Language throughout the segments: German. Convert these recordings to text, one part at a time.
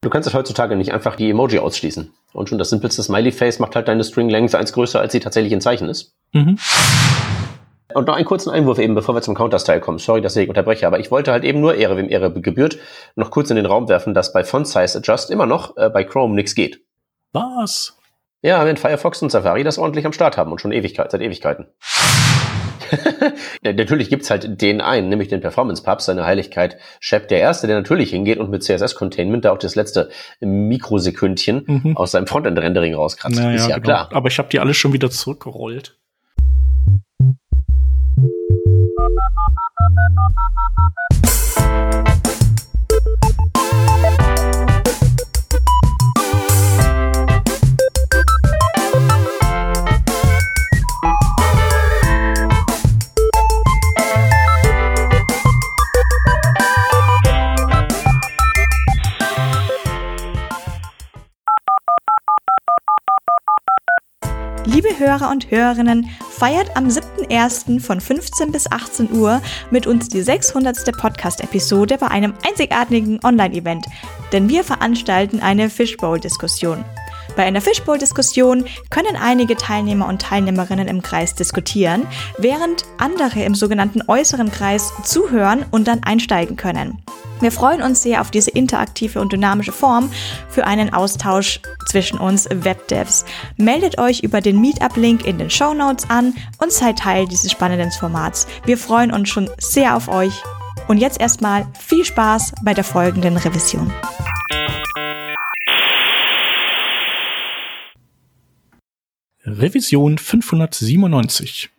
Du kannst es heutzutage nicht einfach die Emoji ausschließen. Und schon das simpelste Smiley-Face macht halt deine String-Length eins größer, als sie tatsächlich in Zeichen ist. Mhm. Und noch einen kurzen Einwurf eben, bevor wir zum Counter-Style kommen. Sorry, dass ich unterbreche, aber ich wollte halt eben nur Ehre, wem Ehre gebührt, noch kurz in den Raum werfen, dass bei Font Size Adjust immer noch äh, bei Chrome nichts geht. Was? Ja, wenn Firefox und Safari das ordentlich am Start haben und schon Ewigkeit, seit Ewigkeiten. natürlich gibt's halt den einen, nämlich den Performance Pub, seine Heiligkeit Shep, der Erste, der natürlich hingeht und mit CSS-Containment da auch das letzte Mikrosekündchen mhm. aus seinem Frontend-Rendering rauskratzt. Naja, ist ja genau. klar. Aber ich habe die alle schon wieder zurückgerollt. Liebe Hörer und Hörerinnen, feiert am 7.1. von 15 bis 18 Uhr mit uns die 600. Podcast-Episode bei einem einzigartigen Online-Event, denn wir veranstalten eine Fishbowl-Diskussion. Bei einer Fishbowl-Diskussion können einige Teilnehmer und Teilnehmerinnen im Kreis diskutieren, während andere im sogenannten äußeren Kreis zuhören und dann einsteigen können. Wir freuen uns sehr auf diese interaktive und dynamische Form für einen Austausch zwischen uns Webdevs. Meldet euch über den Meetup-Link in den Show Notes an und seid Teil dieses spannenden Formats. Wir freuen uns schon sehr auf euch. Und jetzt erstmal viel Spaß bei der folgenden Revision. Revision 597.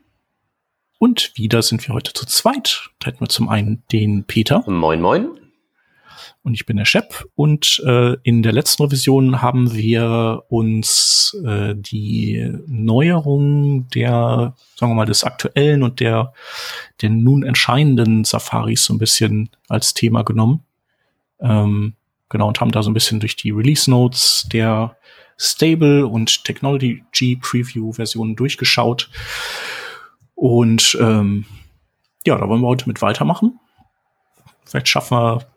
Und wieder sind wir heute zu zweit. Da hätten wir zum einen den Peter. Moin, moin und ich bin der Shep. Und äh, in der letzten Revision haben wir uns äh, die Neuerung der, sagen wir mal, des aktuellen und der, der nun entscheidenden Safaris so ein bisschen als Thema genommen. Ähm, genau, und haben da so ein bisschen durch die Release Notes der Stable und Technology Preview Versionen durchgeschaut. Und ähm, ja, da wollen wir heute mit weitermachen. Vielleicht schaffen wir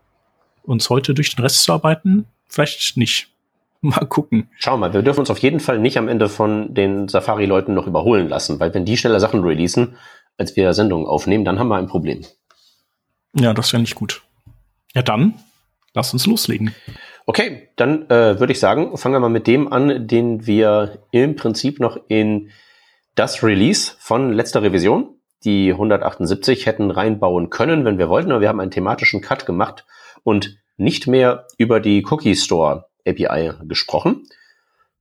uns heute durch den Rest zu arbeiten? Vielleicht nicht. Mal gucken. Schau mal, wir dürfen uns auf jeden Fall nicht am Ende von den Safari-Leuten noch überholen lassen, weil wenn die schneller Sachen releasen, als wir Sendungen aufnehmen, dann haben wir ein Problem. Ja, das wäre nicht gut. Ja, dann lass uns loslegen. Okay, dann äh, würde ich sagen, fangen wir mal mit dem an, den wir im Prinzip noch in das Release von letzter Revision, die 178, hätten reinbauen können, wenn wir wollten, aber wir haben einen thematischen Cut gemacht und nicht mehr über die Cookie Store API gesprochen,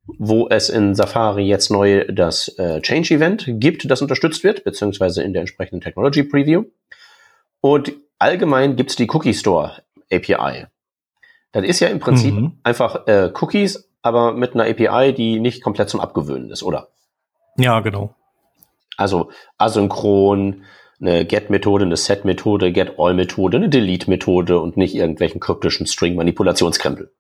wo es in Safari jetzt neu das äh, Change Event gibt, das unterstützt wird, beziehungsweise in der entsprechenden Technology Preview. Und allgemein gibt es die Cookie Store API. Das ist ja im Prinzip mhm. einfach äh, Cookies, aber mit einer API, die nicht komplett zum Abgewöhnen ist, oder? Ja, genau. Also asynchron, eine Get-Methode, eine Set-Methode, Get-All-Methode, eine Delete-Methode und nicht irgendwelchen kryptischen String-Manipulationskrempel.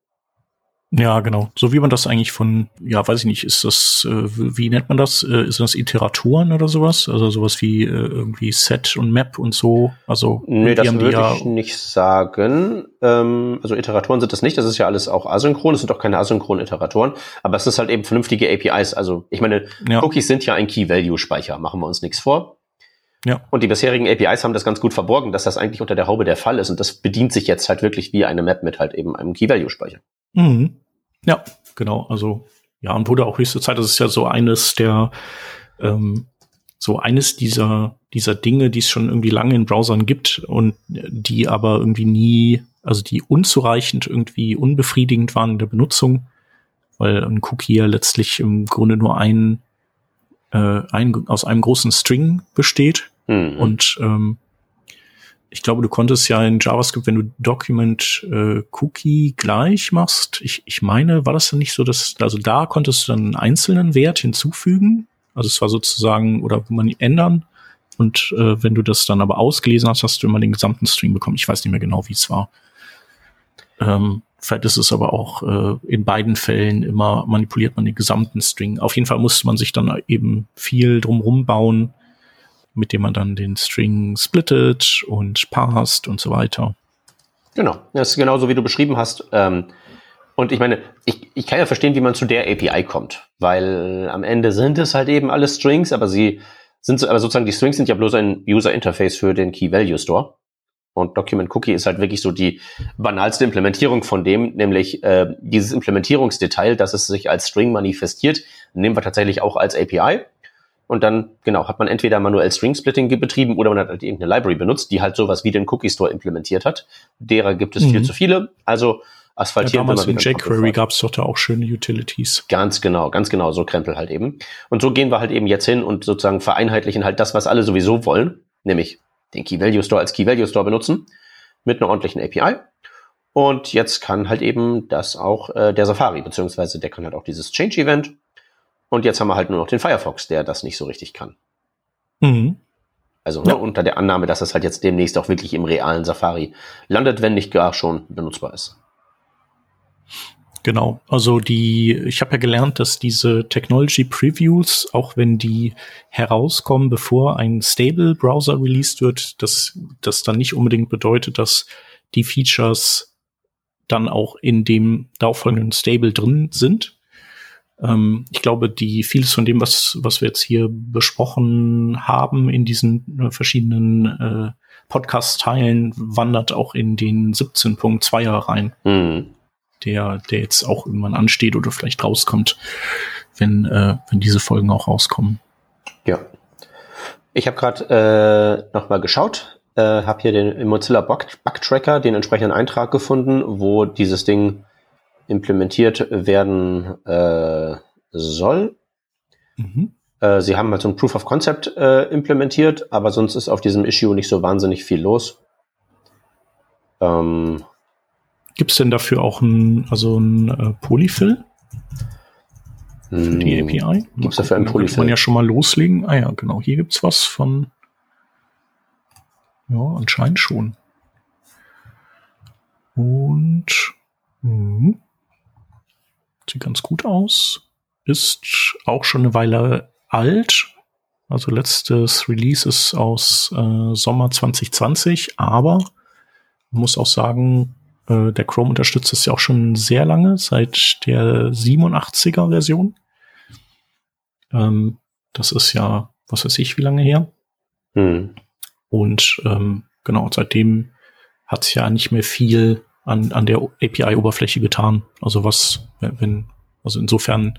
Ja, genau. So wie man das eigentlich von, ja, weiß ich nicht, ist das, äh, wie nennt man das? Äh, ist das Iteratoren oder sowas? Also sowas wie äh, irgendwie Set und Map und so? Also nee, das würde ja ich nicht sagen. Ähm, also Iteratoren sind das nicht. Das ist ja alles auch asynchron. Es sind auch keine asynchronen Iteratoren. Aber es ist halt eben vernünftige APIs. Also ich meine, ja. Cookies sind ja ein Key-Value-Speicher. Machen wir uns nichts vor. Ja. Und die bisherigen APIs haben das ganz gut verborgen, dass das eigentlich unter der Haube der Fall ist. Und das bedient sich jetzt halt wirklich wie eine Map mit halt eben einem Key-Value-Speicher. Mhm. Ja, genau. Also, ja, und wurde auch höchste Zeit. Das ist ja so eines der, ähm, so eines dieser, dieser Dinge, die es schon irgendwie lange in Browsern gibt und die aber irgendwie nie, also die unzureichend irgendwie unbefriedigend waren in der Benutzung, weil ein Cookie ja letztlich im Grunde nur ein, äh, ein aus einem großen String besteht Mhm. Und ähm, ich glaube, du konntest ja in JavaScript, wenn du Document äh, Cookie gleich machst, ich, ich meine, war das dann nicht so, dass, also da konntest du dann einen einzelnen Wert hinzufügen. Also es war sozusagen, oder man ändern. Und äh, wenn du das dann aber ausgelesen hast, hast du immer den gesamten String bekommen. Ich weiß nicht mehr genau, wie es war. Ähm, vielleicht ist es aber auch äh, in beiden Fällen immer manipuliert man den gesamten String. Auf jeden Fall musste man sich dann eben viel drumrum bauen, mit dem man dann den String splittet und passt und so weiter. Genau, das ist genauso wie du beschrieben hast. Ähm, Und ich meine, ich, ich kann ja verstehen, wie man zu der API kommt, weil am Ende sind es halt eben alle Strings, aber sie sind, aber sozusagen die Strings sind ja bloß ein User Interface für den Key Value Store. Und Document Cookie ist halt wirklich so die banalste Implementierung von dem, nämlich äh, dieses Implementierungsdetail, dass es sich als String manifestiert, nehmen wir tatsächlich auch als API. Und dann, genau, hat man entweder manuell String Splitting betrieben oder man hat halt irgendeine Library benutzt, die halt sowas wie den Cookie Store implementiert hat. Derer gibt es mhm. viel zu viele. Also asphaltieren ja, damals in jQuery gab es doch da auch schöne Utilities. Ganz genau, ganz genau, so Krempel halt eben. Und so gehen wir halt eben jetzt hin und sozusagen vereinheitlichen halt das, was alle sowieso wollen, nämlich den Key Value Store als Key Value Store benutzen mit einer ordentlichen API. Und jetzt kann halt eben das auch äh, der Safari, beziehungsweise der kann halt auch dieses Change Event. Und jetzt haben wir halt nur noch den Firefox, der das nicht so richtig kann. Mhm. Also ne, ja. ne, unter der Annahme, dass das halt jetzt demnächst auch wirklich im realen Safari landet, wenn nicht gar schon benutzbar ist. Genau, also die, ich habe ja gelernt, dass diese Technology Previews, auch wenn die herauskommen, bevor ein Stable Browser released wird, dass das dann nicht unbedingt bedeutet, dass die Features dann auch in dem darauffolgenden Stable drin sind. Ähm, ich glaube, die vieles von dem, was was wir jetzt hier besprochen haben in diesen äh, verschiedenen äh, Podcast-Teilen, wandert auch in den 17.2er rein. Mhm der, der jetzt auch irgendwann ansteht oder vielleicht rauskommt, wenn, äh, wenn diese Folgen auch rauskommen. Ja. Ich habe gerade äh, nochmal geschaut, äh, habe hier den Mozilla Bug, Bug Tracker, den entsprechenden Eintrag gefunden, wo dieses Ding implementiert werden äh, soll. Mhm. Äh, sie haben halt so ein Proof of Concept äh, implementiert, aber sonst ist auf diesem Issue nicht so wahnsinnig viel los. Ähm, Gibt es denn dafür auch ein, also ein äh, Polyfill? Für die hm, API? Gibt es dafür ein Polyfill? Kann man ja schon mal loslegen. Ah ja, genau. Hier gibt es was von. Ja, anscheinend schon. Und mh, sieht ganz gut aus. Ist auch schon eine Weile alt. Also letztes Release ist aus äh, Sommer 2020, aber man muss auch sagen, äh, der Chrome unterstützt es ja auch schon sehr lange, seit der 87er Version. Ähm, das ist ja, was weiß ich, wie lange her. Mhm. Und ähm, genau, seitdem hat es ja nicht mehr viel an, an der API-Oberfläche getan. Also was, wenn, also insofern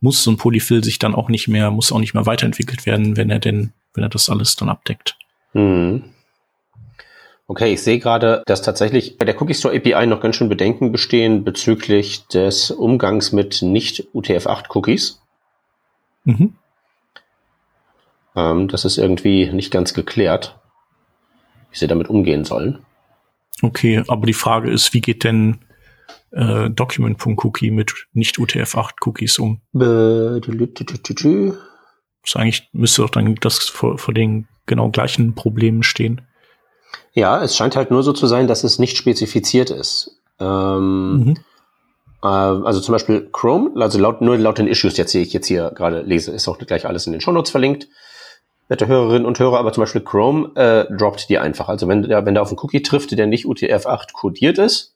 muss so ein Polyfill sich dann auch nicht mehr, muss auch nicht mehr weiterentwickelt werden, wenn er denn, wenn er das alles dann abdeckt. Mhm. Okay, ich sehe gerade, dass tatsächlich bei der Cookie Store API noch ganz schön Bedenken bestehen bezüglich des Umgangs mit nicht UTF-8 Mhm. Ähm, das ist irgendwie nicht ganz geklärt, wie sie damit umgehen sollen. Okay, aber die Frage ist, wie geht denn äh, Document.cookie mit nicht UTF-8-Cookies um? Das eigentlich müsste doch dann das vor, vor den genau gleichen Problemen stehen. Ja, es scheint halt nur so zu sein, dass es nicht spezifiziert ist. Ähm, mhm. äh, also zum Beispiel Chrome, also laut, nur laut den Issues, jetzt sehe ich jetzt hier gerade lese, ist auch gleich alles in den Shownotes verlinkt. Werte Hörerinnen und Hörer, aber zum Beispiel Chrome äh, droppt die einfach. Also wenn der, wenn der auf einen Cookie trifft, der nicht UTF-8 kodiert ist,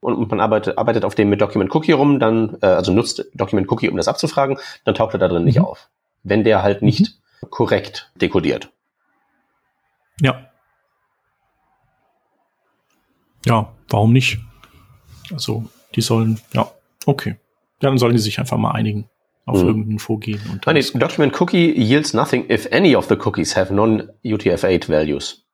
und man arbeitet, arbeitet auf dem mit Document Cookie rum, dann, äh, also nutzt Document Cookie, um das abzufragen, dann taucht er da drin mhm. nicht auf. Wenn der halt nicht mhm. korrekt dekodiert. Ja. Ja, warum nicht? Also, die sollen, ja, okay. Dann sollen die sich einfach mal einigen auf mhm. irgendein Vorgehen. Und Nein, Document Cookie yields nothing if any of the cookies have non-UTF-8 values.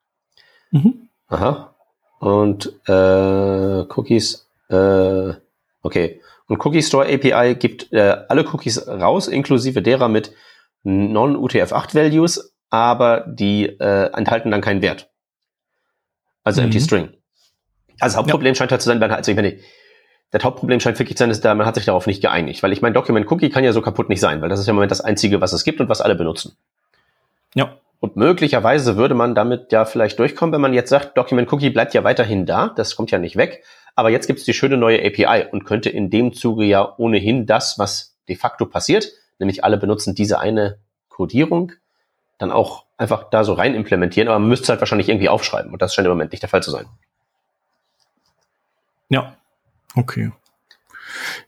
Mhm. Aha. Und äh, Cookies, äh, okay. Und Cookie Store API gibt äh, alle Cookies raus, inklusive derer mit non-UTF-8 Values, aber die äh, enthalten dann keinen Wert. Also mhm. Empty String. Also Hauptproblem ja. scheint halt zu sein, also ich meine, das Hauptproblem scheint wirklich zu sein, dass da, man hat sich darauf nicht geeinigt. Weil ich meine, Document Cookie kann ja so kaputt nicht sein, weil das ist ja im Moment das Einzige, was es gibt und was alle benutzen. Ja. Und möglicherweise würde man damit ja vielleicht durchkommen, wenn man jetzt sagt, Document Cookie bleibt ja weiterhin da, das kommt ja nicht weg. Aber jetzt gibt es die schöne neue API und könnte in dem Zuge ja ohnehin das, was de facto passiert, nämlich alle benutzen diese eine Codierung, dann auch einfach da so rein implementieren, aber man müsste es halt wahrscheinlich irgendwie aufschreiben und das scheint im Moment nicht der Fall zu sein. Ja, okay.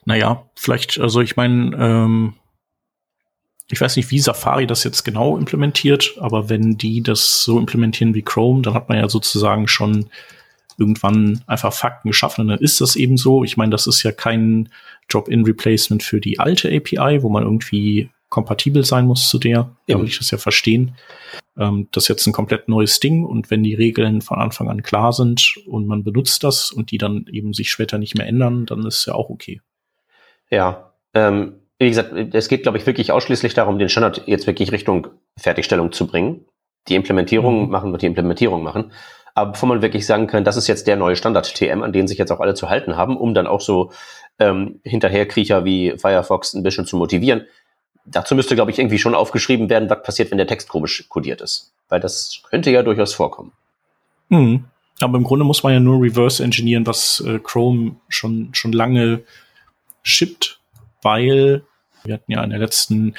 Naja, vielleicht, also ich meine, ähm, ich weiß nicht, wie Safari das jetzt genau implementiert, aber wenn die das so implementieren wie Chrome, dann hat man ja sozusagen schon irgendwann einfach Fakten geschaffen und dann ist das eben so. Ich meine, das ist ja kein Drop-in-Replacement für die alte API, wo man irgendwie kompatibel sein muss zu der. Da würde ich das ja verstehen. Ähm, das ist jetzt ein komplett neues Ding und wenn die Regeln von Anfang an klar sind und man benutzt das und die dann eben sich später nicht mehr ändern, dann ist ja auch okay. Ja, ähm, wie gesagt, es geht, glaube ich, wirklich ausschließlich darum, den Standard jetzt wirklich Richtung Fertigstellung zu bringen. Die Implementierung mhm. machen wird die Implementierung machen. Aber bevor man wirklich sagen kann, das ist jetzt der neue Standard TM, an den sich jetzt auch alle zu halten haben, um dann auch so ähm, Hinterherkriecher wie Firefox ein bisschen zu motivieren, dazu müsste, glaube ich, irgendwie schon aufgeschrieben werden, was passiert, wenn der Text komisch kodiert ist. Weil das könnte ja durchaus vorkommen. Mhm. Aber im Grunde muss man ja nur reverse engineeren, was äh, Chrome schon, schon lange shippt, weil wir hatten ja in der letzten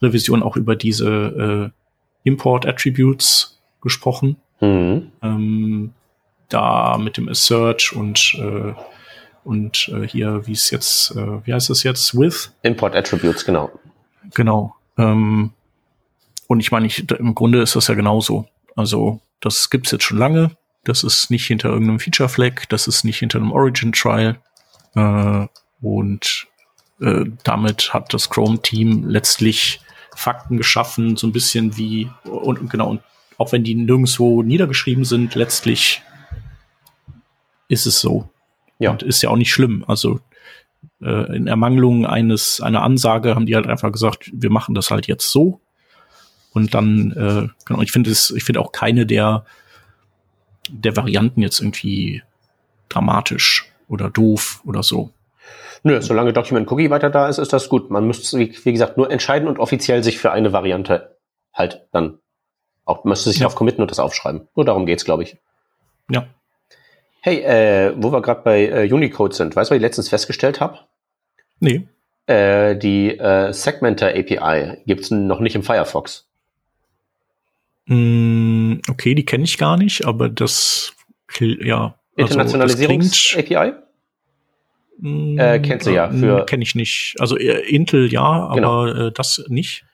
Revision auch über diese äh, Import Attributes gesprochen. Mhm. Ähm, da mit dem Assert und äh, und äh, hier, wie es jetzt, äh, wie heißt es jetzt, with? Import Attributes, genau. Genau. Ähm, und ich meine, ich, im Grunde ist das ja genauso. Also, das gibt's jetzt schon lange. Das ist nicht hinter irgendeinem Feature Flag, das ist nicht hinter einem Origin Trial. Äh, und äh, damit hat das Chrome-Team letztlich Fakten geschaffen, so ein bisschen wie, und, und genau, und auch wenn die nirgendwo niedergeschrieben sind, letztlich ist es so. Ja. Und ist ja auch nicht schlimm. Also äh, in Ermangelung eines einer Ansage haben die halt einfach gesagt, wir machen das halt jetzt so. Und dann, äh, genau, ich finde es, ich finde auch keine der der Varianten jetzt irgendwie dramatisch oder doof oder so. Nö, solange Document Cookie weiter da ist, ist das gut. Man müsste, wie, wie gesagt, nur entscheiden und offiziell sich für eine Variante halt dann auch, müsste sich ja. darauf committen und das aufschreiben. Nur darum geht's, glaube ich. Ja. Hey, äh, wo wir gerade bei äh, Unicode sind, weißt du, was ich letztens festgestellt habe? Nee. Äh, die äh, Segmenter API gibt's noch nicht im Firefox. Mm, okay, die kenne ich gar nicht, aber das ja. Also Internationalisierungs-API? Mm, äh, kennst du ja. Für kenne ich nicht. Also äh, Intel ja, aber genau. äh, das nicht.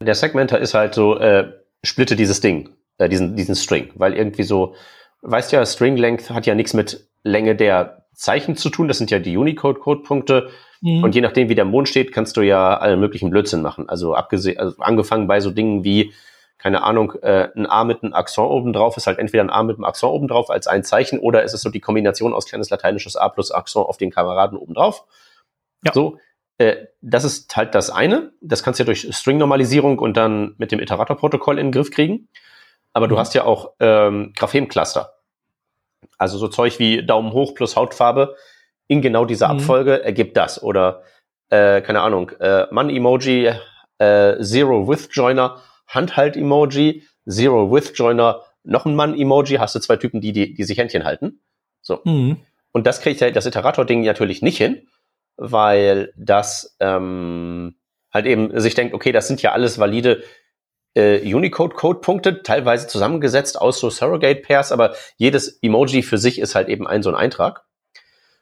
Der Segmenter ist halt so, äh, splitte dieses Ding, äh, diesen, diesen String, weil irgendwie so, weißt ja, String Length hat ja nichts mit Länge der Zeichen zu tun, das sind ja die Unicode-Codepunkte. Mhm. Und je nachdem, wie der Mond steht, kannst du ja alle möglichen Blödsinn machen. Also abgesehen, also angefangen bei so Dingen wie, keine Ahnung, äh, ein A mit einem Akzent oben drauf ist halt entweder ein A mit einem Akzent oben drauf als ein Zeichen oder ist es so die Kombination aus kleines lateinisches A plus Akzent auf den Kameraden oben drauf. Ja. So, äh, das ist halt das eine. Das kannst du ja durch String-Normalisierung und dann mit dem Iterator-Protokoll in den Griff kriegen. Aber du mhm. hast ja auch ähm, Graphem-Cluster. Also so Zeug wie Daumen hoch plus Hautfarbe in genau dieser mhm. Abfolge ergibt das. Oder, äh, keine Ahnung, äh, Mann-Emoji, äh, Zero with Joiner, Handhalt-Emoji, Zero with Joiner, noch ein Mann-Emoji, hast du zwei Typen, die, die, die sich Händchen halten. So. Mhm. Und das kriegt ja das Iterator-Ding natürlich nicht hin, weil das ähm, halt eben sich denkt, okay, das sind ja alles valide äh, Unicode-Code-Punkte, teilweise zusammengesetzt aus so Surrogate-Pairs, aber jedes Emoji für sich ist halt eben ein so ein Eintrag.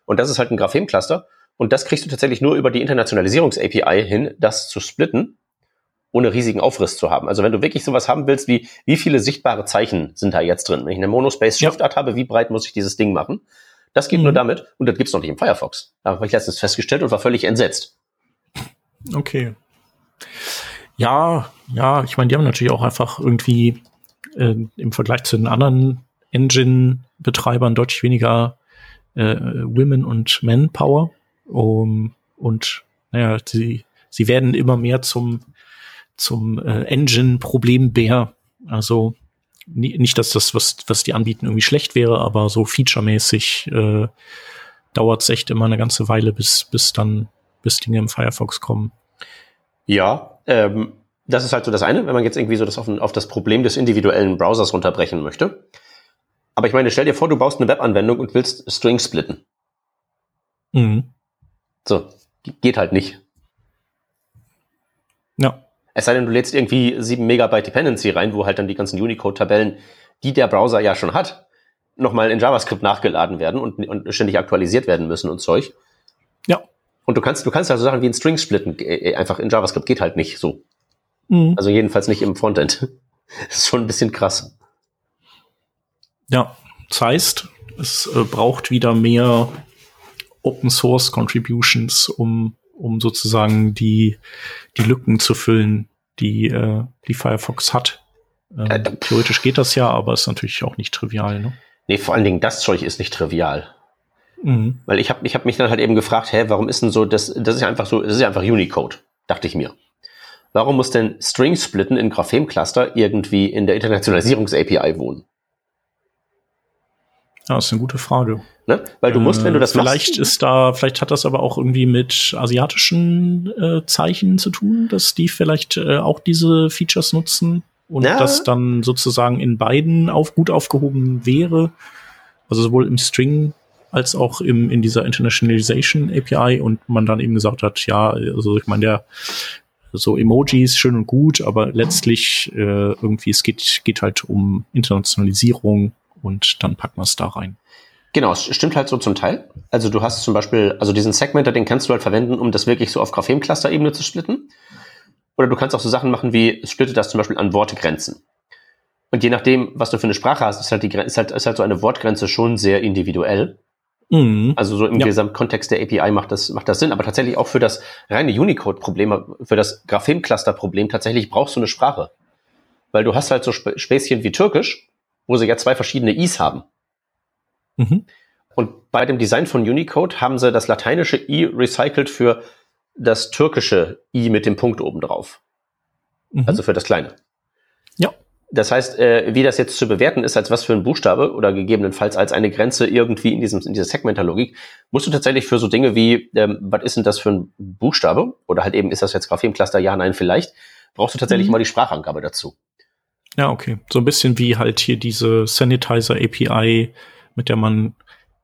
Und das ist halt ein Graphem-Cluster. Und das kriegst du tatsächlich nur über die Internationalisierungs-API hin, das zu splitten, ohne riesigen Aufriss zu haben. Also wenn du wirklich sowas haben willst, wie wie viele sichtbare Zeichen sind da jetzt drin? Wenn ich eine Monospace-Schriftart ja. habe, wie breit muss ich dieses Ding machen? Das geht mhm. nur damit und das gibt's noch nicht im Firefox. Da habe ich letztens festgestellt und war völlig entsetzt. Okay. Ja, ja, ich meine, die haben natürlich auch einfach irgendwie äh, im Vergleich zu den anderen Engine-Betreibern deutlich weniger äh, Women und Manpower. Um, und naja, sie, sie werden immer mehr zum, zum äh, Engine-Problembär. Also nicht, dass das, was, was die anbieten, irgendwie schlecht wäre, aber so featuremäßig äh, dauert es echt immer eine ganze Weile, bis, bis dann, bis Dinge im Firefox kommen. Ja, ähm, das ist halt so das eine, wenn man jetzt irgendwie so das auf, auf das Problem des individuellen Browsers runterbrechen möchte. Aber ich meine, stell dir vor, du baust eine Webanwendung und willst Strings splitten. Mhm. So, geht halt nicht. Ja. Es sei denn, du lädst irgendwie 7 Megabyte Dependency rein, wo halt dann die ganzen Unicode-Tabellen, die der Browser ja schon hat, nochmal in JavaScript nachgeladen werden und, und ständig aktualisiert werden müssen und Zeug. Und du kannst, du kannst also Sachen wie ein String splitten, äh, einfach in JavaScript geht halt nicht so. Mhm. Also jedenfalls nicht im Frontend. Das ist schon ein bisschen krass. Ja, das heißt, es äh, braucht wieder mehr Open Source Contributions, um, um sozusagen die, die Lücken zu füllen, die, äh, die Firefox hat. Ähm, äh, theoretisch geht das ja, aber ist natürlich auch nicht trivial. Ne? Nee, vor allen Dingen das Zeug ist nicht trivial. Mhm. Weil ich habe ich hab mich dann halt eben gefragt, hä, warum ist denn so, das, das ist ja einfach so, das ist ja einfach Unicode, dachte ich mir. Warum muss denn String splitten in Graphem-Cluster irgendwie in der Internationalisierungs-API wohnen? Ja, das ist eine gute Frage. Ne? Weil du musst, wenn du das vielleicht machst, ist da, vielleicht hat das aber auch irgendwie mit asiatischen äh, Zeichen zu tun, dass die vielleicht äh, auch diese Features nutzen und ja. das dann sozusagen in beiden auf gut aufgehoben wäre. Also sowohl im String als auch im, in dieser Internationalization API und man dann eben gesagt hat, ja, also ich meine, der so Emojis schön und gut, aber letztlich äh, irgendwie es geht geht halt um Internationalisierung und dann packen wir es da rein. Genau, es stimmt halt so zum Teil. Also du hast zum Beispiel, also diesen Segmenter, den kannst du halt verwenden, um das wirklich so auf Graphem-Cluster-Ebene zu splitten. Oder du kannst auch so Sachen machen wie, splitte das zum Beispiel an Wortgrenzen. Und je nachdem, was du für eine Sprache hast, ist halt, die, ist halt, ist halt so eine Wortgrenze schon sehr individuell. Mhm. Also so im ja. Gesamtkontext der API macht das, macht das Sinn, aber tatsächlich auch für das reine Unicode-Problem, für das Graphem-Cluster-Problem, tatsächlich brauchst du eine Sprache. Weil du hast halt so Späßchen wie Türkisch, wo sie ja zwei verschiedene Is haben. Mhm. Und bei dem Design von Unicode haben sie das lateinische I recycelt für das türkische I mit dem Punkt oben drauf. Mhm. Also für das kleine. Ja. Das heißt, äh, wie das jetzt zu bewerten ist, als was für ein Buchstabe oder gegebenenfalls als eine Grenze irgendwie in, diesem, in dieser Segmentalogik, musst du tatsächlich für so Dinge wie, ähm, was ist denn das für ein Buchstabe? Oder halt eben, ist das jetzt Graphem-Cluster? Ja, nein, vielleicht. Brauchst du tatsächlich mhm. mal die Sprachangabe dazu. Ja, okay. So ein bisschen wie halt hier diese Sanitizer API, mit der man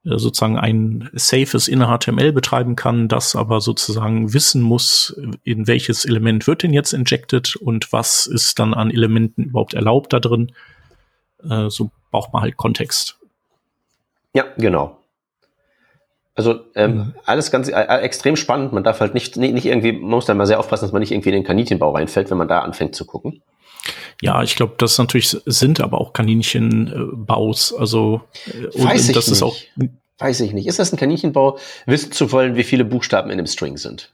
sozusagen ein safes Inner HTML betreiben kann, das aber sozusagen wissen muss, in welches Element wird denn jetzt injected und was ist dann an Elementen überhaupt erlaubt da drin. Äh, so braucht man halt Kontext. Ja, genau. Also ähm, mhm. alles ganz äh, extrem spannend. Man darf halt nicht, nicht, nicht irgendwie, man muss da mal sehr aufpassen, dass man nicht irgendwie in den Kaninchenbau reinfällt, wenn man da anfängt zu gucken. Ja, ich glaube, das natürlich sind aber auch Kaninchenbaus. Also äh, Weiß ich das nicht. ist auch. Weiß ich nicht. Ist das ein Kaninchenbau, wissen zu wollen, wie viele Buchstaben in dem String sind?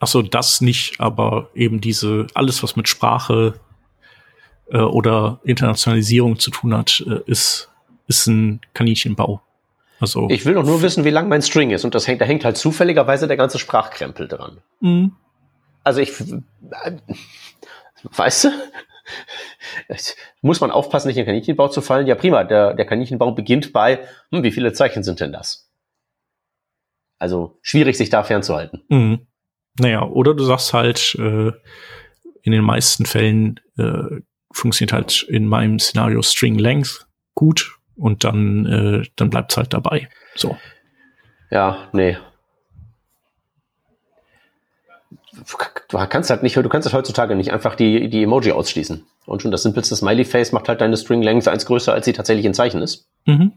Ach so, das nicht, aber eben diese alles, was mit Sprache äh, oder Internationalisierung zu tun hat, äh, ist ist ein Kaninchenbau. Also ich will doch nur wissen, wie lang mein String ist und das hängt, da hängt halt zufälligerweise der ganze Sprachkrempel dran. Mhm. Also ich Weißt du? Muss man aufpassen, nicht in den Kaninchenbau zu fallen? Ja, prima. Der, der Kaninchenbau beginnt bei, hm, wie viele Zeichen sind denn das? Also schwierig, sich da fernzuhalten. Mhm. Naja, oder du sagst halt, äh, in den meisten Fällen äh, funktioniert halt in meinem Szenario String Length gut und dann, äh, dann bleibt es halt dabei. So. Ja, nee, du kannst halt nicht, du kannst halt heutzutage nicht einfach die, die Emoji ausschließen. Und schon das simpelste Smiley-Face macht halt deine String Length eins größer, als sie tatsächlich in Zeichen ist. Mhm.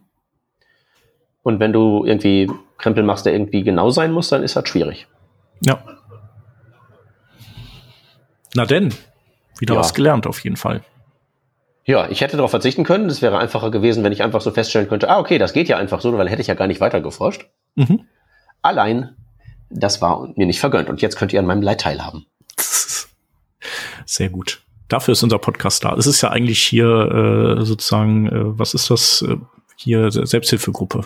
Und wenn du irgendwie Krempel machst, der irgendwie genau sein muss, dann ist das schwierig. Ja. Na denn, wieder ja. was gelernt auf jeden Fall. Ja, ich hätte darauf verzichten können. Es wäre einfacher gewesen, wenn ich einfach so feststellen könnte, ah, okay, das geht ja einfach so, weil hätte ich ja gar nicht weiter geforscht. Mhm. Allein das war mir nicht vergönnt. Und jetzt könnt ihr an meinem Leid teilhaben. Sehr gut. Dafür ist unser Podcast da. Es ist ja eigentlich hier äh, sozusagen, äh, was ist das äh, hier Selbsthilfegruppe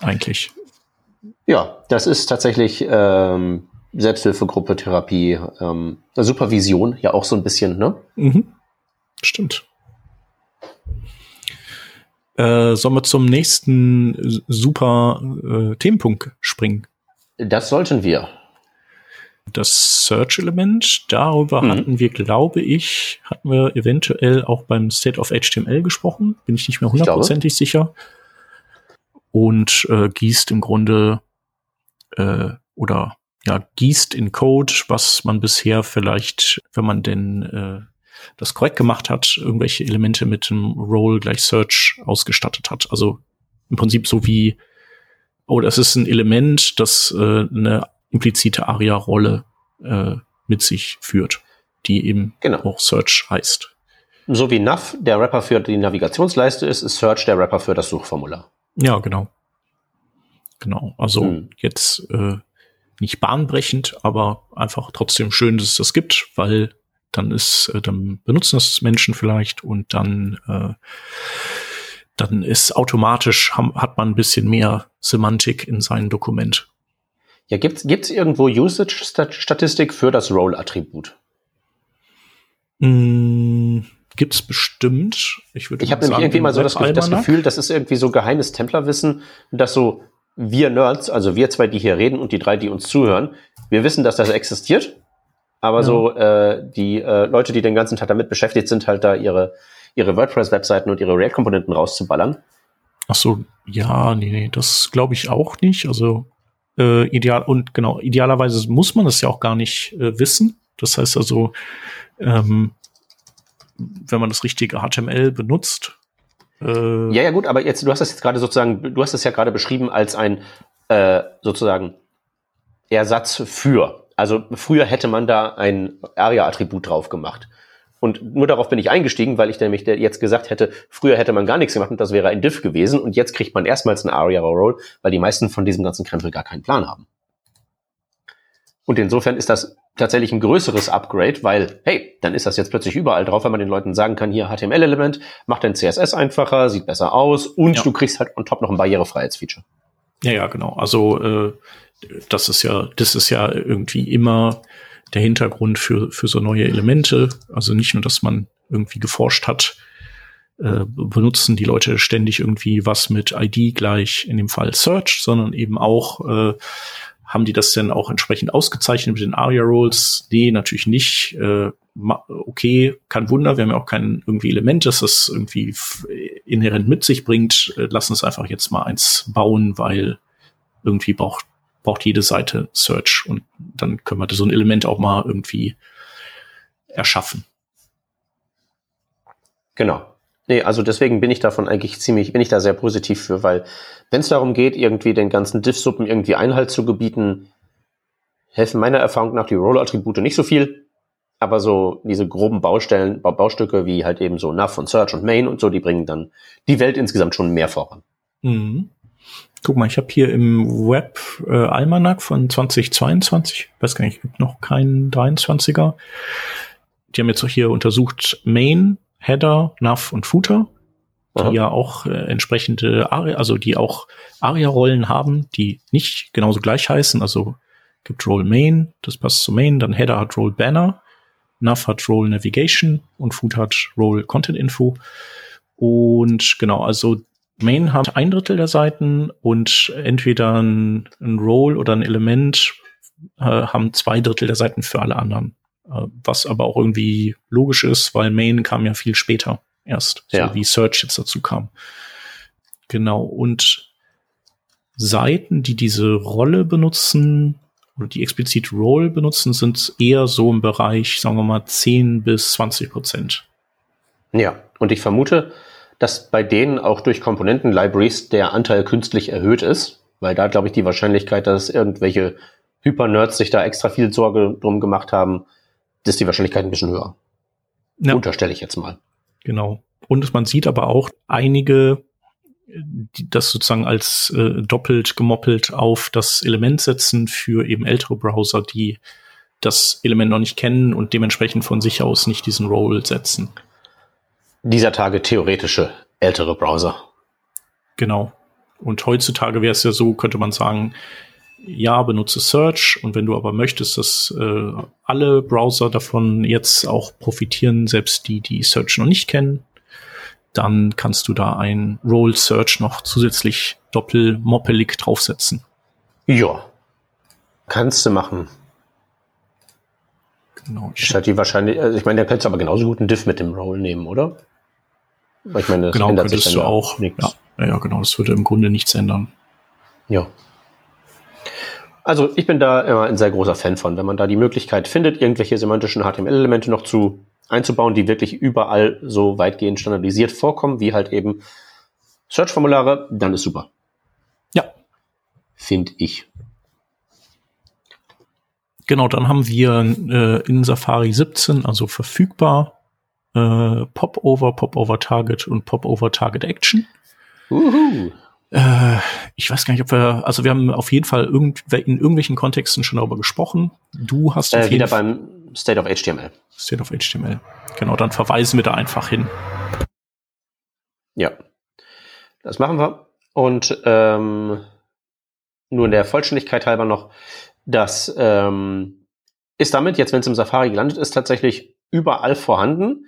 eigentlich? Ja, das ist tatsächlich ähm, Selbsthilfegruppe, Therapie, ähm, Supervision, ja auch so ein bisschen, ne? Mhm. Stimmt. Äh, sollen wir zum nächsten super äh, Themenpunkt springen? Das sollten wir. Das Search-Element, darüber mhm. hatten wir, glaube ich, hatten wir eventuell auch beim State of HTML gesprochen. Bin ich nicht mehr hundertprozentig sicher. Und äh, gießt im Grunde äh, oder ja, gießt in Code, was man bisher vielleicht, wenn man denn äh, das korrekt gemacht hat, irgendwelche Elemente mit dem Role gleich Search ausgestattet hat. Also im Prinzip so wie oh, das ist ein Element, das äh, eine implizite ARIA-Rolle äh, mit sich führt, die eben genau. auch Search heißt. So wie Nav der Rapper für die Navigationsleiste ist, ist Search der Rapper für das Suchformular. Ja, genau. Genau. Also hm. jetzt äh, nicht bahnbrechend, aber einfach trotzdem schön, dass es das gibt, weil dann ist, äh, dann benutzen das Menschen vielleicht und dann äh, dann ist automatisch hat man ein bisschen mehr Semantik in seinem Dokument. Ja, gibt's gibt's irgendwo Usage-Statistik für das Role-Attribut? Mm, gibt's bestimmt. Ich würde. Ich habe nämlich irgendwie mal so das, das, Gefühl, das ist irgendwie so geheimes Templerwissen, dass so wir Nerds, also wir zwei, die hier reden und die drei, die uns zuhören, wir wissen, dass das existiert. Aber ja. so äh, die äh, Leute, die den ganzen Tag damit beschäftigt sind, halt da ihre ihre WordPress-Webseiten und ihre React-Komponenten rauszuballern. Ach so, ja, nee, nee, das glaube ich auch nicht. Also äh, ideal und genau, idealerweise muss man das ja auch gar nicht äh, wissen. Das heißt also, ähm, wenn man das richtige HTML benutzt. Äh, ja, ja, gut, aber jetzt, du hast das jetzt gerade sozusagen, du hast das ja gerade beschrieben als ein äh, sozusagen Ersatz für. Also früher hätte man da ein ARIA-Attribut drauf gemacht. Und nur darauf bin ich eingestiegen, weil ich nämlich jetzt gesagt hätte, früher hätte man gar nichts gemacht und das wäre ein Diff gewesen. Und jetzt kriegt man erstmals einen ARIA-Roll, weil die meisten von diesem ganzen Krempel gar keinen Plan haben. Und insofern ist das tatsächlich ein größeres Upgrade, weil, hey, dann ist das jetzt plötzlich überall drauf, weil man den Leuten sagen kann, hier HTML-Element, macht dein CSS einfacher, sieht besser aus und ja. du kriegst halt on top noch ein Barrierefreiheitsfeature. Ja, ja, genau. Also äh, das ist ja, das ist ja irgendwie immer der Hintergrund für, für so neue Elemente. Also nicht nur, dass man irgendwie geforscht hat, äh, benutzen die Leute ständig irgendwie was mit ID gleich in dem Fall Search, sondern eben auch äh, haben die das denn auch entsprechend ausgezeichnet mit den ARIA-Roles? Nee, natürlich nicht. Äh, okay, kein Wunder, wir haben ja auch kein irgendwie Element, das das irgendwie inhärent mit sich bringt. Äh, lass uns einfach jetzt mal eins bauen, weil irgendwie braucht braucht jede Seite Search und dann können wir so ein Element auch mal irgendwie erschaffen. Genau. Nee, also deswegen bin ich davon eigentlich ziemlich, bin ich da sehr positiv für, weil wenn es darum geht, irgendwie den ganzen Diff-Suppen irgendwie Einhalt zu gebieten, helfen meiner Erfahrung nach die Roller-Attribute nicht so viel. Aber so diese groben Baustellen, Baustücke wie halt eben so Nav und Search und Main und so, die bringen dann die Welt insgesamt schon mehr voran. Mhm. Guck mal, ich habe hier im Web äh, Almanac von 2022, weiß gar nicht, gibt noch keinen 23er. Die haben jetzt auch hier untersucht Main, Header, Nav und Footer, die Aha. ja auch äh, entsprechende, Aria, also die auch ARIA-Rollen haben, die nicht genauso gleich heißen. Also gibt Role Main, das passt zu Main, dann Header hat Role Banner, Nav hat Role Navigation und Food hat Role Content Info. Und genau, also Main hat ein Drittel der Seiten und entweder ein, ein Role oder ein Element äh, haben zwei Drittel der Seiten für alle anderen. Äh, was aber auch irgendwie logisch ist, weil Main kam ja viel später erst, ja. so wie Search jetzt dazu kam. Genau, und Seiten, die diese Rolle benutzen, oder die explizit Role benutzen, sind eher so im Bereich, sagen wir mal, 10 bis 20 Prozent. Ja, und ich vermute, dass bei denen auch durch Komponenten-Libraries der Anteil künstlich erhöht ist, weil da glaube ich die Wahrscheinlichkeit, dass irgendwelche Hyper-Nerds sich da extra viel Sorge drum gemacht haben, ist die Wahrscheinlichkeit ein bisschen höher. Ja. Unterstelle ich jetzt mal. Genau. Und man sieht aber auch einige, die das sozusagen als äh, doppelt gemoppelt auf das Element setzen für eben ältere Browser, die das Element noch nicht kennen und dementsprechend von sich aus nicht diesen Role setzen dieser Tage theoretische ältere Browser. Genau. Und heutzutage wäre es ja so, könnte man sagen, ja, benutze Search und wenn du aber möchtest, dass äh, alle Browser davon jetzt auch profitieren, selbst die, die Search noch nicht kennen, dann kannst du da ein Role Search noch zusätzlich doppelmoppelig draufsetzen. Ja, kannst du machen. Genau. Ich ist halt die wahrscheinlich, also ich meine, der kannst du aber genauso gut einen Diff mit dem Role nehmen, oder? Ich meine, das genau, ändert könntest sich dann du auch. Ja, ja, genau, das würde im Grunde nichts ändern. Ja. Also ich bin da immer ein sehr großer Fan von, wenn man da die Möglichkeit findet, irgendwelche semantischen HTML-Elemente noch zu einzubauen, die wirklich überall so weitgehend standardisiert vorkommen, wie halt eben Search-Formulare, dann ist super. Ja. Finde ich. Genau, dann haben wir äh, in Safari 17, also verfügbar, äh, Popover, Popover Target und Popover Target Action. Uhu. Äh, ich weiß gar nicht, ob wir, also wir haben auf jeden Fall irgend, in irgendwelchen Kontexten schon darüber gesprochen. Du hast äh, wieder beim State of HTML. State of HTML. Genau, dann verweisen wir da einfach hin. Ja, das machen wir. Und ähm, nur in der Vollständigkeit halber noch, das ähm, ist damit, jetzt wenn es im Safari gelandet ist, tatsächlich überall vorhanden.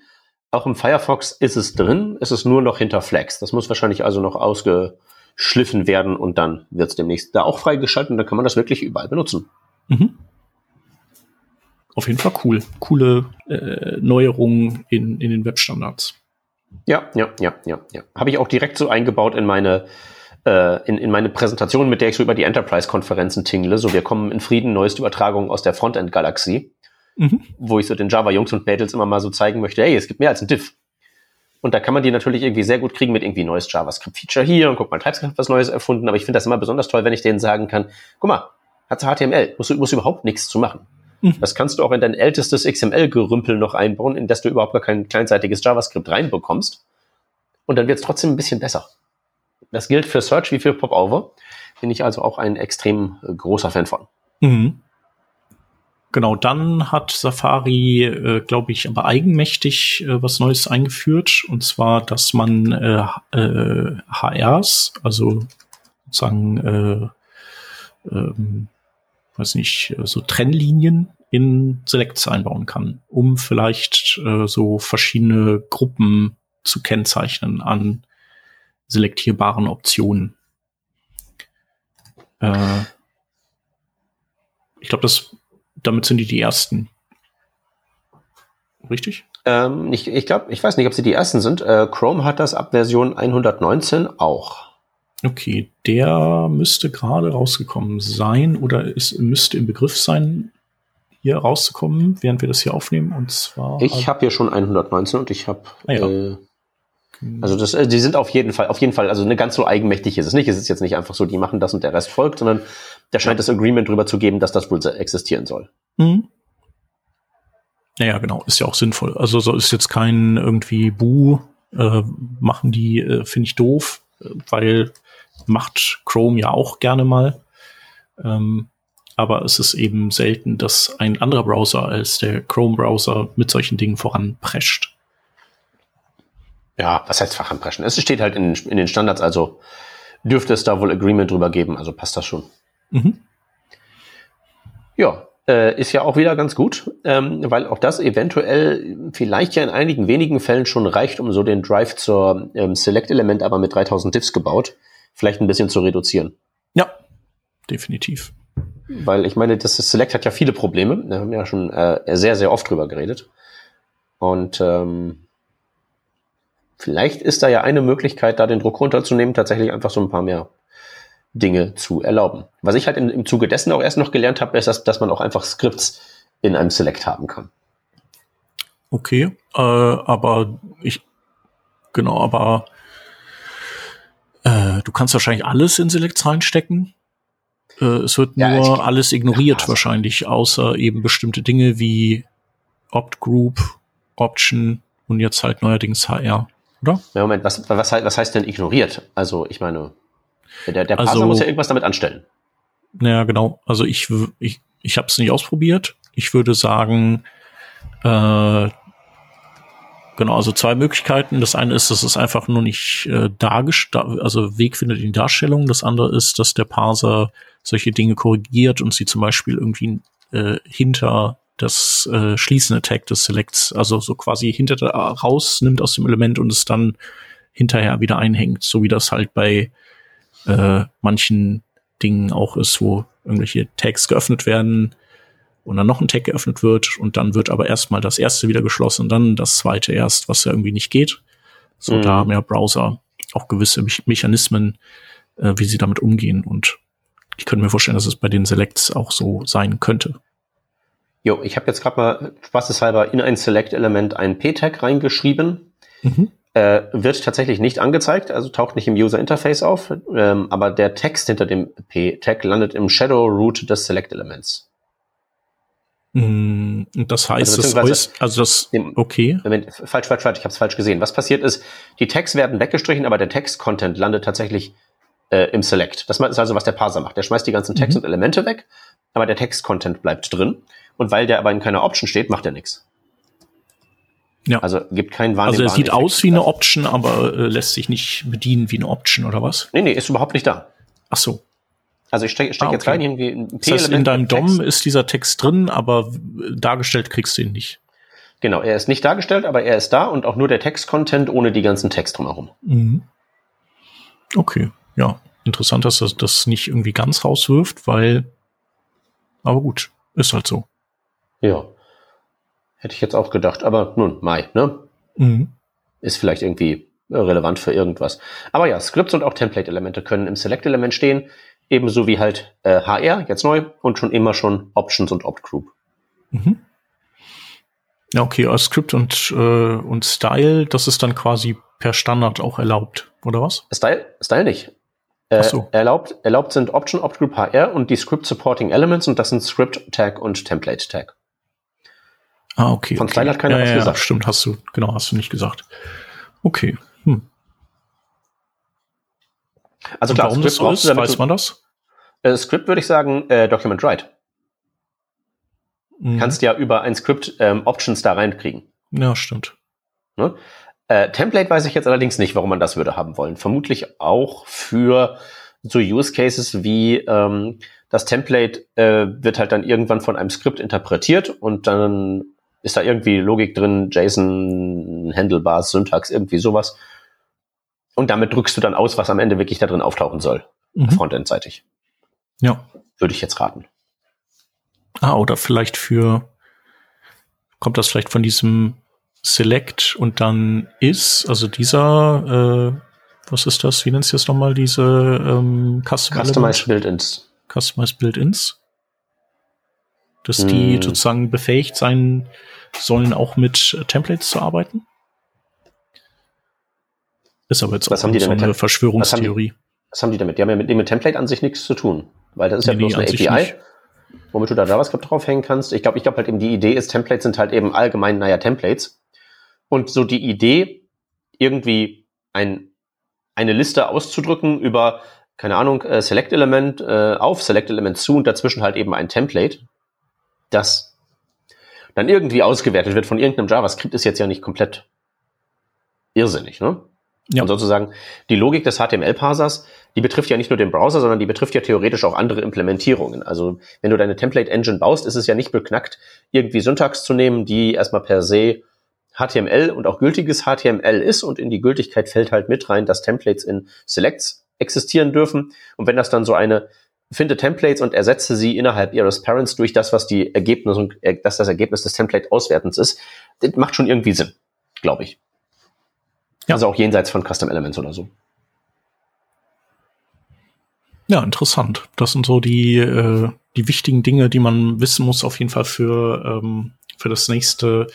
Auch im Firefox ist es drin, es ist nur noch hinter Flags. Das muss wahrscheinlich also noch ausgeschliffen werden und dann wird es demnächst da auch freigeschaltet und dann kann man das wirklich überall benutzen. Mhm. Auf jeden Fall cool. Coole äh, Neuerungen in, in den Webstandards. Ja, ja, ja, ja, ja. Habe ich auch direkt so eingebaut in meine äh, in, in meine Präsentation, mit der ich so über die Enterprise-Konferenzen tingle. So, wir kommen in Frieden, neueste Übertragung aus der Frontend-Galaxie, mhm. wo ich so den Java-Jungs und Mädels immer mal so zeigen möchte, hey, es gibt mehr als ein Diff. Und da kann man die natürlich irgendwie sehr gut kriegen mit irgendwie neues JavaScript-Feature hier und guck mal, TypeScript hat was Neues erfunden. Aber ich finde das immer besonders toll, wenn ich denen sagen kann, guck mal, hat HTML, musst du, musst überhaupt nichts zu machen. Mhm. Das kannst du auch in dein ältestes XML-Gerümpel noch einbauen, in das du überhaupt gar kein kleinseitiges JavaScript reinbekommst. Und dann wird es trotzdem ein bisschen besser. Das gilt für Search wie für Popover. Bin ich also auch ein extrem äh, großer Fan von. Mhm. Genau, dann hat Safari, äh, glaube ich, aber eigenmächtig äh, was Neues eingeführt. Und zwar, dass man äh, äh, HRs, also sozusagen, äh, ähm, weiß nicht, so Trennlinien in Selects einbauen kann, um vielleicht äh, so verschiedene Gruppen zu kennzeichnen an selektierbaren Optionen. Äh, ich glaube, das damit sind die die ersten. Richtig? Ähm, ich ich glaube, ich weiß nicht, ob sie die ersten sind. Äh, Chrome hat das ab Version 119 auch. Okay, der müsste gerade rausgekommen sein oder es müsste im Begriff sein, hier rauszukommen, während wir das hier aufnehmen. Und zwar. Ich habe hier schon 119 und ich habe ah, ja. äh, also das, äh, die sind auf jeden Fall, auf jeden Fall, also eine ganz so eigenmächtig ist es nicht. Es ist jetzt nicht einfach so, die machen das und der Rest folgt, sondern da scheint es Agreement drüber zu geben, dass das wohl existieren soll. Mhm. Naja, genau, ist ja auch sinnvoll. Also so ist jetzt kein irgendwie Bu, äh, machen die, äh, finde ich doof, weil macht Chrome ja auch gerne mal. Ähm, aber es ist eben selten, dass ein anderer Browser als der Chrome-Browser mit solchen Dingen voranprescht ja, was heißt Fachanpreschen? Es steht halt in, in, den Standards, also dürfte es da wohl Agreement drüber geben, also passt das schon. Mhm. Ja, äh, ist ja auch wieder ganz gut, ähm, weil auch das eventuell vielleicht ja in einigen wenigen Fällen schon reicht, um so den Drive zur ähm, Select-Element aber mit 3000 Diffs gebaut, vielleicht ein bisschen zu reduzieren. Ja, definitiv. Weil ich meine, das Select hat ja viele Probleme. Wir haben ja schon äh, sehr, sehr oft drüber geredet. Und ähm, vielleicht ist da ja eine Möglichkeit, da den Druck runterzunehmen, tatsächlich einfach so ein paar mehr Dinge zu erlauben. Was ich halt im, im Zuge dessen auch erst noch gelernt habe, ist, dass, dass man auch einfach Skripts in einem Select haben kann. Okay, äh, aber ich, genau, aber äh, du kannst wahrscheinlich alles in Select reinstecken. Äh, es wird ja, nur alles ignoriert ja, wahrscheinlich, außer eben bestimmte Dinge wie Opt Group, Option und jetzt halt neuerdings HR oder? Ja, Moment, was, was, was heißt denn ignoriert? Also, ich meine, der, der Parser also, muss ja irgendwas damit anstellen. Naja, genau. Also ich, ich, ich habe es nicht ausprobiert. Ich würde sagen, äh, genau, also zwei Möglichkeiten. Das eine ist, dass es einfach nur nicht äh, dargestellt, also Weg findet in Darstellung. Das andere ist, dass der Parser solche Dinge korrigiert und sie zum Beispiel irgendwie äh, hinter das äh, schließende Tag des Selects, also so quasi hinter da rausnimmt aus dem Element und es dann hinterher wieder einhängt, so wie das halt bei äh, manchen Dingen auch ist, wo irgendwelche Tags geöffnet werden und dann noch ein Tag geöffnet wird und dann wird aber erstmal das erste wieder geschlossen und dann das zweite erst, was ja irgendwie nicht geht. So, mhm. da haben ja Browser auch gewisse Me Mechanismen, äh, wie sie damit umgehen und ich könnte mir vorstellen, dass es bei den Selects auch so sein könnte. Jo, ich habe jetzt gerade mal spaßeshalber in ein Select-Element ein P-Tag reingeschrieben. Mhm. Äh, wird tatsächlich nicht angezeigt, also taucht nicht im User Interface auf, ähm, aber der Text hinter dem P-Tag landet im Shadow Root des Select-Elements. Mm, Das heißt, Also das äuß- also das, okay. Moment, falsch, falsch, falsch, ich habe es falsch gesehen. Was passiert ist, die Tags werden weggestrichen, aber der Text-Content landet tatsächlich äh, im Select. Das ist also, was der Parser macht. Der schmeißt die ganzen Text Mhm. und Elemente weg, aber der Text-Content bleibt drin. Und weil der aber in keiner Option steht, macht er nichts. Ja. Also gibt keinen Also er sieht Effekt. aus wie eine Option, aber äh, lässt sich nicht bedienen wie eine Option oder was? Nee, nee, ist überhaupt nicht da. Ach so. Also ich stecke steck Ah, jetzt okay. rein, irgendwie ein Das heißt, in deinem. DOM ist dieser Text drin, aber äh, dargestellt kriegst du ihn nicht. Genau, er ist nicht dargestellt, aber er ist da und auch nur der Text-Content ohne die ganzen Text drumherum. Mhm. Okay, ja. Interessant, dass das das nicht irgendwie ganz rauswirft, weil, aber gut, ist halt so. Ja. Hätte ich jetzt auch gedacht, aber nun, Mai, ne? Mhm. ist vielleicht irgendwie äh, relevant für irgendwas. Aber ja, Scripts und auch Template-Elemente können im Select-Element stehen, ebenso wie halt äh, HR, jetzt neu, und schon immer schon Options und Opt-Group. Mhm. Ja, okay, als Script und, äh, und Style, das ist dann quasi per Standard auch erlaubt, oder was? Style, Style nicht. Äh, so. erlaubt, erlaubt sind Option, Opt-Group, HR und die Script Supporting Elements und das sind Script Tag und Template Tag. Ah, okay. Von okay. Hat keiner ja, was ja, gesagt. Stimmt, hast du, genau, hast du nicht gesagt. Okay. Hm. Also Und klar, warum das so ist, du, weiß man das? Äh, Script würde ich sagen, äh, Document Write. Mhm. Kannst ja über ein Script ähm, Options da reinkriegen. Ja, stimmt. Ne? Äh, Template weiß ich jetzt allerdings nicht, warum man das würde haben wollen. Vermutlich auch für so Use Cases wie ähm, das Template äh, wird halt dann irgendwann von einem Skript interpretiert und dann ist da irgendwie Logik drin, JSON, Handlebars, Syntax, irgendwie sowas. Und damit drückst du dann aus, was am Ende wirklich da drin auftauchen soll, Mhm. frontendseitig. Ja. Würde ich jetzt raten. Ah, oder vielleicht für, kommt das vielleicht von diesem Select und dann is, also dieser, äh, was ist das? Wie nennst du das nochmal? Diese ähm, Custom Customized Build-ins. Customized Build-ins? Dass die Hm. sozusagen befähigt sein sollen, auch mit äh, Templates zu arbeiten? Ist aber jetzt Was auch haben die so denn mit eine Tem- Verschwörungstheorie. Was haben die damit? Die haben ja mit dem Template an sich nichts zu tun. Weil das ist ja Nee, bloß nee, eine API, nicht. womit du da JavaScript draufhängen kannst. Ich glaube, ich glaube halt eben die Idee ist, Templates sind halt eben allgemein, naja, Templates. Und so die Idee, irgendwie ein, eine Liste auszudrücken über, keine Ahnung, äh, Select-Element äh, auf, Select-Element zu und dazwischen halt eben ein Template, das dann irgendwie ausgewertet wird von irgendeinem JavaScript, ist jetzt ja nicht komplett irrsinnig, ne? Ja. Und sozusagen die Logik des HTML-Parsers, die betrifft ja nicht nur den Browser, sondern die betrifft ja theoretisch auch andere Implementierungen. Also wenn du deine Template-Engine baust, ist es ja nicht beknackt, irgendwie Syntax zu nehmen, die erstmal per se HTML und auch gültiges HTML ist und in die Gültigkeit fällt halt mit rein, dass Templates in Selects existieren dürfen. Und wenn das dann so eine finde Templates und ersetze sie innerhalb ihres Parents durch das, was die Ergebnis und äh, dass das Ergebnis des Template-Auswertens ist, das macht schon irgendwie Sinn, glaube ich. Ja. Also auch jenseits von Custom Elements oder so. Ja, interessant. Das sind so die, äh, die wichtigen Dinge, die man wissen muss, auf jeden Fall für, ähm, für das nächste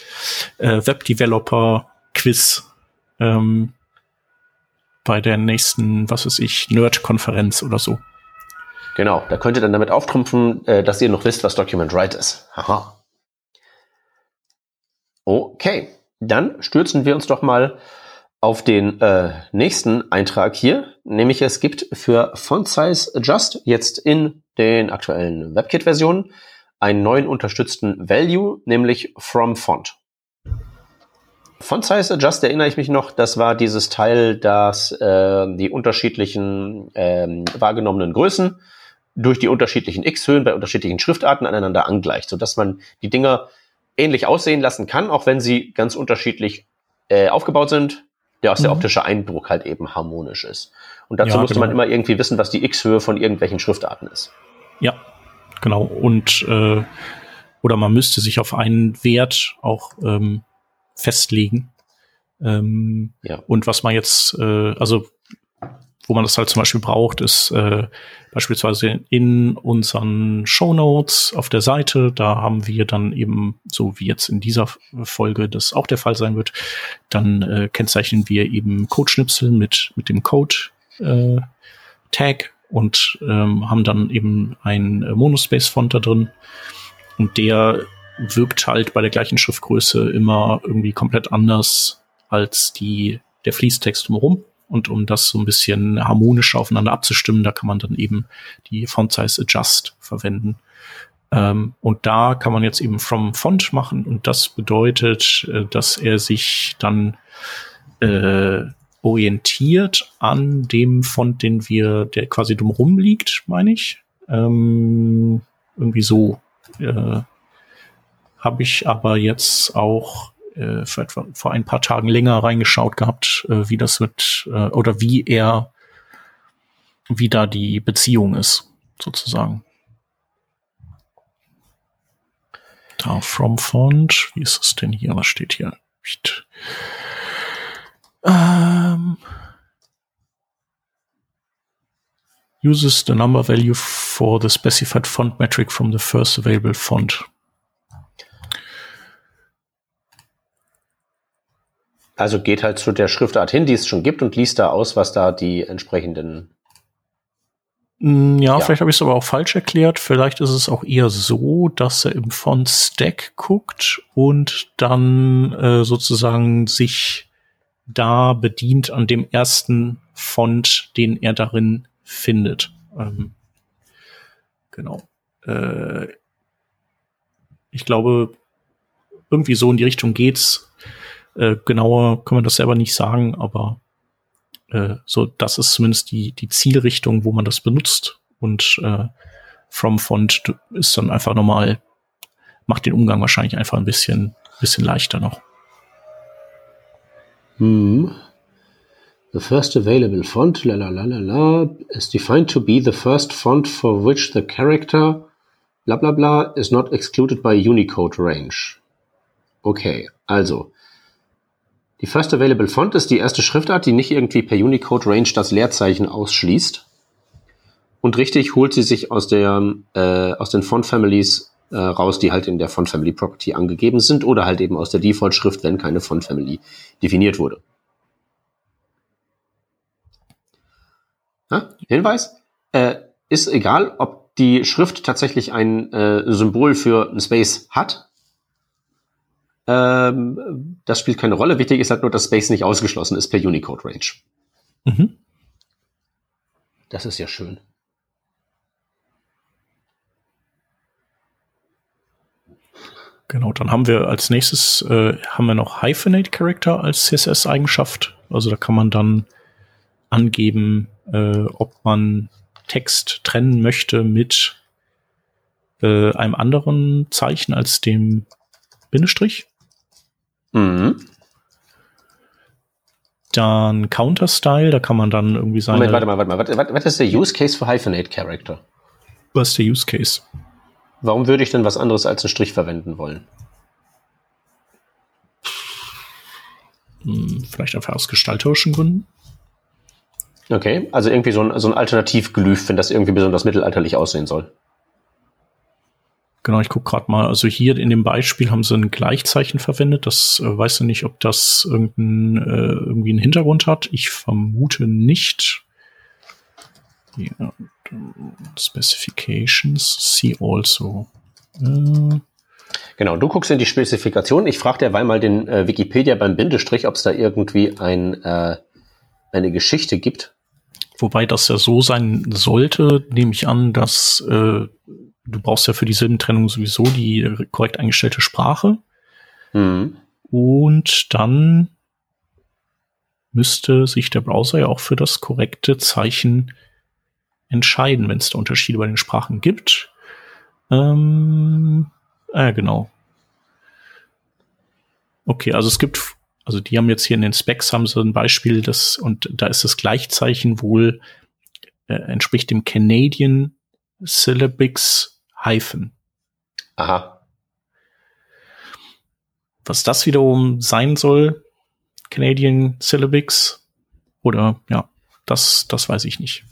äh, Web-Developer-Quiz ähm, bei der nächsten, was weiß ich, Nerd-Konferenz oder so. Genau, da könnt ihr dann damit auftrumpfen, äh, dass ihr noch wisst, was Document Write ist. Haha. Okay, dann stürzen wir uns doch mal auf den äh, nächsten Eintrag hier, nämlich es gibt für Font Size Adjust jetzt in den aktuellen WebKit-Versionen einen neuen unterstützten Value, nämlich From Font. Font Size Adjust erinnere ich mich noch, das war dieses Teil, das äh, die unterschiedlichen ähm, wahrgenommenen Größen durch die unterschiedlichen X-Höhen bei unterschiedlichen Schriftarten aneinander angleicht, sodass man die Dinger ähnlich aussehen lassen kann, auch wenn sie ganz unterschiedlich äh, aufgebaut sind, der aus der Mhm. optische Eindruck halt eben harmonisch ist. Und dazu Ja, musste genau. man immer irgendwie wissen, was die X-Höhe von irgendwelchen Schriftarten ist. Ja, genau. Und äh, oder man müsste sich auf einen Wert auch ähm, festlegen. Ähm, Ja. Und was man jetzt, äh, also wo man das halt zum Beispiel braucht, ist äh, beispielsweise in unseren Show Notes auf der Seite. Da haben wir dann eben, so wie jetzt in dieser Folge das auch der Fall sein wird, dann äh, kennzeichnen wir eben Codeschnipsel mit mit dem Code äh, und ähm, haben dann eben ein äh, Monospace-Font da drin. Und der wirkt halt bei der gleichen Schriftgröße immer irgendwie komplett anders als die, der Fließtext drumherum. Und um das so ein bisschen harmonischer aufeinander abzustimmen, da kann man dann eben die Font Size Adjust verwenden. Ähm, und da kann man jetzt eben from Font machen und das bedeutet, äh, dass er sich dann äh, orientiert an dem Font, den wir, der quasi drumherum liegt, meine ich. Ähm, irgendwie so äh, habe ich aber jetzt auch äh, vor, etwa, vor ein paar Tagen länger reingeschaut gehabt, äh, wie das wird äh, oder wie er, wie da die Beziehung ist, sozusagen. Da from font, wie ist es denn hier? Was steht hier? Ähm, uses the number value for the specified font metric from the first available font. Also geht halt zu der Schriftart hin, die es schon gibt und liest da aus, was da die entsprechenden. Mm, ja, ja. vielleicht habe ich es aber auch falsch erklärt. Vielleicht ist es auch eher so, dass er im Font Stack guckt und dann äh, sozusagen sich da bedient an dem ersten Font, den er darin findet. Ähm, genau. Äh, ich glaube, irgendwie so in die Richtung geht's. Äh, genauer können wir das selber nicht sagen, aber äh, so, das ist zumindest die, die Zielrichtung, wo man das benutzt. Und äh, From Font ist dann einfach nochmal, macht den Umgang wahrscheinlich einfach ein bisschen, bisschen leichter noch. Hm. The first available font, la la la la la, is defined to be the first font for which the character, bla bla bla, is not excluded by Unicode range. Okay, also, die First Available Font ist die erste Schriftart, die nicht irgendwie per Unicode Range das Leerzeichen ausschließt. Und richtig holt sie sich aus der äh, aus den Font Families äh, raus, die halt in der Font Family Property angegeben sind oder halt eben aus der Default Schrift, wenn keine Font Family definiert wurde. Ja, Hinweis: äh, ist egal, ob die Schrift tatsächlich ein äh, Symbol für ein Space hat ähm, das spielt keine Rolle. Wichtig ist halt nur, dass Space nicht ausgeschlossen ist per Unicode Range. Mhm. Das ist ja schön. Genau, dann haben wir als nächstes äh, haben wir noch Hyphenate Character als CSS-Eigenschaft. Also da kann man dann angeben, äh, ob man Text trennen möchte mit äh, einem anderen Zeichen als dem Bindestrich. Mhm. Dann Counter-Style, da kann man dann irgendwie sagen. Moment, warte mal, warte mal. Was, was ist der Use Case für Hyphenate Character? Was ist der Use Case? Warum würde ich denn was anderes als einen Strich verwenden wollen? Hm, vielleicht einfach aus gestalterischen Gründen. Okay, also irgendwie so ein, so ein Alternativglyph, wenn das irgendwie besonders mittelalterlich aussehen soll. Genau, ich gucke gerade mal. Also hier in dem Beispiel haben sie ein Gleichzeichen verwendet. Das äh, weiß ich nicht, ob das irgendein, äh, irgendwie einen Hintergrund hat. Ich vermute nicht. Ja, Specifications, see also. Äh. Genau, du guckst in die Spezifikation. Ich frage derweil mal den äh, Wikipedia beim Bindestrich, ob es da irgendwie ein, äh, eine Geschichte gibt. Wobei das ja so sein sollte, nehme ich an, dass äh, du brauchst ja für die Silbentrennung sowieso die korrekt eingestellte Sprache. Mhm. Und dann müsste sich der Browser ja auch für das korrekte Zeichen entscheiden, wenn es da Unterschiede bei den Sprachen gibt. Ähm, äh, genau. Okay, also es gibt, also die haben jetzt hier in den Specs haben sie ein Beispiel, das und da ist das Gleichzeichen wohl äh, entspricht dem Canadian Syllabics Hyphen. Aha. Was das wiederum sein soll, Canadian Syllabics oder ja, das, das weiß ich nicht.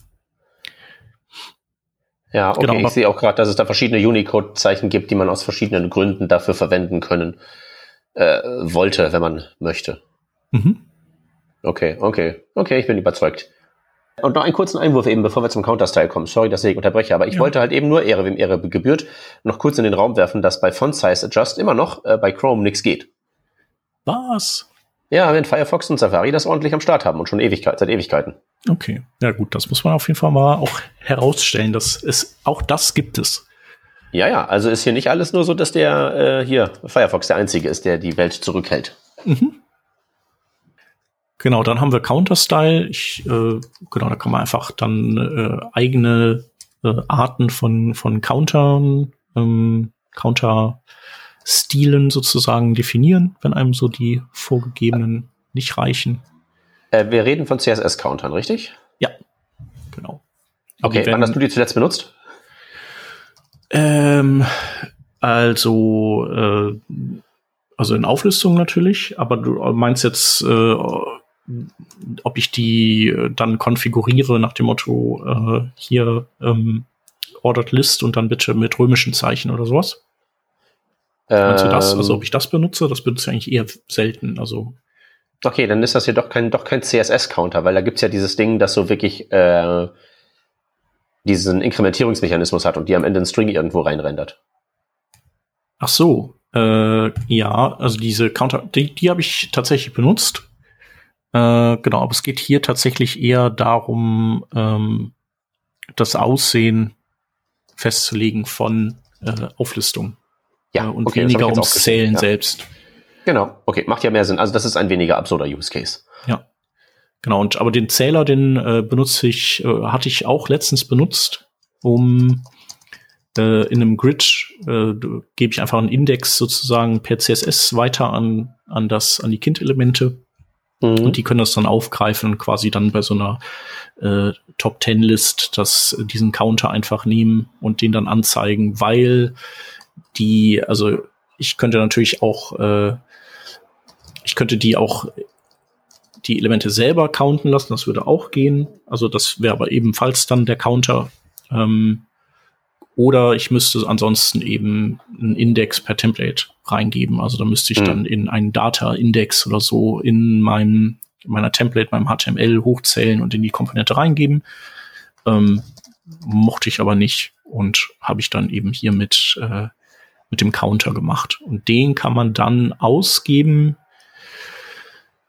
Ja, okay, genau, ich sehe auch gerade, dass es da verschiedene Unicode-Zeichen gibt, die man aus verschiedenen Gründen dafür verwenden können äh, wollte, wenn man möchte. Mhm. Okay, okay, okay, ich bin überzeugt. Und noch einen kurzen Einwurf eben, bevor wir zum Counter-Style kommen. Sorry, dass ich unterbreche, aber ich ja. wollte halt eben nur Ehre, wem Ehre gebührt, noch kurz in den Raum werfen, dass bei Font Size Adjust immer noch äh, bei Chrome nichts geht. Was? Ja, wenn Firefox und Safari das ordentlich am Start haben und schon Ewigkeit, seit Ewigkeiten. Okay, ja gut, das muss man auf jeden Fall mal auch herausstellen, dass es auch das gibt es. Ja, ja, also ist hier nicht alles nur so, dass der äh, hier Firefox der einzige ist, der die Welt zurückhält. Mhm. Genau, dann haben wir Counter-Style. Ich, äh, genau, da kann man einfach dann äh, eigene äh, Arten von, von Countern, ähm, Counter-Stilen sozusagen definieren, wenn einem so die vorgegebenen nicht reichen. Äh, wir reden von CSS-Countern, richtig? Ja, genau. Okay, wann hast du die zuletzt benutzt? Ähm, also, äh, also in Auflistung natürlich, aber du meinst jetzt äh, ob ich die äh, dann konfiguriere nach dem Motto äh, hier ähm, Ordered List und dann bitte mit römischen Zeichen oder sowas? Ähm, Meinst du das? Also ob ich das benutze, das benutze ich eigentlich eher selten. Also Okay, dann ist das hier doch kein, doch kein CSS-Counter, weil da gibt's ja dieses Ding, das so wirklich äh, diesen Inkrementierungsmechanismus hat und die am Ende einen String irgendwo reinrendert. Ach so, äh, ja, also diese Counter, die, die habe ich tatsächlich benutzt. Äh, genau, aber es geht hier tatsächlich eher darum, ähm, das Aussehen festzulegen von äh, Auflistung. Ja, äh, und okay, weniger ums Zählen ja. selbst. Genau, okay, macht ja mehr Sinn. Also das ist ein weniger absurder Use Case. Ja. Genau, und aber den Zähler, den äh, benutze ich, äh, hatte ich auch letztens benutzt, um äh, in einem Grid äh, gebe ich einfach einen Index sozusagen per CSS weiter an, an das, an die Kindelemente Mhm. Und die können das dann aufgreifen und quasi dann bei so einer äh, Top Ten List das, diesen Counter einfach nehmen und den dann anzeigen, weil die, also ich könnte natürlich auch, äh, ich könnte die auch die Elemente selber counten lassen, das würde auch gehen. Also das wäre aber ebenfalls dann der Counter. Ähm, oder ich müsste ansonsten eben einen Index per Template reingeben. Also da müsste ich mhm. dann in einen Data-Index oder so in meinem, in meiner Template, meinem HTML hochzählen und in die Komponente reingeben. Ähm, mochte ich aber nicht und habe ich dann eben hier mit, äh, mit dem Counter gemacht. Und den kann man dann ausgeben.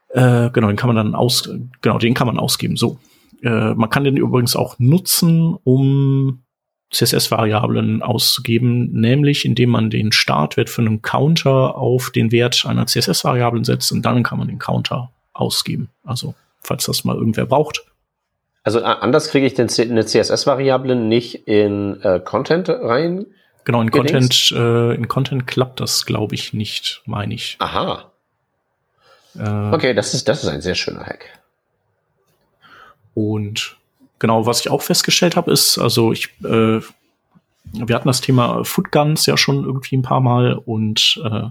Äh, genau, den kann man dann aus, genau, den kann man ausgeben. So. Äh, man kann den übrigens auch nutzen, um CSS-Variablen auszugeben, nämlich indem man den Startwert für einen Counter auf den Wert einer CSS-Variablen setzt und dann kann man den Counter ausgeben. Also, falls das mal irgendwer braucht. Also anders kriege ich den eine CSS-Variable nicht in äh, Content rein. Genau, in Content, äh, in Content klappt das, glaube ich, nicht, meine ich. Aha. Äh, okay, das ist, das ist ein sehr schöner Hack. Und genau, was ich auch festgestellt habe, ist, also ich, äh, wir hatten das Thema Footguns ja schon irgendwie ein paar Mal und äh,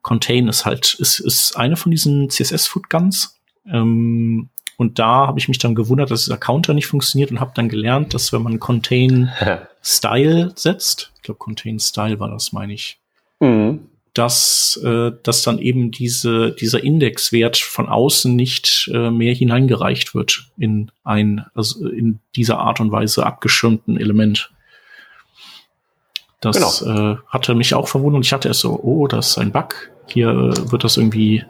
Contain ist halt, ist, ist eine von diesen CSS-Footguns. Ähm, und da habe ich mich dann gewundert, dass dieser Counter nicht funktioniert und habe dann gelernt, dass wenn man Contain Style setzt, ich glaube Contain Style war das, meine ich, mhm dass, äh, dass dann eben diese, dieser Indexwert von außen nicht äh, mehr hineingereicht wird in ein, also in dieser Art und Weise abgeschirmten Element. Das genau. äh, hatte mich auch verwundert. Ich hatte erst so, oh, das ist ein Bug. Hier äh, wird das irgendwie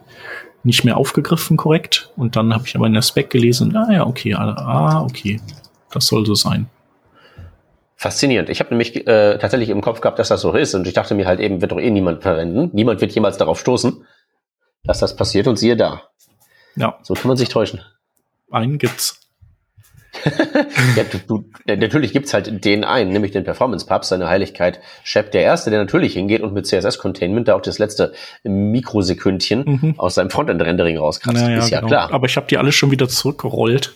nicht mehr aufgegriffen korrekt. Und dann habe ich aber in der Spec gelesen, ah ja, okay, ah, okay, das soll so sein faszinierend. Ich habe nämlich äh, tatsächlich im Kopf gehabt, dass das so ist und ich dachte mir halt eben, wird doch eh niemand verwenden. Niemand wird jemals darauf stoßen, dass das passiert und siehe da. Ja. So kann man sich täuschen. Einen gibt's. ja, du, du, natürlich gibt's halt den einen, nämlich den Performance Pub, seine Heiligkeit Shep, der Erste, der natürlich hingeht und mit CSS-Containment da auch das letzte Mikrosekündchen mhm. aus seinem Frontend-Rendering rauskratzt. Ja, ist ja genau. klar. Aber ich habe die alle schon wieder zurückgerollt,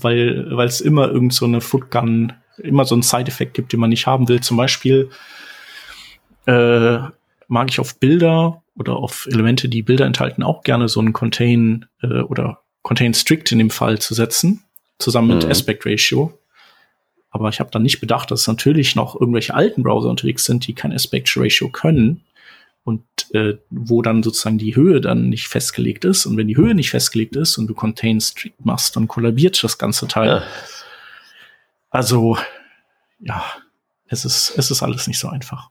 weil es immer irgend so eine Footgun immer so einen Side-Effekt gibt, den man nicht haben will. Zum Beispiel äh, mag ich auf Bilder oder auf Elemente, die Bilder enthalten, auch gerne so einen Contain äh, oder Contain Strict in dem Fall zu setzen, zusammen mit mhm. Aspect Ratio. Aber ich habe dann nicht bedacht, dass natürlich noch irgendwelche alten Browser unterwegs sind, die kein Aspect Ratio können. und äh, wo dann sozusagen die Höhe dann nicht festgelegt ist. Und wenn die Höhe nicht festgelegt ist und du Contain Strict machst, dann kollabiert das ganze Teil. Ja. Also, ja, es ist, es ist alles nicht so einfach.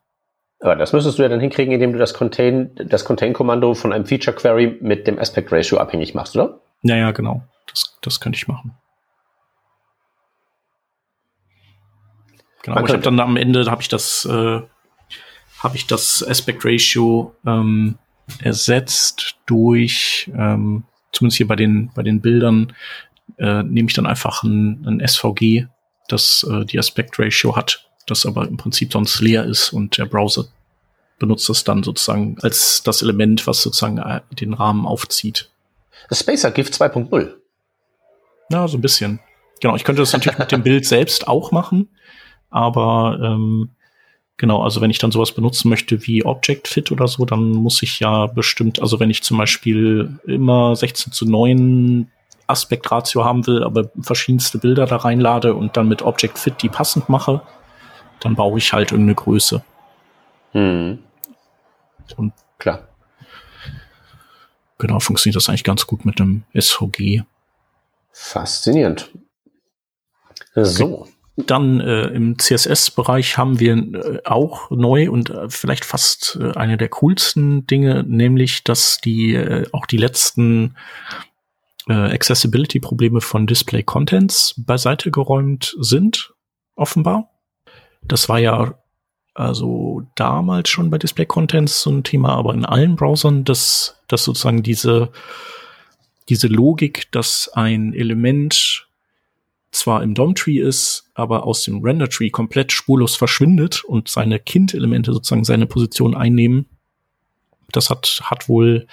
Aber das müsstest du ja dann hinkriegen, indem du das Contain, das Contain-Kommando von einem Feature Query mit dem Aspect Ratio abhängig machst, oder? Ja, ja, genau. Das, das könnte ich machen. Genau, ich habe dann am Ende habe ich das äh, habe ich das Aspect Ratio ähm, ersetzt durch ähm, zumindest hier bei den bei den Bildern äh, nehme ich dann einfach ein, ein SVG, das äh, die Aspect Ratio hat, das aber im Prinzip sonst leer ist und der Browser benutzt das dann sozusagen als das Element, was sozusagen äh, den Rahmen aufzieht. Das Spacer GIF 2.0. Ja, so ein bisschen. Genau, ich könnte das natürlich mit dem Bild selbst auch machen. Aber ähm, genau, also wenn ich dann sowas benutzen möchte wie Object Fit oder so, dann muss ich ja bestimmt, also wenn ich zum Beispiel immer 16 zu 9 Aspektratio haben will, aber verschiedenste Bilder da reinlade und dann mit Object Fit die passend mache, dann brauche ich halt irgendeine Größe. Hm. Und klar. Genau, funktioniert das eigentlich ganz gut mit einem SVG. Faszinierend. So. Okay. Dann äh, im CSS-Bereich haben wir äh, auch neu und äh, vielleicht fast äh, eine der coolsten Dinge, nämlich dass die äh, auch die letzten äh, Accessibility-Probleme von Display Contents beiseite geräumt sind, offenbar. Das war ja also damals schon bei Display Contents so ein Thema, aber in allen Browsern, dass, dass sozusagen diese, diese Logik, dass ein Element zwar im DOM-Tree ist, aber aus dem Render-Tree komplett spurlos verschwindet und seine Kind-Elemente sozusagen seine Position einnehmen. Das hat, hat wohl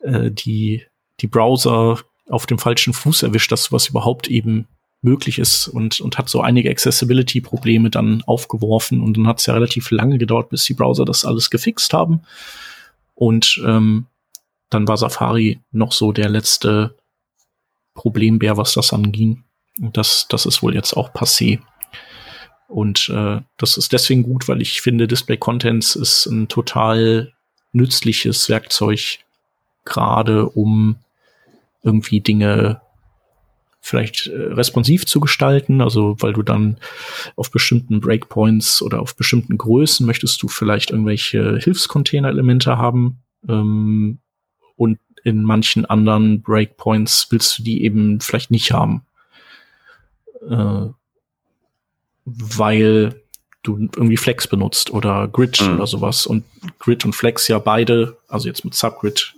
äh, die, die Browser auf dem falschen Fuß erwischt, dass sowas überhaupt eben möglich ist und, und hat so einige Accessibility-Probleme dann aufgeworfen und dann hat es ja relativ lange gedauert, bis die Browser das alles gefixt haben. Und ähm, dann war Safari noch so der letzte Problembär, was das anging. Das, das ist wohl jetzt auch passé. Und äh, das ist deswegen gut, weil ich finde, Display Contents ist ein total nützliches Werkzeug, gerade um irgendwie Dinge vielleicht äh, responsiv zu gestalten, also weil du dann auf bestimmten Breakpoints oder auf bestimmten Größen möchtest du vielleicht irgendwelche Hilfscontainer-Elemente haben ähm, und in manchen anderen Breakpoints willst du die eben vielleicht nicht haben äh, weil du irgendwie Flex benutzt oder Grid mhm. oder sowas. Und Grid und Flex ja beide, also jetzt mit Subgrid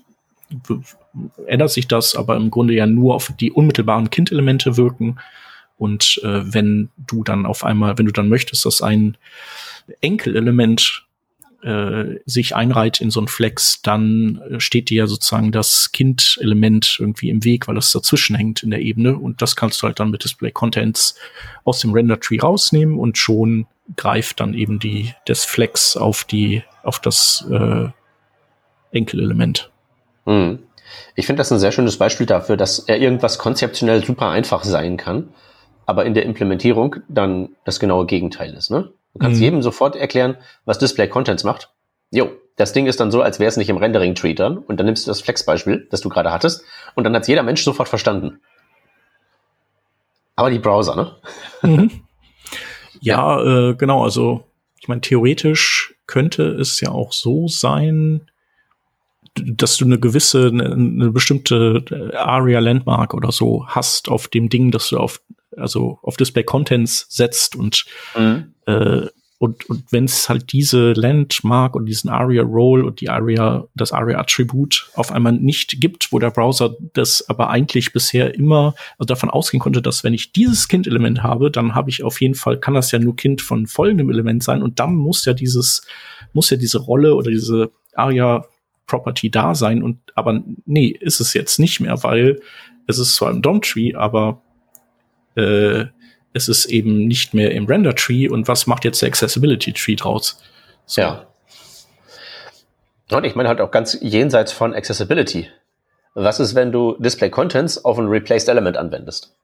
ändert sich das, aber im Grunde ja nur auf die unmittelbaren Kindelemente wirken. Und äh, wenn du dann auf einmal, wenn du dann möchtest, dass ein Enkelelement äh, sich einreiht in so ein Flex, dann äh, steht dir ja sozusagen das Kind-Element irgendwie im Weg, weil das dazwischen hängt in der Ebene. Und das kannst du halt dann mit Display Contents aus dem Render Tree rausnehmen und schon greift dann eben die, das Flex auf die, auf das äh, Enkelelement. Mhm. Ich finde das ein sehr schönes Beispiel dafür, dass er irgendwas konzeptionell super einfach sein kann, aber in der Implementierung dann das genaue Gegenteil ist. Ne? Du kannst mhm. jedem sofort erklären, was Display Contents macht. Jo, das Ding ist dann so, als wäre es nicht im Rendering-Tree dran. Und dann nimmst du das Flex-Beispiel, das du gerade hattest, und dann hat jeder Mensch sofort verstanden. Aber die Browser, ne? Mhm. Ja, ja. Äh, genau. Also, ich meine, theoretisch könnte es ja auch so sein, dass du eine gewisse, eine, bestimmte Aria Landmark oder so hast auf dem Ding, dass du auf also auf Display Contents setzt und mhm. äh, und, und wenn es halt diese Landmark und diesen ARIA Role und die ARIA, das ARIA Attribut auf einmal nicht gibt, wo der Browser das aber eigentlich bisher immer also davon ausgehen konnte, dass wenn ich dieses Kind-Element habe, dann habe ich auf jeden Fall, kann das ja nur Kind von folgendem Element sein und dann muss ja dieses, muss ja diese Rolle oder diese ARIA Property da sein und aber nee, ist es jetzt nicht mehr, weil es ist zwar im DOM-Tree, aber äh, es ist eben nicht mehr im Render Tree und was macht jetzt der Accessibility Tree draus? So. Ja. Und ich meine halt auch ganz jenseits von Accessibility. Was ist, wenn du Display Contents auf ein Replaced Element anwendest?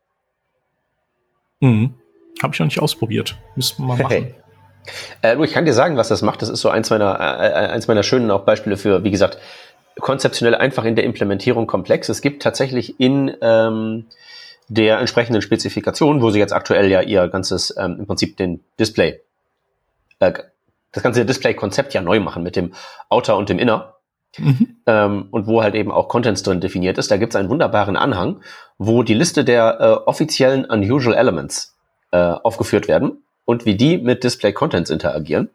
Mhm. Habe ich noch nicht ausprobiert. Müssen wir mal machen. Äh, ich kann dir sagen, was das macht. Das ist so eins meiner, äh, äh, eins meiner schönen auch Beispiele für, wie gesagt, konzeptionell einfach in der Implementierung komplex. Es gibt tatsächlich in ähm, der entsprechenden Spezifikation, wo sie jetzt aktuell ja ihr ganzes, ähm, im Prinzip den Display, äh, das ganze Display-Konzept ja neu machen mit dem Outer und dem Inner. Mhm. Ähm, und wo halt eben auch Contents drin definiert ist. Da gibt es einen wunderbaren Anhang, wo die Liste der äh, offiziellen Unusual Elements äh, aufgeführt werden und wie die mit Display Contents interagieren.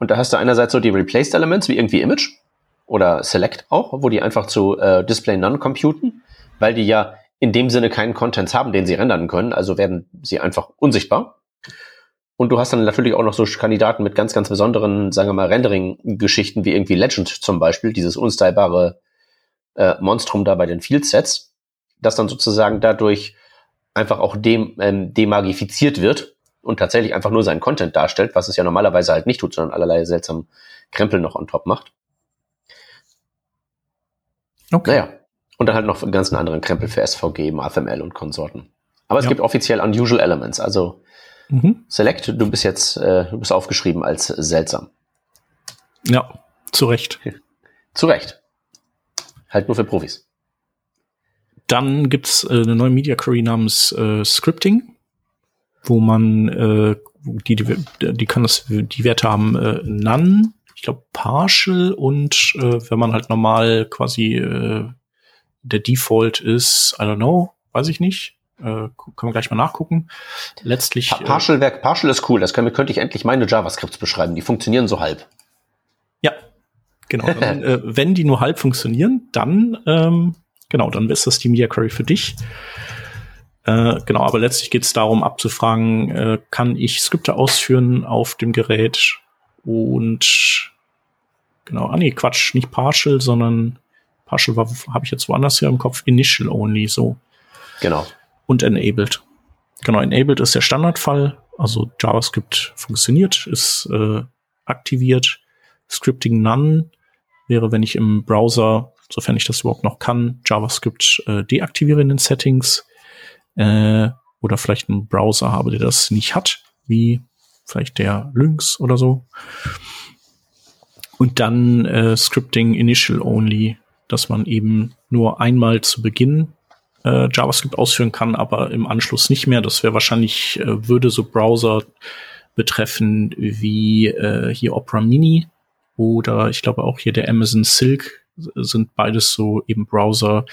Und da hast du einerseits so die Replaced Elements wie irgendwie Image oder Select auch, wo die einfach zu äh, Display None computen, weil die ja in dem Sinne keinen Contents haben, den sie rendern können, also werden sie einfach unsichtbar. Und du hast dann natürlich auch noch so Kandidaten mit ganz, ganz besonderen, sagen wir mal, Rendering-Geschichten wie irgendwie Legend zum Beispiel, dieses unstylebare äh, Monstrum da bei den Field-Sets, das dann sozusagen dadurch einfach auch dem, ähm, demagifiziert wird und tatsächlich einfach nur seinen Content darstellt, was es ja normalerweise halt nicht tut, sondern allerlei seltsamen Krempel noch on top macht. Okay. Naja. Und dann halt noch einen ganzen anderen Krempel für SVG, MathML und Konsorten. Aber es ja. gibt offiziell Unusual Elements, also mhm. Select, du bist jetzt, äh, du bist aufgeschrieben als seltsam. Ja, zu Recht. zu Recht. Halt nur für Profis. Dann gibt's äh, eine neue Media Query namens äh, Scripting wo man äh, die, die, die kann das, die Werte haben äh, None, ich glaube Partial und äh, wenn man halt normal quasi äh, der Default ist, I don't know, weiß ich nicht. Äh, können wir gleich mal nachgucken. Letztlich. Pa Partial, Werk, Partial ist cool. Das können, könnte ich endlich meine JavaScripts beschreiben. Die funktionieren so halb. Ja, genau. Dann, äh, wenn die nur halb funktionieren, dann ähm, genau, dann ist das die Media Query für dich. Äh, genau, aber letztlich geht es darum, abzufragen, äh, kann ich Skripte ausführen auf dem Gerät und genau, ah nee, Quatsch, nicht partial, sondern partial habe ich jetzt woanders hier im Kopf, initial only, so. Genau. Und enabled. Genau, enabled ist der Standardfall, also JavaScript funktioniert, ist äh, aktiviert. Scripting none wäre, wenn ich im Browser, sofern ich das überhaupt noch kann, JavaScript äh, deaktiviere in den Settings äh, oder vielleicht einen Browser habe, der das nicht hat, wie vielleicht der Lynx oder so. Und dann äh, Scripting Initial Only, dass man eben nur einmal zu Beginn äh, JavaScript ausführen kann, aber im Anschluss nicht mehr. Das wäre wahrscheinlich, äh, würde so Browser betreffen wie äh, hier Opera Mini oder ich glaube auch hier der Amazon Silk sind beides so eben Browser,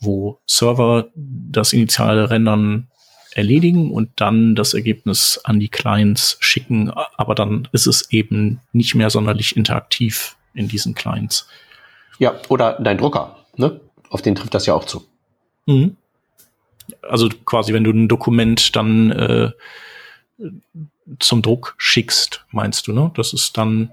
wo Server das initiale Rendern erledigen und dann das Ergebnis an die Clients schicken, aber dann ist es eben nicht mehr sonderlich interaktiv in diesen Clients. Ja, oder dein Drucker, ne? Auf den trifft das ja auch zu. Mhm. Also quasi, wenn du ein Dokument dann äh, zum Druck schickst, meinst du, ne? Das ist dann.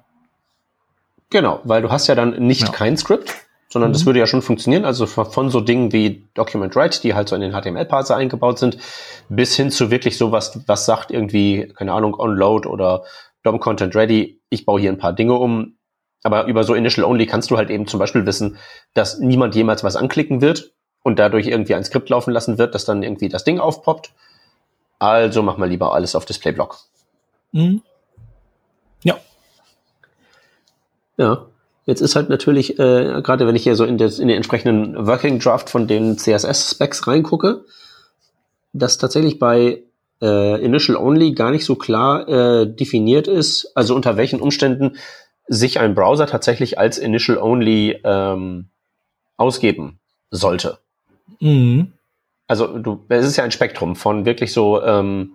Genau, weil du hast ja dann nicht ja. kein Skript, sondern mhm. das würde ja schon funktionieren. Also von so Dingen wie Document Write, die halt so in den HTML-Parser eingebaut sind, bis hin zu wirklich sowas, was sagt irgendwie, keine Ahnung, Onload oder DOM Content Ready, ich baue hier ein paar Dinge um. Aber über so Initial Only kannst du halt eben zum Beispiel wissen, dass niemand jemals was anklicken wird und dadurch irgendwie ein Skript laufen lassen wird, dass dann irgendwie das Ding aufpoppt. Also mach mal lieber alles auf Display-Block. Mhm. Ja. Ja. Jetzt ist halt natürlich, äh, gerade wenn ich hier so in, des, in den entsprechenden Working Draft von den CSS-Specs reingucke, dass tatsächlich bei äh, Initial Only gar nicht so klar äh, definiert ist, also unter welchen Umständen sich ein Browser tatsächlich als Initial Only ähm, ausgeben sollte. Mhm. Also du, es ist ja ein Spektrum von wirklich so, ähm,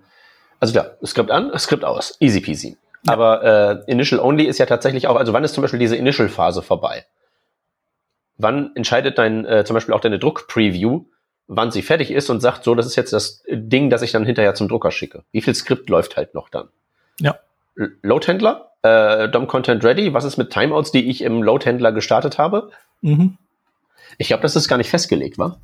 also ja, Skript an, Skript aus, easy peasy. Ja. Aber äh, Initial Only ist ja tatsächlich auch, also wann ist zum Beispiel diese Initial-Phase vorbei? Wann entscheidet dein, äh, zum Beispiel auch deine Druck-Preview, wann sie fertig ist und sagt, so, das ist jetzt das Ding, das ich dann hinterher zum Drucker schicke. Wie viel Skript läuft halt noch dann? Ja. Load-Händler, äh, DOM Content Ready, was ist mit Timeouts, die ich im Load-Händler gestartet habe? Mhm. Ich glaube, das ist gar nicht festgelegt, wa?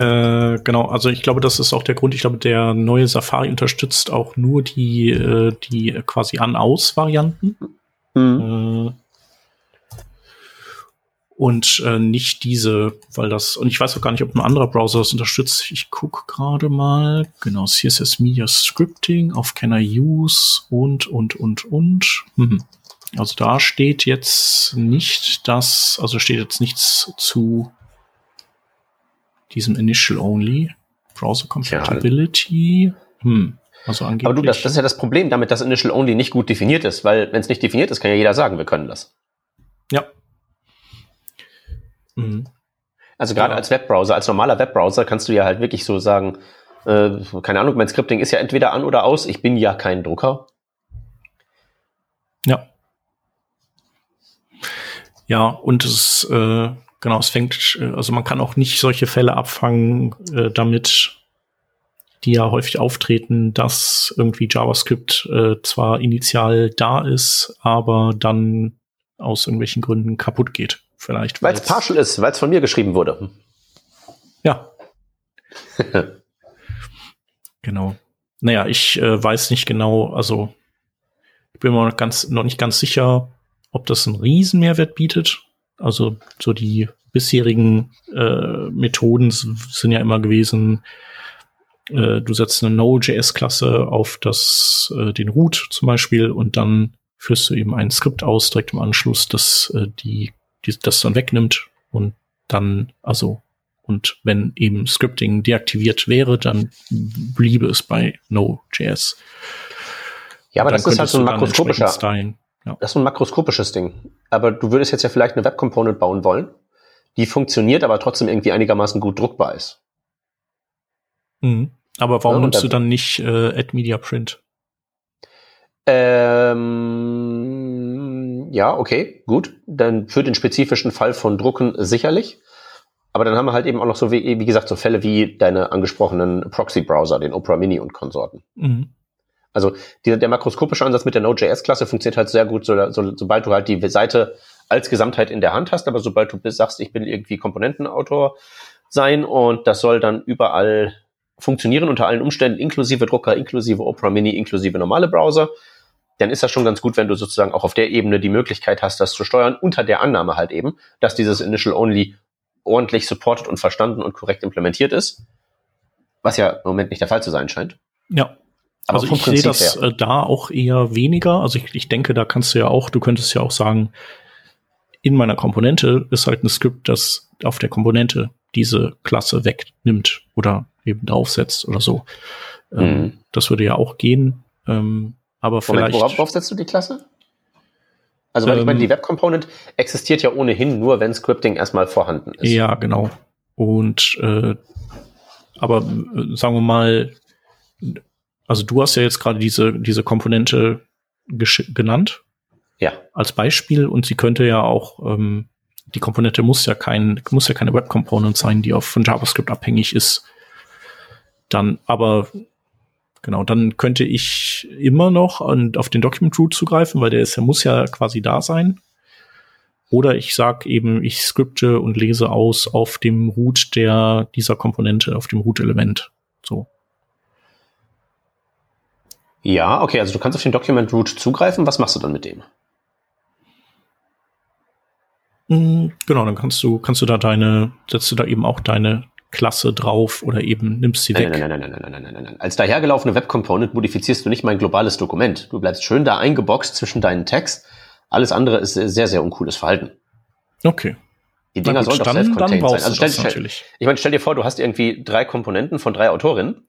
Äh, genau, also ich glaube, das ist auch der Grund. Ich glaube, der neue Safari unterstützt auch nur die, äh, die quasi An-Aus-Varianten. Mhm. Äh, und äh, nicht diese, weil das, und ich weiß auch gar nicht, ob ein anderer Browser das unterstützt. Ich gucke gerade mal, genau, CSS Media Scripting auf Can I Use und, und, und, und. Hm. Also da steht jetzt nicht das, also steht jetzt nichts zu diesem Initial Only. Browser Compatibility. Hm. Also angeblich. Aber du, das, das ist ja das Problem damit, dass Initial Only nicht gut definiert ist, weil wenn es nicht definiert ist, kann ja jeder sagen, wir können das. Ja, Mhm. Also gerade ja. als Webbrowser, als normaler Webbrowser kannst du ja halt wirklich so sagen, äh, keine Ahnung, mein Scripting ist ja entweder an oder aus, ich bin ja kein Drucker. Ja. Ja, und es, äh, genau, es fängt, also man kann auch nicht solche Fälle abfangen, äh, damit die ja häufig auftreten, dass irgendwie JavaScript äh, zwar initial da ist, aber dann aus irgendwelchen Gründen kaputt geht. Vielleicht. Weil es partial ist, weil es von mir geschrieben wurde. Ja. genau. Naja, ich äh, weiß nicht genau, also ich bin mir noch, ganz, noch nicht ganz sicher, ob das einen Riesenmehrwert bietet. Also so die bisherigen äh, Methoden sind ja immer gewesen, äh, du setzt eine Node.js-Klasse auf das, äh, den Root zum Beispiel und dann führst du eben ein Skript aus direkt im Anschluss, das äh, die die das dann wegnimmt und dann, also, und wenn eben Scripting deaktiviert wäre, dann bliebe es bei Node.js. Ja, aber das ist halt so ein makroskopischer, ja. das ist ein makroskopisches Ding. Aber du würdest jetzt ja vielleicht eine Web Component bauen wollen, die funktioniert, aber trotzdem irgendwie einigermaßen gut druckbar ist. Mhm. Aber warum ja, nutzt du dann nicht äh, Media Print? Ähm, ja, okay, gut. Dann für den spezifischen Fall von Drucken sicherlich. Aber dann haben wir halt eben auch noch so, wie, wie gesagt, so Fälle wie deine angesprochenen Proxy-Browser, den Opera Mini und Konsorten. Mhm. Also die, der makroskopische Ansatz mit der Node.js-Klasse funktioniert halt sehr gut, so, so, sobald du halt die Seite als Gesamtheit in der Hand hast, aber sobald du sagst, ich will irgendwie Komponentenautor sein und das soll dann überall funktionieren unter allen Umständen, inklusive Drucker, inklusive Opera Mini, inklusive normale Browser, dann ist das schon ganz gut, wenn du sozusagen auch auf der Ebene die Möglichkeit hast, das zu steuern, unter der Annahme halt eben, dass dieses Initial Only ordentlich supported und verstanden und korrekt implementiert ist. Was ja im Moment nicht der Fall zu sein scheint. Ja. Aber also ich sehe das. Äh, da auch eher weniger. Also ich, ich denke, da kannst du ja auch, du könntest ja auch sagen, in meiner Komponente ist halt ein Skript, das auf der Komponente diese Klasse wegnimmt oder eben draufsetzt oder so. Ähm, mhm. Ähm, das würde ja auch gehen. Ähm, aber vielleicht. Moment, worauf setzt du die Klasse? Also, weil ähm, ich meine, die ähm, Web Component existiert ja ohnehin nur, wenn Scripting erstmal vorhanden ist. Ja, genau. Und äh, aber äh, sagen wir mal, also du hast ja jetzt gerade diese diese Komponente genannt. Ja. Als Beispiel und sie könnte ja auch ähm, die Komponente muss ja kein muss ja keine Web Component sein, die auf von JavaScript abhängig ist. Dann aber Genau, dann könnte ich immer noch an, auf den Document Root zugreifen, weil der ist, der muss ja quasi da sein. Oder ich sag eben, ich skripte und lese aus auf dem Root der, dieser Komponente, auf dem Root-Element. So. Ja, okay, also du kannst auf den Document Root zugreifen. Was machst du dann mit dem? Hm, genau, dann kannst du, kannst du da deine, setzt du da eben auch deine Klasse drauf oder eben nimmst sie weg. Nein, nein, nein, nein, nein, nein, nein, nein, nein. Als dahergelaufene Web Component modifizierst du nicht mein globales Dokument. Du bleibst schön da eingeboxt zwischen deinen Text. Alles andere ist sehr, sehr uncooles Verhalten. Okay. Die Dinger sollen doch self-contained sein. Also stell, stell, ich meine, stell dir vor, du hast irgendwie drei Komponenten von drei Autorinnen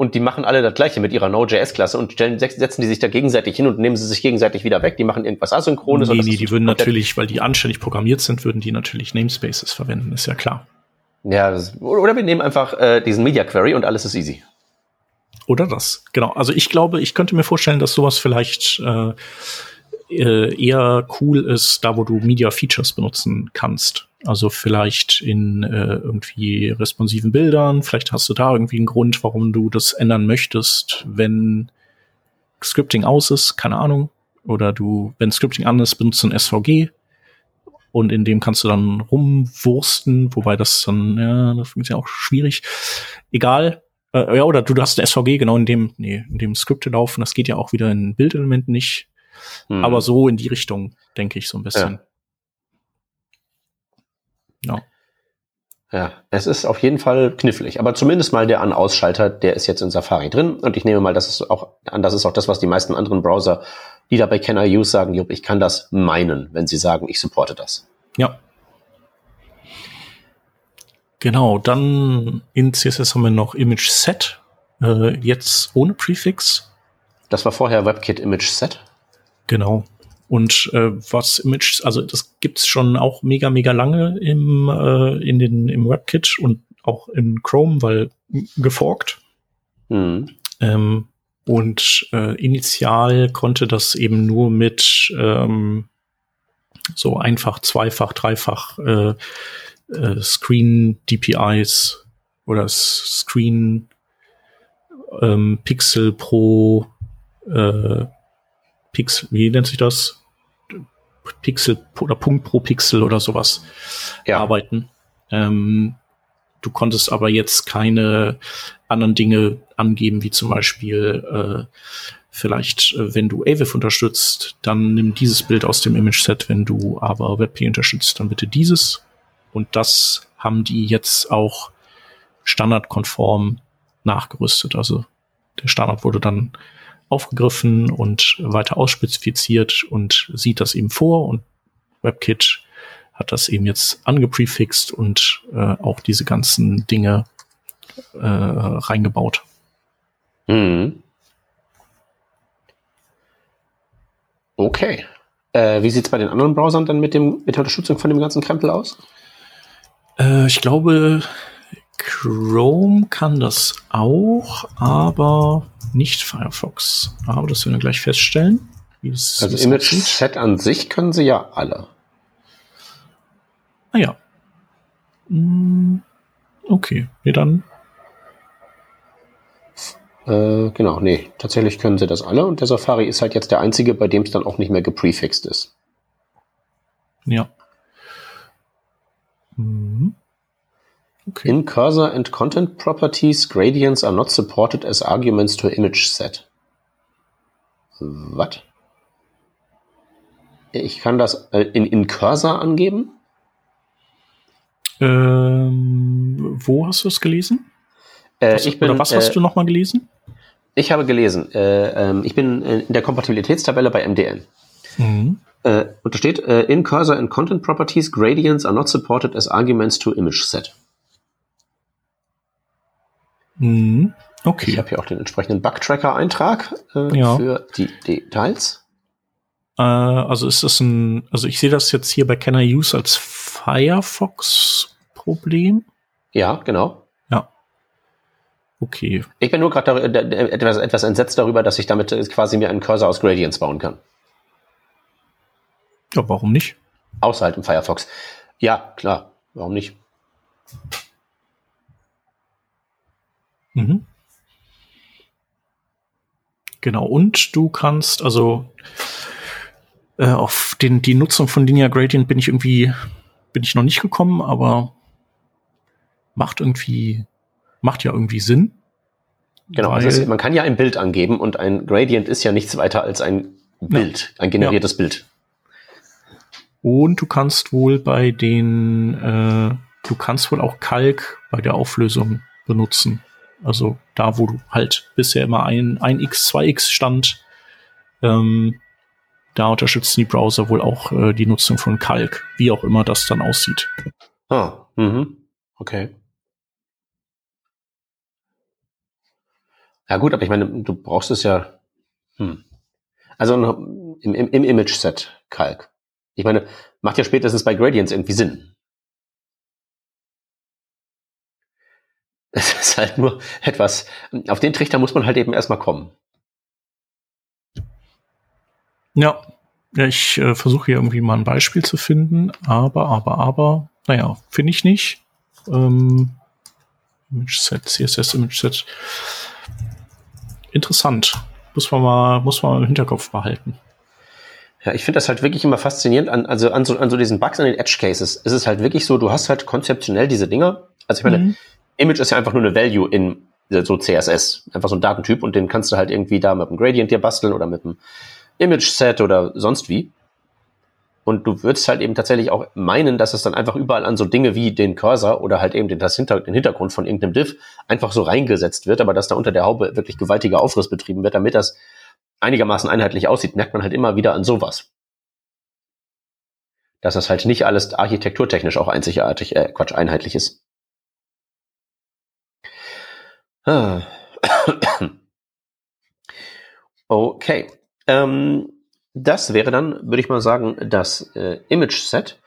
und die machen alle das gleiche mit ihrer Node.js-Klasse und stellen, setzen die sich da gegenseitig hin und nehmen sie sich gegenseitig wieder weg. Die machen irgendwas Asynchrones. Nee, nee, die würden natürlich, weil die anständig programmiert sind, würden die natürlich Namespaces verwenden, ist ja klar. Ja, oder wir nehmen einfach äh, diesen Media Query und alles ist easy. Oder das, genau. Also ich glaube, ich könnte mir vorstellen, dass sowas vielleicht äh, äh, eher cool ist, da wo du Media Features benutzen kannst. Also vielleicht in äh, irgendwie responsiven Bildern, vielleicht hast du da irgendwie einen Grund, warum du das ändern möchtest, wenn Scripting aus ist, keine Ahnung. Oder du, wenn Scripting an ist, benutzt du ein SVG und in dem kannst du dann rumwursten, wobei das dann, ja, das ist ja auch schwierig. Egal. Äh, ja, oder du hast ein SVG genau in dem, nee, in dem Skripte laufen, das geht ja auch wieder in Bildelementen nicht. Hm. Aber so in die Richtung, denke ich, so ein bisschen. Ja. Ja, es ist auf jeden Fall knifflig. Aber zumindest mal der An-Ausschalter, der ist jetzt in Safari drin. Und ich nehme mal, das ist auch, an das ist auch das, was die meisten anderen Browser, die da bei Can I Use sagen, Jupp, ich kann das meinen, wenn sie sagen, ich supporte das. Ja. Genau, dann in CSS haben wir noch Image Set, äh, jetzt ohne Prefix. Das war vorher WebKit Image Set. Genau. Und äh, was Image, also das gibt's schon auch mega, mega lange im, äh, in den, im WebKit und auch in Chrome, weil geforkt. Mhm. Ähm, und äh, initial konnte das eben nur mit ähm, so einfach, zweifach, dreifach äh, äh, Screen DPIs oder Screen ähm, Pixel pro äh, Pixel, wie nennt sich das? Pixel oder Punkt pro Pixel oder sowas ja. arbeiten. Ähm, du konntest aber jetzt keine anderen Dinge angeben, wie zum Beispiel äh, vielleicht, äh, wenn du AVIF unterstützt, dann nimm dieses Bild aus dem Image-Set, wenn du aber WebP unterstützt, dann bitte dieses. Und das haben die jetzt auch standardkonform nachgerüstet. Also der Standard wurde dann aufgegriffen und weiter ausspezifiziert und sieht das eben vor und WebKit hat das eben jetzt angeprefixt und äh, auch diese ganzen Dinge äh, reingebaut. Mhm. Okay. Äh, wie sieht's bei den anderen Browsern dann mit, dem, mit der Unterstützung von dem ganzen Krempel aus? Äh, ich glaube, Chrome kann das auch, aber nicht Firefox. Aber das werden wir gleich feststellen. also Image Set an sich können sie ja alle. Ah ja. Hm, okay, nee, dann. Äh, genau, nee, tatsächlich können sie das alle und der Safari ist halt jetzt der einzige, bei dem es dann auch nicht mehr geprefixed ist. Ja. Mhm. Okay. In Cursor and Content Properties, gradients are not supported as arguments to image set. Was? Ich kann das in, in Cursor angeben? Ähm, wo hast du es gelesen? Äh, was, ich bin, oder was hast äh, du nochmal gelesen? Ich habe gelesen, äh, ich bin in der Kompatibilitätstabelle bei MDN. Mhm. Und da steht, in Cursor and Content Properties, gradients are not supported as arguments to image set. Mhm. Okay. Ich habe hier auch den entsprechenden Bug-Tracker-Eintrag äh, ja. für die Details. Äh, also ist das ein, also ich sehe das jetzt hier bei Can I Use als Firefox-Problem. Ja, genau. Ja. Okay. Ich bin nur gerade etwas, etwas entsetzt darüber, dass ich damit quasi mir einen Cursor aus Gradients bauen kann. Ja, warum nicht? Außerhalb im Firefox. Ja, klar. Warum nicht? Mhm. Genau, und du kannst, also äh, auf den, die Nutzung von Linear Gradient bin ich irgendwie, bin ich noch nicht gekommen, aber macht irgendwie, macht ja irgendwie Sinn. Genau, also es, man kann ja ein Bild angeben und ein Gradient ist ja nichts weiter als ein Bild, ja. ein generiertes ja. Bild. Und du kannst wohl bei den, äh, du kannst wohl auch Kalk bei der Auflösung benutzen. Also da, wo du halt bisher immer ein, ein X, 2X stand, ähm, da unterstützen die Browser wohl auch äh, die Nutzung von Kalk, wie auch immer das dann aussieht. Ah, mhm. Okay. Ja gut, aber ich meine, du brauchst es ja. Hm. Also im, im, im Image-Set Kalk. Ich meine, macht ja spätestens bei Gradients irgendwie Sinn. Es ist halt nur etwas, auf den Trichter muss man halt eben erstmal kommen. Ja, ich äh, versuche hier irgendwie mal ein Beispiel zu finden, aber, aber, aber, naja, finde ich nicht. Ähm, Image Set, CSS Image Set. Interessant. Muss man mal, muss man im Hinterkopf behalten. Ja, ich finde das halt wirklich immer faszinierend an, also an so, an so diesen Bugs an den Edge Cases. Ist es halt wirklich so, du hast halt konzeptionell diese Dinger. Also ich meine, mhm. Image ist ja einfach nur eine Value in so CSS, einfach so ein Datentyp und den kannst du halt irgendwie da mit einem Gradient dir basteln oder mit einem Image-Set oder sonst wie. Und du würdest halt eben tatsächlich auch meinen, dass es dann einfach überall an so Dinge wie den Cursor oder halt eben den, das Hinter, den Hintergrund von irgendeinem Div einfach so reingesetzt wird, aber dass da unter der Haube wirklich gewaltiger Aufriss betrieben wird, damit das einigermaßen einheitlich aussieht, merkt man halt immer wieder an sowas. Dass das halt nicht alles architekturtechnisch auch einzigartig, äh, Quatsch, einheitlich ist. Ah. Okay. Ähm, das wäre dann, würde ich mal sagen, das äh, Image-Set.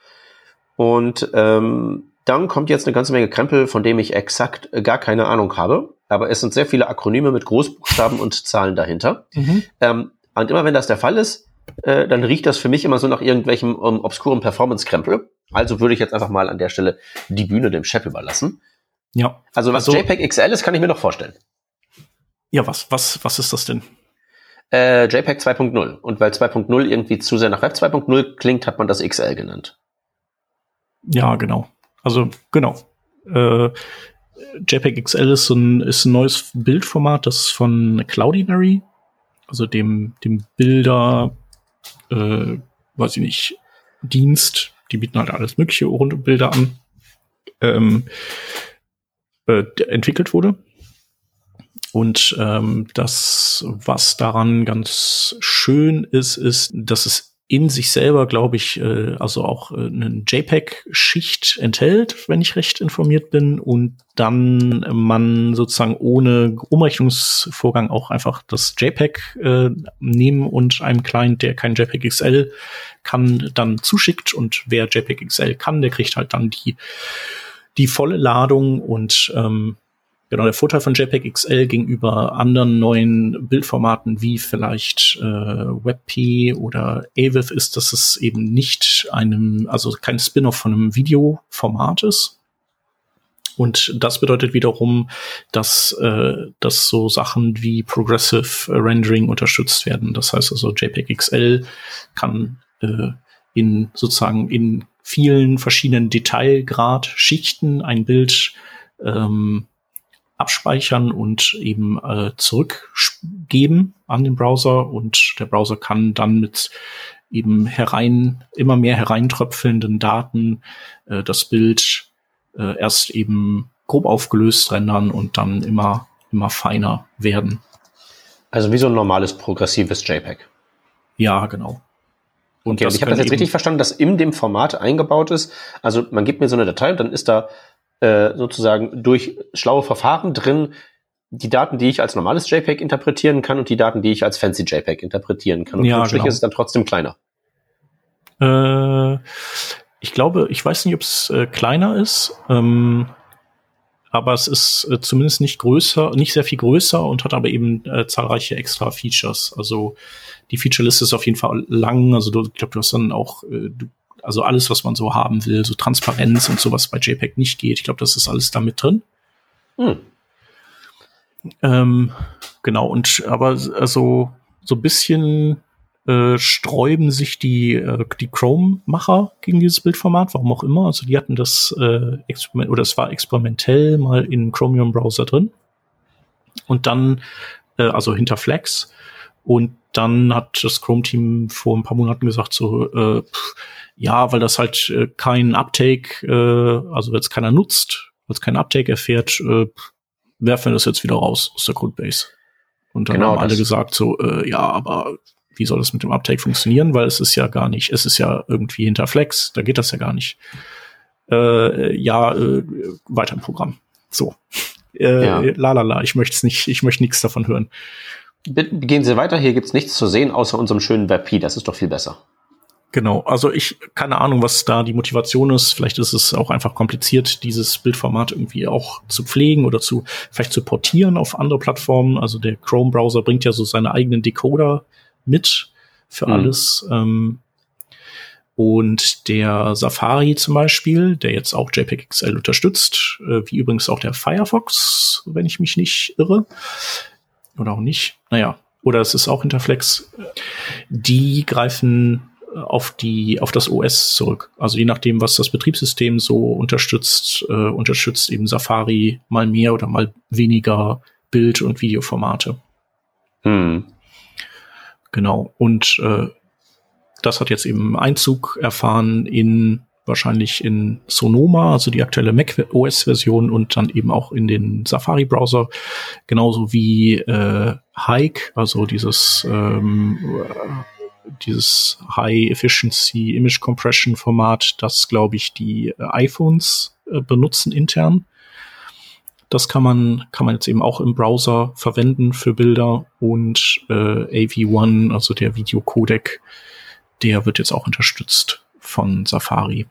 Und ähm, dann kommt jetzt eine ganze Menge Krempel, von dem ich exakt äh, gar keine Ahnung habe. Aber es sind sehr viele Akronyme mit Großbuchstaben und Zahlen dahinter. Mhm. Ähm, und immer wenn das der Fall ist, äh, dann riecht das für mich immer so nach irgendwelchem um, obskuren Performance-Krempel. Also würde ich jetzt einfach mal an der Stelle die Bühne dem Chef überlassen. Ja. Also was also, JPEG XL ist, kann ich mir noch vorstellen. Ja, was, was, was ist das denn? Äh, JPEG 2.0. Und weil 2.0 irgendwie zu sehr nach Web 2.0 klingt, hat man das XL genannt. Ja, genau. Also, genau. Äh, JPEG XL ist ein, ist ein neues Bildformat, das von Cloudinary, also dem, dem Bilder, äh, weiß ich nicht, Dienst, die bieten halt alles mögliche runde Bilder an, ähm, äh, entwickelt wurde. Und ähm, das, was daran ganz schön ist, ist, dass es in sich selber, glaube ich, äh, also auch äh, eine JPEG-Schicht enthält, wenn ich recht informiert bin, und dann man sozusagen ohne Umrechnungsvorgang auch einfach das JPEG äh, nehmen und einem Client, der kein JPEG XL kann, dann zuschickt. Und wer JPEG XL kann, der kriegt halt dann die die volle Ladung und ähm, Genau, der Vorteil von JPEG XL gegenüber anderen neuen Bildformaten wie vielleicht äh, WebP oder AVIF ist, dass es eben nicht einem, also kein Spin-off von einem Videoformat ist. Und das bedeutet wiederum, dass, äh, dass so Sachen wie Progressive Rendering unterstützt werden. Das heißt also, JPEG XL kann äh, in sozusagen in vielen verschiedenen Detailgrad-Schichten ein Bild ähm, abspeichern und eben äh, zurückgeben an den Browser und der Browser kann dann mit eben herein, immer mehr hereintröpfelnden Daten äh, das Bild äh, erst eben grob aufgelöst rendern und dann immer, immer feiner werden. Also wie so ein normales progressives JPEG. Ja, genau. Und okay, und ich habe das jetzt richtig verstanden, dass in dem Format eingebaut ist. Also man gibt mir so eine Datei und dann ist da äh, sozusagen durch schlaue Verfahren drin die Daten, die ich als normales JPEG interpretieren kann und die Daten, die ich als fancy JPEG interpretieren kann. Und ja, genau. ist es dann trotzdem kleiner. Äh, ich glaube, ich weiß nicht, ob es äh, kleiner ist, ähm, aber es ist äh, zumindest nicht größer, nicht sehr viel größer und hat aber eben äh, zahlreiche extra Features. Also die Featureliste ist auf jeden Fall lang. Also du, ich glaube, du hast dann auch, äh, du also alles, was man so haben will, so Transparenz und sowas bei JPEG nicht geht. Ich glaube, das ist alles da mit drin. Hm. Ähm, genau, und aber also so ein bisschen äh, sträuben sich die, äh, die Chrome-Macher gegen dieses Bildformat, warum auch immer. Also die hatten das äh, Experiment, oder es war experimentell mal in Chromium-Browser drin. Und dann, äh, also hinter Flex. Und dann hat das Chrome-Team vor ein paar Monaten gesagt, so, äh, pff, ja, weil das halt äh, kein Uptake, äh, also wenn es keiner nutzt, weil es kein Uptake erfährt, äh, werfen wir das jetzt wieder raus aus der Codebase. Und dann genau, haben alle gesagt so, äh, ja, aber wie soll das mit dem Uptake funktionieren? Weil es ist ja gar nicht, es ist ja irgendwie hinter Flex, da geht das ja gar nicht. Äh, ja, äh, weiter im Programm. So. Äh, ja. La la la, ich möchte es nicht, ich möchte nichts davon hören. Bitte gehen Sie weiter, hier gibt's nichts zu sehen, außer unserem schönen WebP, das ist doch viel besser. Genau, also ich keine Ahnung, was da die Motivation ist. Vielleicht ist es auch einfach kompliziert, dieses Bildformat irgendwie auch zu pflegen oder zu vielleicht zu portieren auf andere Plattformen. Also der Chrome-Browser bringt ja so seine eigenen Decoder mit für mhm. alles. Ähm, und der Safari zum Beispiel, der jetzt auch JPEG XL unterstützt, äh, wie übrigens auch der Firefox, wenn ich mich nicht irre. Oder auch nicht. Naja, oder es ist auch Interflex. Die greifen auf die auf das OS zurück. Also je nachdem, was das Betriebssystem so unterstützt, äh, unterstützt eben Safari mal mehr oder mal weniger Bild- und Videoformate. Hm. Genau. Und äh, das hat jetzt eben Einzug erfahren in wahrscheinlich in Sonoma, also die aktuelle Mac OS-Version und dann eben auch in den Safari-Browser, genauso wie äh, Hike, also dieses ähm, dieses High Efficiency Image Compression Format, das glaube ich die äh, iPhones äh, benutzen intern. Das kann man, kann man jetzt eben auch im Browser verwenden für Bilder und äh, AV1, also der Videocodec, der wird jetzt auch unterstützt von Safari.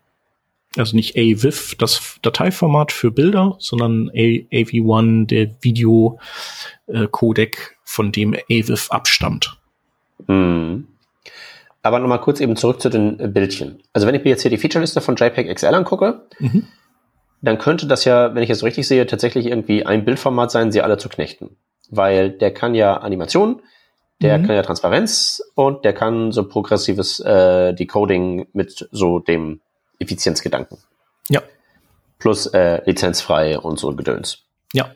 Also nicht AVIF, das Dateiformat für Bilder, sondern AV1, der Videocodec, von dem AVIF abstammt. Mhm. Aber nochmal kurz eben zurück zu den Bildchen. Also wenn ich mir jetzt hier die Featureliste von JPEG XL angucke, mhm dann könnte das ja, wenn ich es so richtig sehe, tatsächlich irgendwie ein Bildformat sein, sie alle zu knechten. Weil der kann ja Animation, der mhm. kann ja Transparenz und der kann so progressives äh, Decoding mit so dem Effizienzgedanken. Ja. Plus äh, lizenzfrei und so Gedöns. Ja.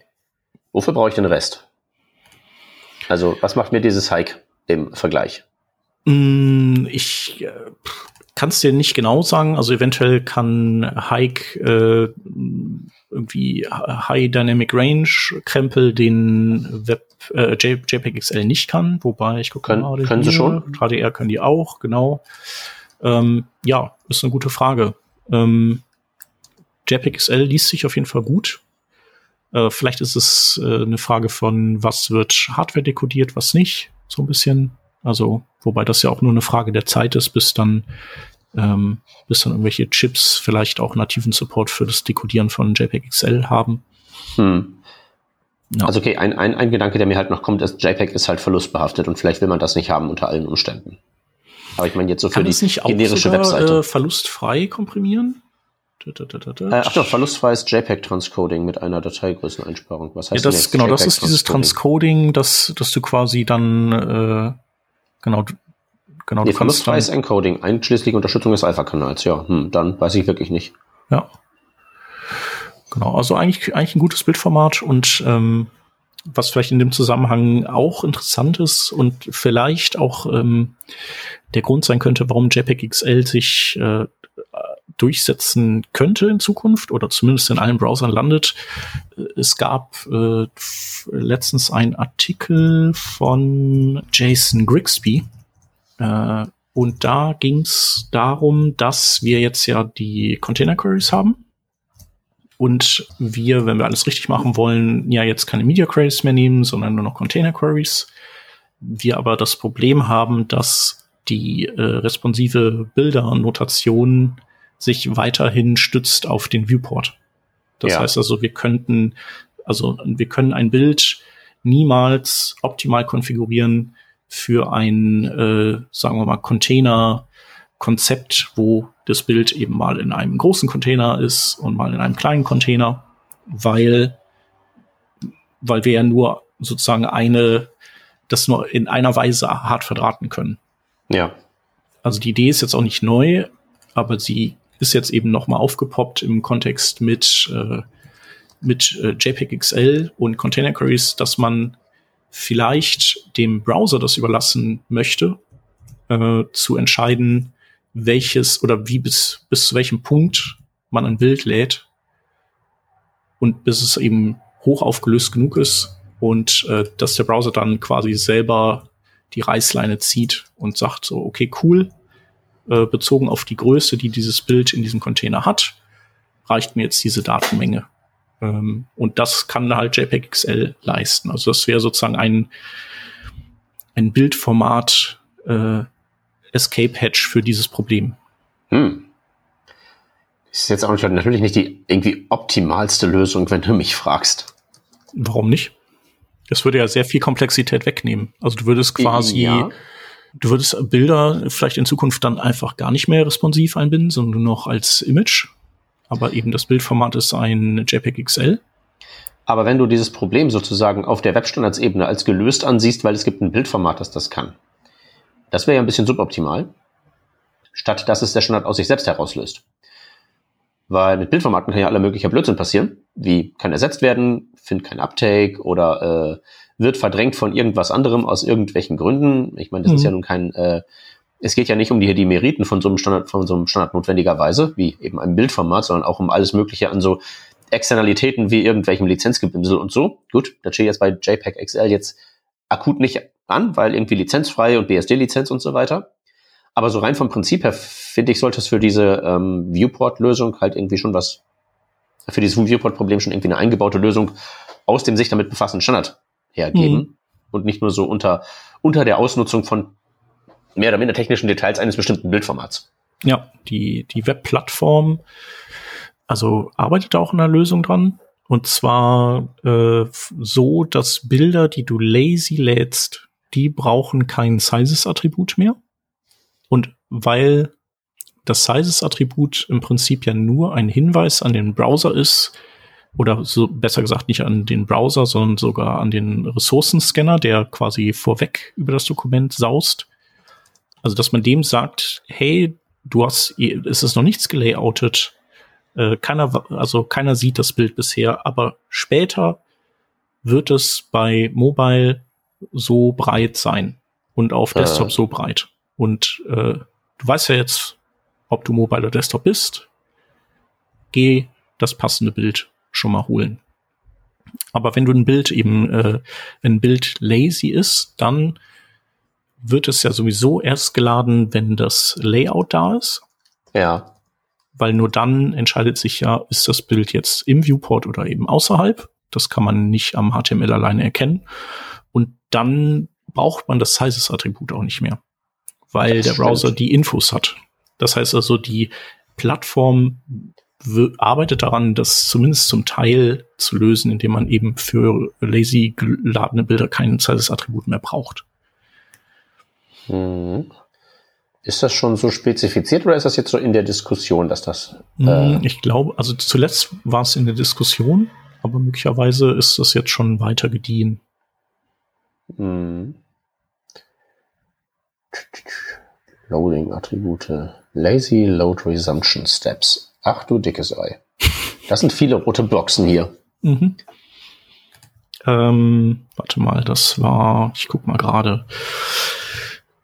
Wofür brauche ich den Rest? Also, was macht mir dieses Hike im Vergleich? Mm, ich kann es dir nicht genau sagen. Also eventuell kann Hike äh, irgendwie High Dynamic Range Krempel den Web äh, JPEG XL nicht kann, wobei ich gucke Können, gerade können hier, sie schon? HDR können die auch, genau. Ähm, ja, ist eine gute Frage. Ähm, JPEG XL liest sich auf jeden Fall gut. Äh, vielleicht ist es äh, eine Frage von, was wird Hardware dekodiert, was nicht, so ein bisschen. Also, wobei das ja auch nur eine Frage der Zeit ist, bis dann, ähm, bis dann irgendwelche Chips vielleicht auch nativen Support für das Dekodieren von JPEG XL haben. Hm. Ja. Also okay, ein, ein, ein Gedanke, der mir halt noch kommt, ist, JPEG ist halt verlustbehaftet und vielleicht will man das nicht haben unter allen Umständen. Aber ich meine jetzt so Kann für die nicht generische sogar, Webseite. Äh, verlustfrei komprimieren? Äh, ach doch, verlustfreies JPEG-Transcoding mit einer Dateigrößeneinsparung. Was heißt ja, das, Genau, das ist dieses Transcoding, dass, dass du quasi dann äh, Genau, genau. Nee, verlustfreies Encoding, einschließlich Unterstützung des Alpha-Kanals. Ja, hm, dann weiß ich wirklich nicht. Ja. Genau, also eigentlich, eigentlich ein gutes Bildformat und ähm, was vielleicht in dem Zusammenhang auch interessant ist und vielleicht auch ähm, der Grund sein könnte, warum JPEG XL sich äh, durchsetzen könnte in Zukunft oder zumindest in allen Browsern landet. Es gab äh, letztens einen Artikel von Jason Grigsby äh, und da ging es darum, dass wir jetzt ja die Container Queries haben und wir, wenn wir alles richtig machen wollen, ja jetzt keine Media Queries mehr nehmen, sondern nur noch Container Queries. Wir aber das Problem haben, dass die äh, responsive Bilder-Notation sich weiterhin stützt auf den Viewport. Das ja. heißt also, wir könnten, also wir können ein Bild niemals optimal konfigurieren für ein, äh, sagen wir mal, Container-Konzept, wo das Bild eben mal in einem großen Container ist und mal in einem kleinen Container, weil, weil wir ja nur sozusagen eine, das nur in einer Weise hart verdrahten können. Ja. Also die Idee ist jetzt auch nicht neu, aber sie ist jetzt eben nochmal aufgepoppt im Kontext mit, äh, mit äh, JPEG XL und Container Queries, dass man vielleicht dem Browser das überlassen möchte, äh, zu entscheiden, welches oder wie bis, bis zu welchem Punkt man ein Bild lädt und bis es eben hoch aufgelöst genug ist und äh, dass der Browser dann quasi selber die Reißleine zieht und sagt so, okay, cool, äh, bezogen auf die Größe, die dieses Bild in diesem Container hat, reicht mir jetzt diese Datenmenge. Ähm, und das kann halt JPEG XL leisten. Also das wäre sozusagen ein, ein Bildformat äh, Escape Hatch für dieses Problem. Hm. Das ist jetzt auch natürlich nicht die irgendwie optimalste Lösung, wenn du mich fragst. Warum nicht? Das würde ja sehr viel Komplexität wegnehmen. Also du würdest quasi ja. Du würdest Bilder vielleicht in Zukunft dann einfach gar nicht mehr responsiv einbinden, sondern nur noch als Image. Aber eben das Bildformat ist ein JPEG XL. Aber wenn du dieses Problem sozusagen auf der Webstandardsebene als gelöst ansiehst, weil es gibt ein Bildformat, das das kann, das wäre ja ein bisschen suboptimal, statt dass es der Standard aus sich selbst herauslöst. Weil mit Bildformaten kann ja aller möglicher Blödsinn passieren, wie kann ersetzt werden, findet kein Uptake oder äh, wird verdrängt von irgendwas anderem aus irgendwelchen Gründen. Ich meine, das mhm. ist ja nun kein, äh, es geht ja nicht um die, die Meriten von so einem Standard, von so einem Standard notwendigerweise, wie eben einem Bildformat, sondern auch um alles Mögliche an so Externalitäten wie irgendwelchem Lizenzgebimsel und so. Gut, da steht jetzt bei JPEG XL jetzt akut nicht an, weil irgendwie lizenzfrei und BSD-Lizenz und so weiter. Aber so rein vom Prinzip her finde ich, sollte es für diese ähm, Viewport-Lösung halt irgendwie schon was, für dieses Viewport-Problem schon irgendwie eine eingebaute Lösung aus dem sich damit befassten Standard hergeben mhm. und nicht nur so unter, unter der Ausnutzung von mehr oder minder technischen Details eines bestimmten Bildformats. Ja, die, die Webplattform, also arbeitet auch in einer Lösung dran. Und zwar äh, so, dass Bilder, die du lazy lädst, die brauchen kein Sizes-Attribut mehr. Und weil das Sizes-Attribut im Prinzip ja nur ein Hinweis an den Browser ist, oder so besser gesagt nicht an den Browser, sondern sogar an den Ressourcenscanner, der quasi vorweg über das Dokument saust. Also, dass man dem sagt, hey, du hast, es ist noch nichts gelayoutet, äh, keiner, also keiner sieht das Bild bisher, aber später wird es bei Mobile so breit sein und auf äh. Desktop so breit. Und äh, du weißt ja jetzt, ob du Mobile oder Desktop bist. Geh das passende Bild schon mal holen. Aber wenn du ein Bild eben, äh, wenn ein Bild lazy ist, dann wird es ja sowieso erst geladen, wenn das Layout da ist. Ja. Weil nur dann entscheidet sich ja, ist das Bild jetzt im Viewport oder eben außerhalb. Das kann man nicht am HTML alleine erkennen. Und dann braucht man das Sizes-Attribut auch nicht mehr weil das der Browser die Infos hat. Das heißt also, die Plattform arbeitet daran, das zumindest zum Teil zu lösen, indem man eben für lazy geladene Bilder kein zweites Attribut mehr braucht. Hm. Ist das schon so spezifiziert oder ist das jetzt so in der Diskussion, dass das? Äh ich glaube, also zuletzt war es in der Diskussion, aber möglicherweise ist das jetzt schon weiter gediehen. Hm. Loading-Attribute. Lazy Load Resumption Steps. Ach du dickes Ei. Das sind viele rote Boxen hier. Mhm. Ähm, warte mal, das war, ich guck mal gerade.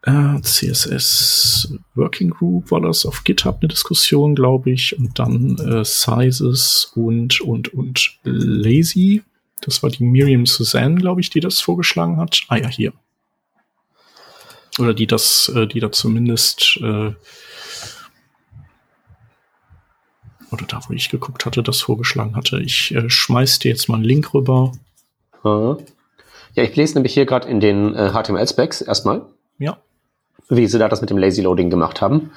Äh, CSS Working Group war das auf GitHub eine Diskussion, glaube ich, und dann äh, Sizes und und und Lazy. Das war die Miriam Suzanne, glaube ich, die das vorgeschlagen hat. Ah ja, hier oder die das, äh, die da zumindest äh, oder da, wo ich geguckt hatte, das vorgeschlagen hatte. Ich äh, schmeiß dir jetzt mal einen Link rüber. Ja, ich lese nämlich hier gerade in den äh, HTML-Specs erstmal. Ja. Wie sie da das mit dem Lazy Loading gemacht haben.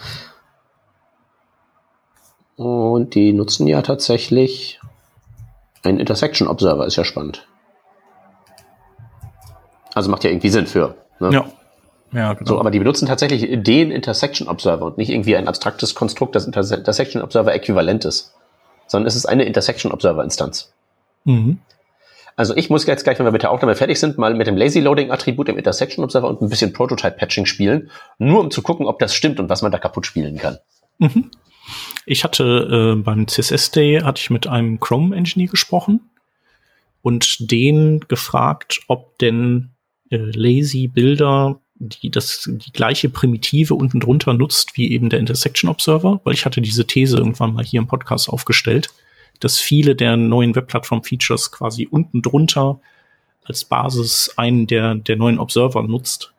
Und die nutzen ja tatsächlich einen Intersection Observer, ist ja spannend. Also macht ja irgendwie Sinn für. Ne? Ja. Ja, genau. So, aber die benutzen tatsächlich den Intersection Observer und nicht irgendwie ein abstraktes Konstrukt, das Intersection Observer äquivalent ist, sondern es ist eine Intersection Observer Instanz. Mhm. Also ich muss jetzt gleich, wenn wir mit der Aufnahme fertig sind, mal mit dem Lazy Loading Attribut im Intersection Observer und ein bisschen Prototype Patching spielen, nur um zu gucken, ob das stimmt und was man da kaputt spielen kann. Mhm. Ich hatte äh, beim CSS Day hatte ich mit einem Chrome Engineer gesprochen und den gefragt, ob denn äh, Lazy Bilder die das die gleiche Primitive unten drunter nutzt wie eben der Intersection Observer, weil ich hatte diese These irgendwann mal hier im Podcast aufgestellt, dass viele der neuen Webplattform-Features quasi unten drunter als Basis einen der, der neuen Observer nutzt.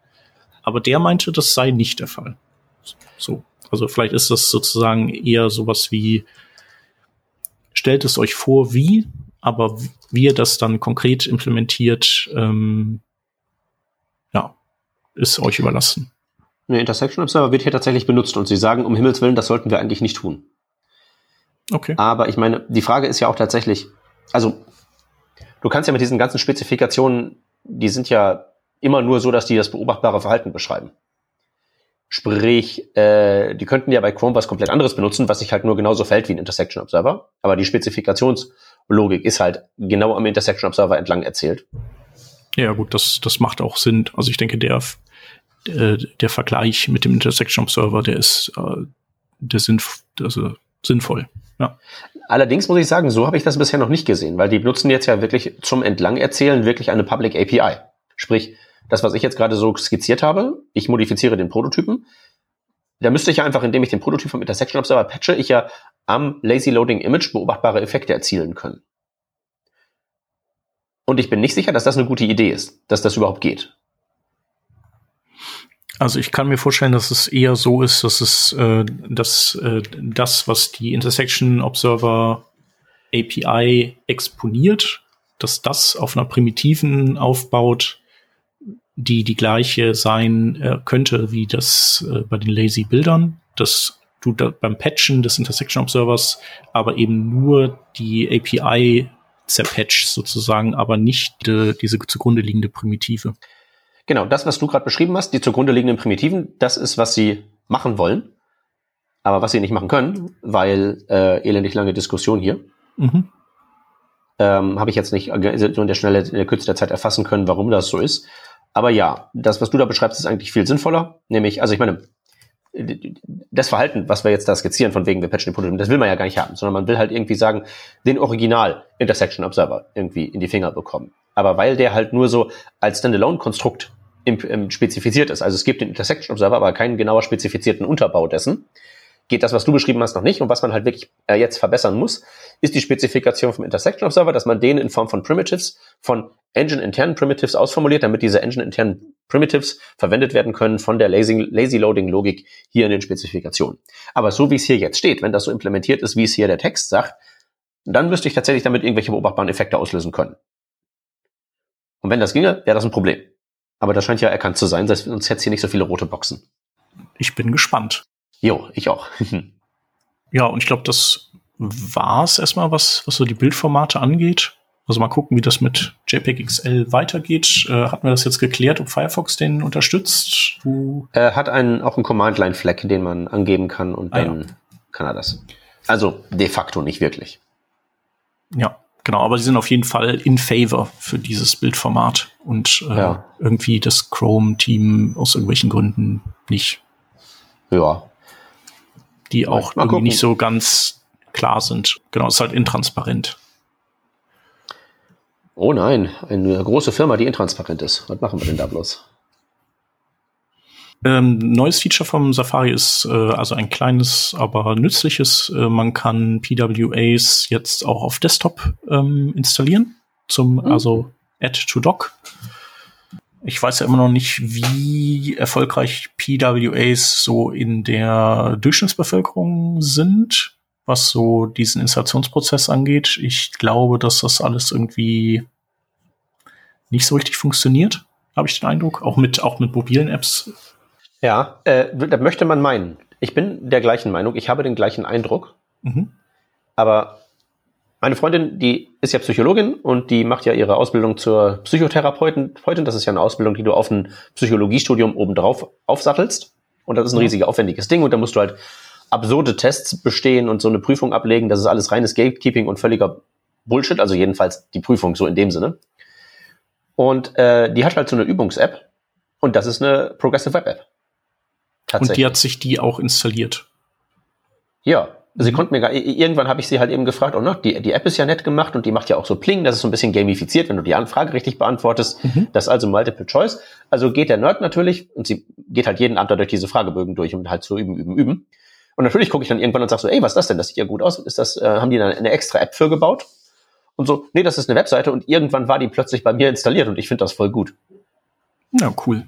Aber der meinte, das sei nicht der Fall. So. Also vielleicht ist das sozusagen eher sowas wie, stellt es euch vor, wie, aber wie ihr das dann konkret implementiert, ähm, ist euch überlassen. Der Intersection Observer wird hier tatsächlich benutzt und sie sagen, um Himmels Willen, das sollten wir eigentlich nicht tun. Okay. Aber ich meine, die Frage ist ja auch tatsächlich, also du kannst ja mit diesen ganzen Spezifikationen, die sind ja immer nur so, dass die das beobachtbare Verhalten beschreiben. Sprich, äh, die könnten ja bei Chrome was komplett anderes benutzen, was sich halt nur genauso verhält wie ein Intersection Observer. Aber die Spezifikationslogik ist halt genau am Intersection Observer entlang erzählt. Ja, gut, das, das macht auch Sinn. Also ich denke, der äh, der Vergleich mit dem Intersection Observer, der ist äh, der sinnf also sinnvoll. Ja. Allerdings muss ich sagen, so habe ich das bisher noch nicht gesehen, weil die benutzen jetzt ja wirklich zum Entlangerzählen wirklich eine Public API. Sprich, das, was ich jetzt gerade so skizziert habe, ich modifiziere den Prototypen, da müsste ich ja einfach, indem ich den Prototyp vom Intersection Observer patche, ich ja am Lazy Loading Image beobachtbare Effekte erzielen können. Und ich bin nicht sicher, dass das eine gute Idee ist, dass das überhaupt geht. Also ich kann mir vorstellen, dass es eher so ist, dass es äh, dass, äh, das, was die Intersection Observer API exponiert, dass das auf einer primitiven aufbaut, die die gleiche sein äh, könnte wie das äh, bei den Lazy Bildern, dass du da beim Patchen des Intersection Observers aber eben nur die API zerpatcht sozusagen, aber nicht äh, diese zugrunde liegende Primitive. Genau, das, was du gerade beschrieben hast, die zugrunde liegenden Primitiven, das ist, was sie machen wollen, aber was sie nicht machen können, weil äh, elendig lange Diskussion hier. Mhm. Ähm, Habe ich jetzt nicht so in der Schnelle, in der Kürze der Zeit erfassen können, warum das so ist. Aber ja, das, was du da beschreibst, ist eigentlich viel sinnvoller. Nämlich, also ich meine, das Verhalten, was wir jetzt da skizzieren, von wegen wir patchen den Prototypen, das will man ja gar nicht haben, sondern man will halt irgendwie sagen, den Original Intersection Observer irgendwie in die Finger bekommen. Aber weil der halt nur so als Standalone-Konstrukt spezifiziert ist, also es gibt den Intersection Observer, aber keinen genauer spezifizierten Unterbau dessen, geht das, was du beschrieben hast, noch nicht. Und was man halt wirklich äh, jetzt verbessern muss, ist die Spezifikation vom Intersection Observer, dass man den in Form von Primitives, von Engine-internen Primitives ausformuliert, damit diese Engine-internen Primitives verwendet werden können von der Lazy, Lazy Loading Logik hier in den Spezifikationen. Aber so wie es hier jetzt steht, wenn das so implementiert ist, wie es hier der Text sagt, dann müsste ich tatsächlich damit irgendwelche beobachtbaren Effekte auslösen können. Und wenn das ginge, wäre das ein Problem. Aber das scheint ja erkannt zu sein, sonst hätte es hier nicht so viele rote Boxen. Ich bin gespannt. Jo, ich auch. ja, und ich glaube, das war es erstmal, was, was so die Bildformate angeht. Also mal gucken, wie das mit JPEG XL weitergeht. Äh, hatten wir das jetzt geklärt, ob Firefox den unterstützt? Er hat einen, auch einen Command-Line-Flag, den man angeben kann und ah, dann ja. kann er das. Also de facto nicht wirklich. Ja, genau, aber sie sind auf jeden Fall in favor für dieses Bildformat und äh, ja. irgendwie das Chrome-Team aus irgendwelchen Gründen nicht. Ja. Die auch irgendwie nicht so ganz klar sind. Genau, es ist halt intransparent. Oh nein, eine große Firma, die intransparent ist. Was machen wir denn da bloß? Ähm, neues Feature vom Safari ist äh, also ein kleines, aber nützliches. Äh, man kann PWAs jetzt auch auf Desktop ähm, installieren, zum mhm. also Add to Dock. Ich weiß ja immer noch nicht, wie erfolgreich PWAs so in der Durchschnittsbevölkerung sind was so diesen Installationsprozess angeht. Ich glaube, dass das alles irgendwie nicht so richtig funktioniert, habe ich den Eindruck. Auch mit, auch mit mobilen Apps. Ja, äh, da möchte man meinen. Ich bin der gleichen Meinung. Ich habe den gleichen Eindruck. Mhm. Aber meine Freundin, die ist ja Psychologin und die macht ja ihre Ausbildung zur Psychotherapeutin. Das ist ja eine Ausbildung, die du auf ein Psychologiestudium obendrauf aufsattelst. Und das ist ein riesiges aufwendiges Ding. Und da musst du halt absurde Tests bestehen und so eine Prüfung ablegen. Das ist alles reines Gatekeeping und völliger Bullshit. Also jedenfalls die Prüfung so in dem Sinne. Und äh, die hat halt so eine Übungs-App und das ist eine Progressive Web App. Und die hat sich die auch installiert. Ja, sie mhm. konnte mir gar, irgendwann habe ich sie halt eben gefragt, oh, ne, die, die App ist ja nett gemacht und die macht ja auch so Pling, das ist so ein bisschen gamifiziert, wenn du die Anfrage richtig beantwortest. Mhm. Das ist also Multiple Choice. Also geht der Nerd natürlich und sie geht halt jeden Abend durch diese Fragebögen durch, um halt zu üben, üben, üben. Und natürlich gucke ich dann irgendwann und sage so, ey, was ist das denn? Das sieht ja gut aus. Ist das, äh, haben die eine, eine extra App für gebaut? Und so, nee, das ist eine Webseite und irgendwann war die plötzlich bei mir installiert und ich finde das voll gut. Ja, cool.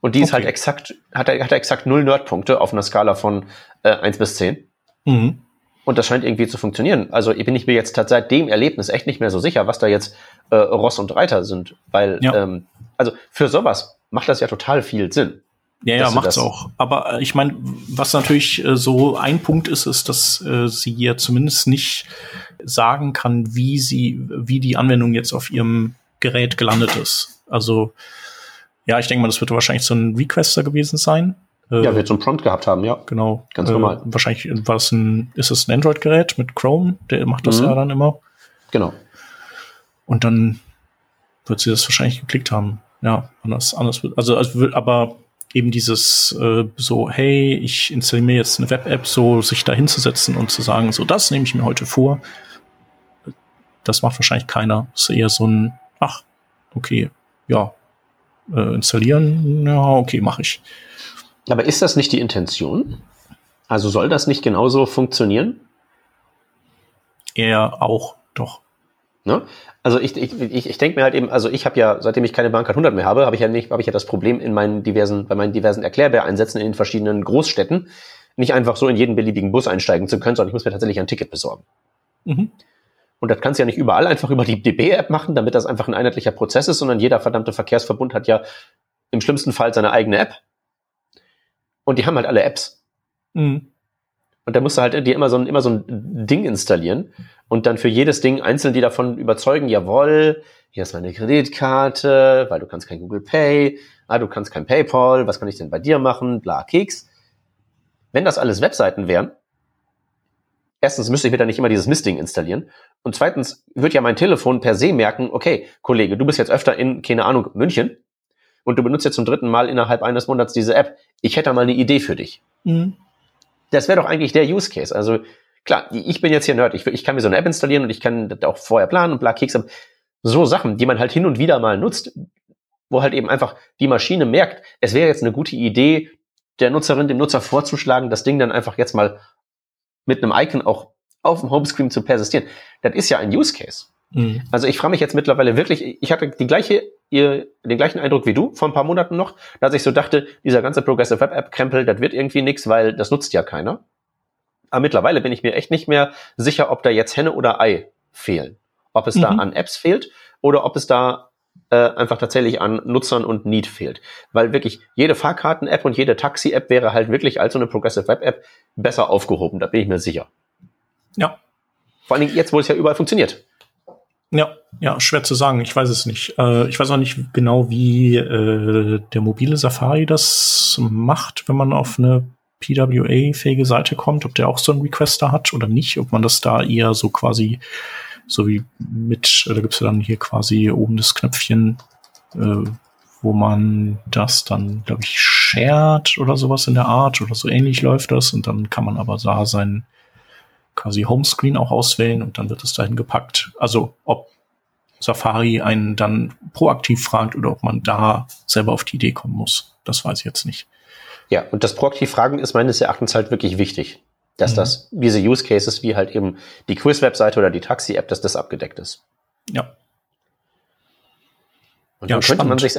Und die okay. ist halt exakt, hat, hat exakt null Nerdpunkte auf einer Skala von äh, 1 bis 10. Mhm. Und das scheint irgendwie zu funktionieren. Also bin ich mir jetzt seit dem Erlebnis echt nicht mehr so sicher, was da jetzt äh, Ross und Reiter sind. Weil, ja. ähm, also für sowas macht das ja total viel Sinn. Ja, ja, macht's auch. Aber äh, ich meine, was natürlich äh, so ein Punkt ist, ist, dass äh, sie ja zumindest nicht sagen kann, wie sie, wie die Anwendung jetzt auf ihrem Gerät gelandet ist. Also, ja, ich denke mal, das wird wahrscheinlich so ein Requester gewesen sein. Äh, ja, wird so ein Prompt gehabt haben, ja. Genau. Ganz normal. Äh, wahrscheinlich war es ein, ist es ein Android-Gerät mit Chrome, der macht das mhm. ja dann immer. Genau. Und dann wird sie das wahrscheinlich geklickt haben. Ja, anders, anders, also, also aber eben dieses äh, so, hey, ich installiere mir jetzt eine Web-App, so sich da hinzusetzen und zu sagen, so, das nehme ich mir heute vor. Das macht wahrscheinlich keiner. Das ist eher so ein, ach, okay, ja, äh, installieren, ja, okay, mache ich. Aber ist das nicht die Intention? Also soll das nicht genauso funktionieren? Er auch, doch. Ne? Also ich, ich, ich, ich denke mir halt eben, also ich habe ja, seitdem ich keine Bahncard 100 mehr habe, habe ich ja nicht, habe ich ja das Problem in meinen diversen, bei meinen diversen Erklärbär-Einsätzen in den verschiedenen Großstädten, nicht einfach so in jeden beliebigen Bus einsteigen zu können, sondern ich muss mir tatsächlich ein Ticket besorgen. Mhm. Und das kannst du ja nicht überall einfach über die DB-App machen, damit das einfach ein einheitlicher Prozess ist, sondern jeder verdammte Verkehrsverbund hat ja im schlimmsten Fall seine eigene App. Und die haben halt alle Apps. Mhm. Und da musst du halt dir immer so ein, immer so ein Ding installieren und dann für jedes Ding einzeln die davon überzeugen, jawohl, hier ist meine Kreditkarte, weil du kannst kein Google Pay, ah, du kannst kein PayPal, was kann ich denn bei dir machen, bla, Keks. Wenn das alles Webseiten wären, erstens müsste ich mir da nicht immer dieses Mistding installieren und zweitens wird ja mein Telefon per se merken, okay, Kollege, du bist jetzt öfter in, keine Ahnung, München und du benutzt jetzt zum dritten Mal innerhalb eines Monats diese App. Ich hätte mal eine Idee für dich. Mhm das wäre doch eigentlich der Use Case. Also klar, ich bin jetzt hier Nerd. Ich, ich kann mir so eine App installieren und ich kann das auch vorher planen und bla Keks. So Sachen, die man halt hin und wieder mal nutzt, wo halt eben einfach die Maschine merkt, es wäre jetzt eine gute Idee, der Nutzerin, dem Nutzer vorzuschlagen, das Ding dann einfach jetzt mal mit einem Icon auch auf dem Homescreen zu persistieren. Das ist ja ein Use Case. Mhm. Also ich frage mich jetzt mittlerweile wirklich, ich hatte die gleiche, ihr, den gleichen Eindruck wie du vor ein paar Monaten noch, dass ich so dachte, dieser ganze Progressive Web App Krempel, das wird irgendwie nix, weil das nutzt ja keiner. Aber mittlerweile bin ich mir echt nicht mehr sicher, ob da jetzt Henne oder Ei fehlen. Ob es mhm. da an Apps fehlt oder ob es da äh, einfach tatsächlich an Nutzern und Need fehlt. Weil wirklich jede Fahrkarten-App und jede Taxi-App wäre halt wirklich als so eine Progressive Web App besser aufgehoben, da bin ich mir sicher. Ja. Vor allen Dingen jetzt, wo es ja überall funktioniert. Ja, ja, schwer zu sagen. Ich weiß es nicht. Äh, ich weiß auch nicht genau, wie äh, der mobile Safari das macht, wenn man auf eine PWA-fähige Seite kommt, ob der auch so einen Requester hat oder nicht, ob man das da eher so quasi, so wie mit, da gibt's ja dann hier quasi oben das Knöpfchen, äh, wo man das dann, glaube ich, shared oder sowas in der Art oder so ähnlich läuft das und dann kann man aber da sein quasi Homescreen auch auswählen und dann wird es dahin gepackt. Also ob Safari einen dann proaktiv fragt oder ob man da selber auf die Idee kommen muss. Das weiß ich jetzt nicht. Ja, und das proaktiv Fragen ist meines Erachtens halt wirklich wichtig, dass mhm. das diese Use Cases wie halt eben die Quiz-Webseite oder die Taxi-App, dass das abgedeckt ist. Ja. Und ja, dann könnte man sich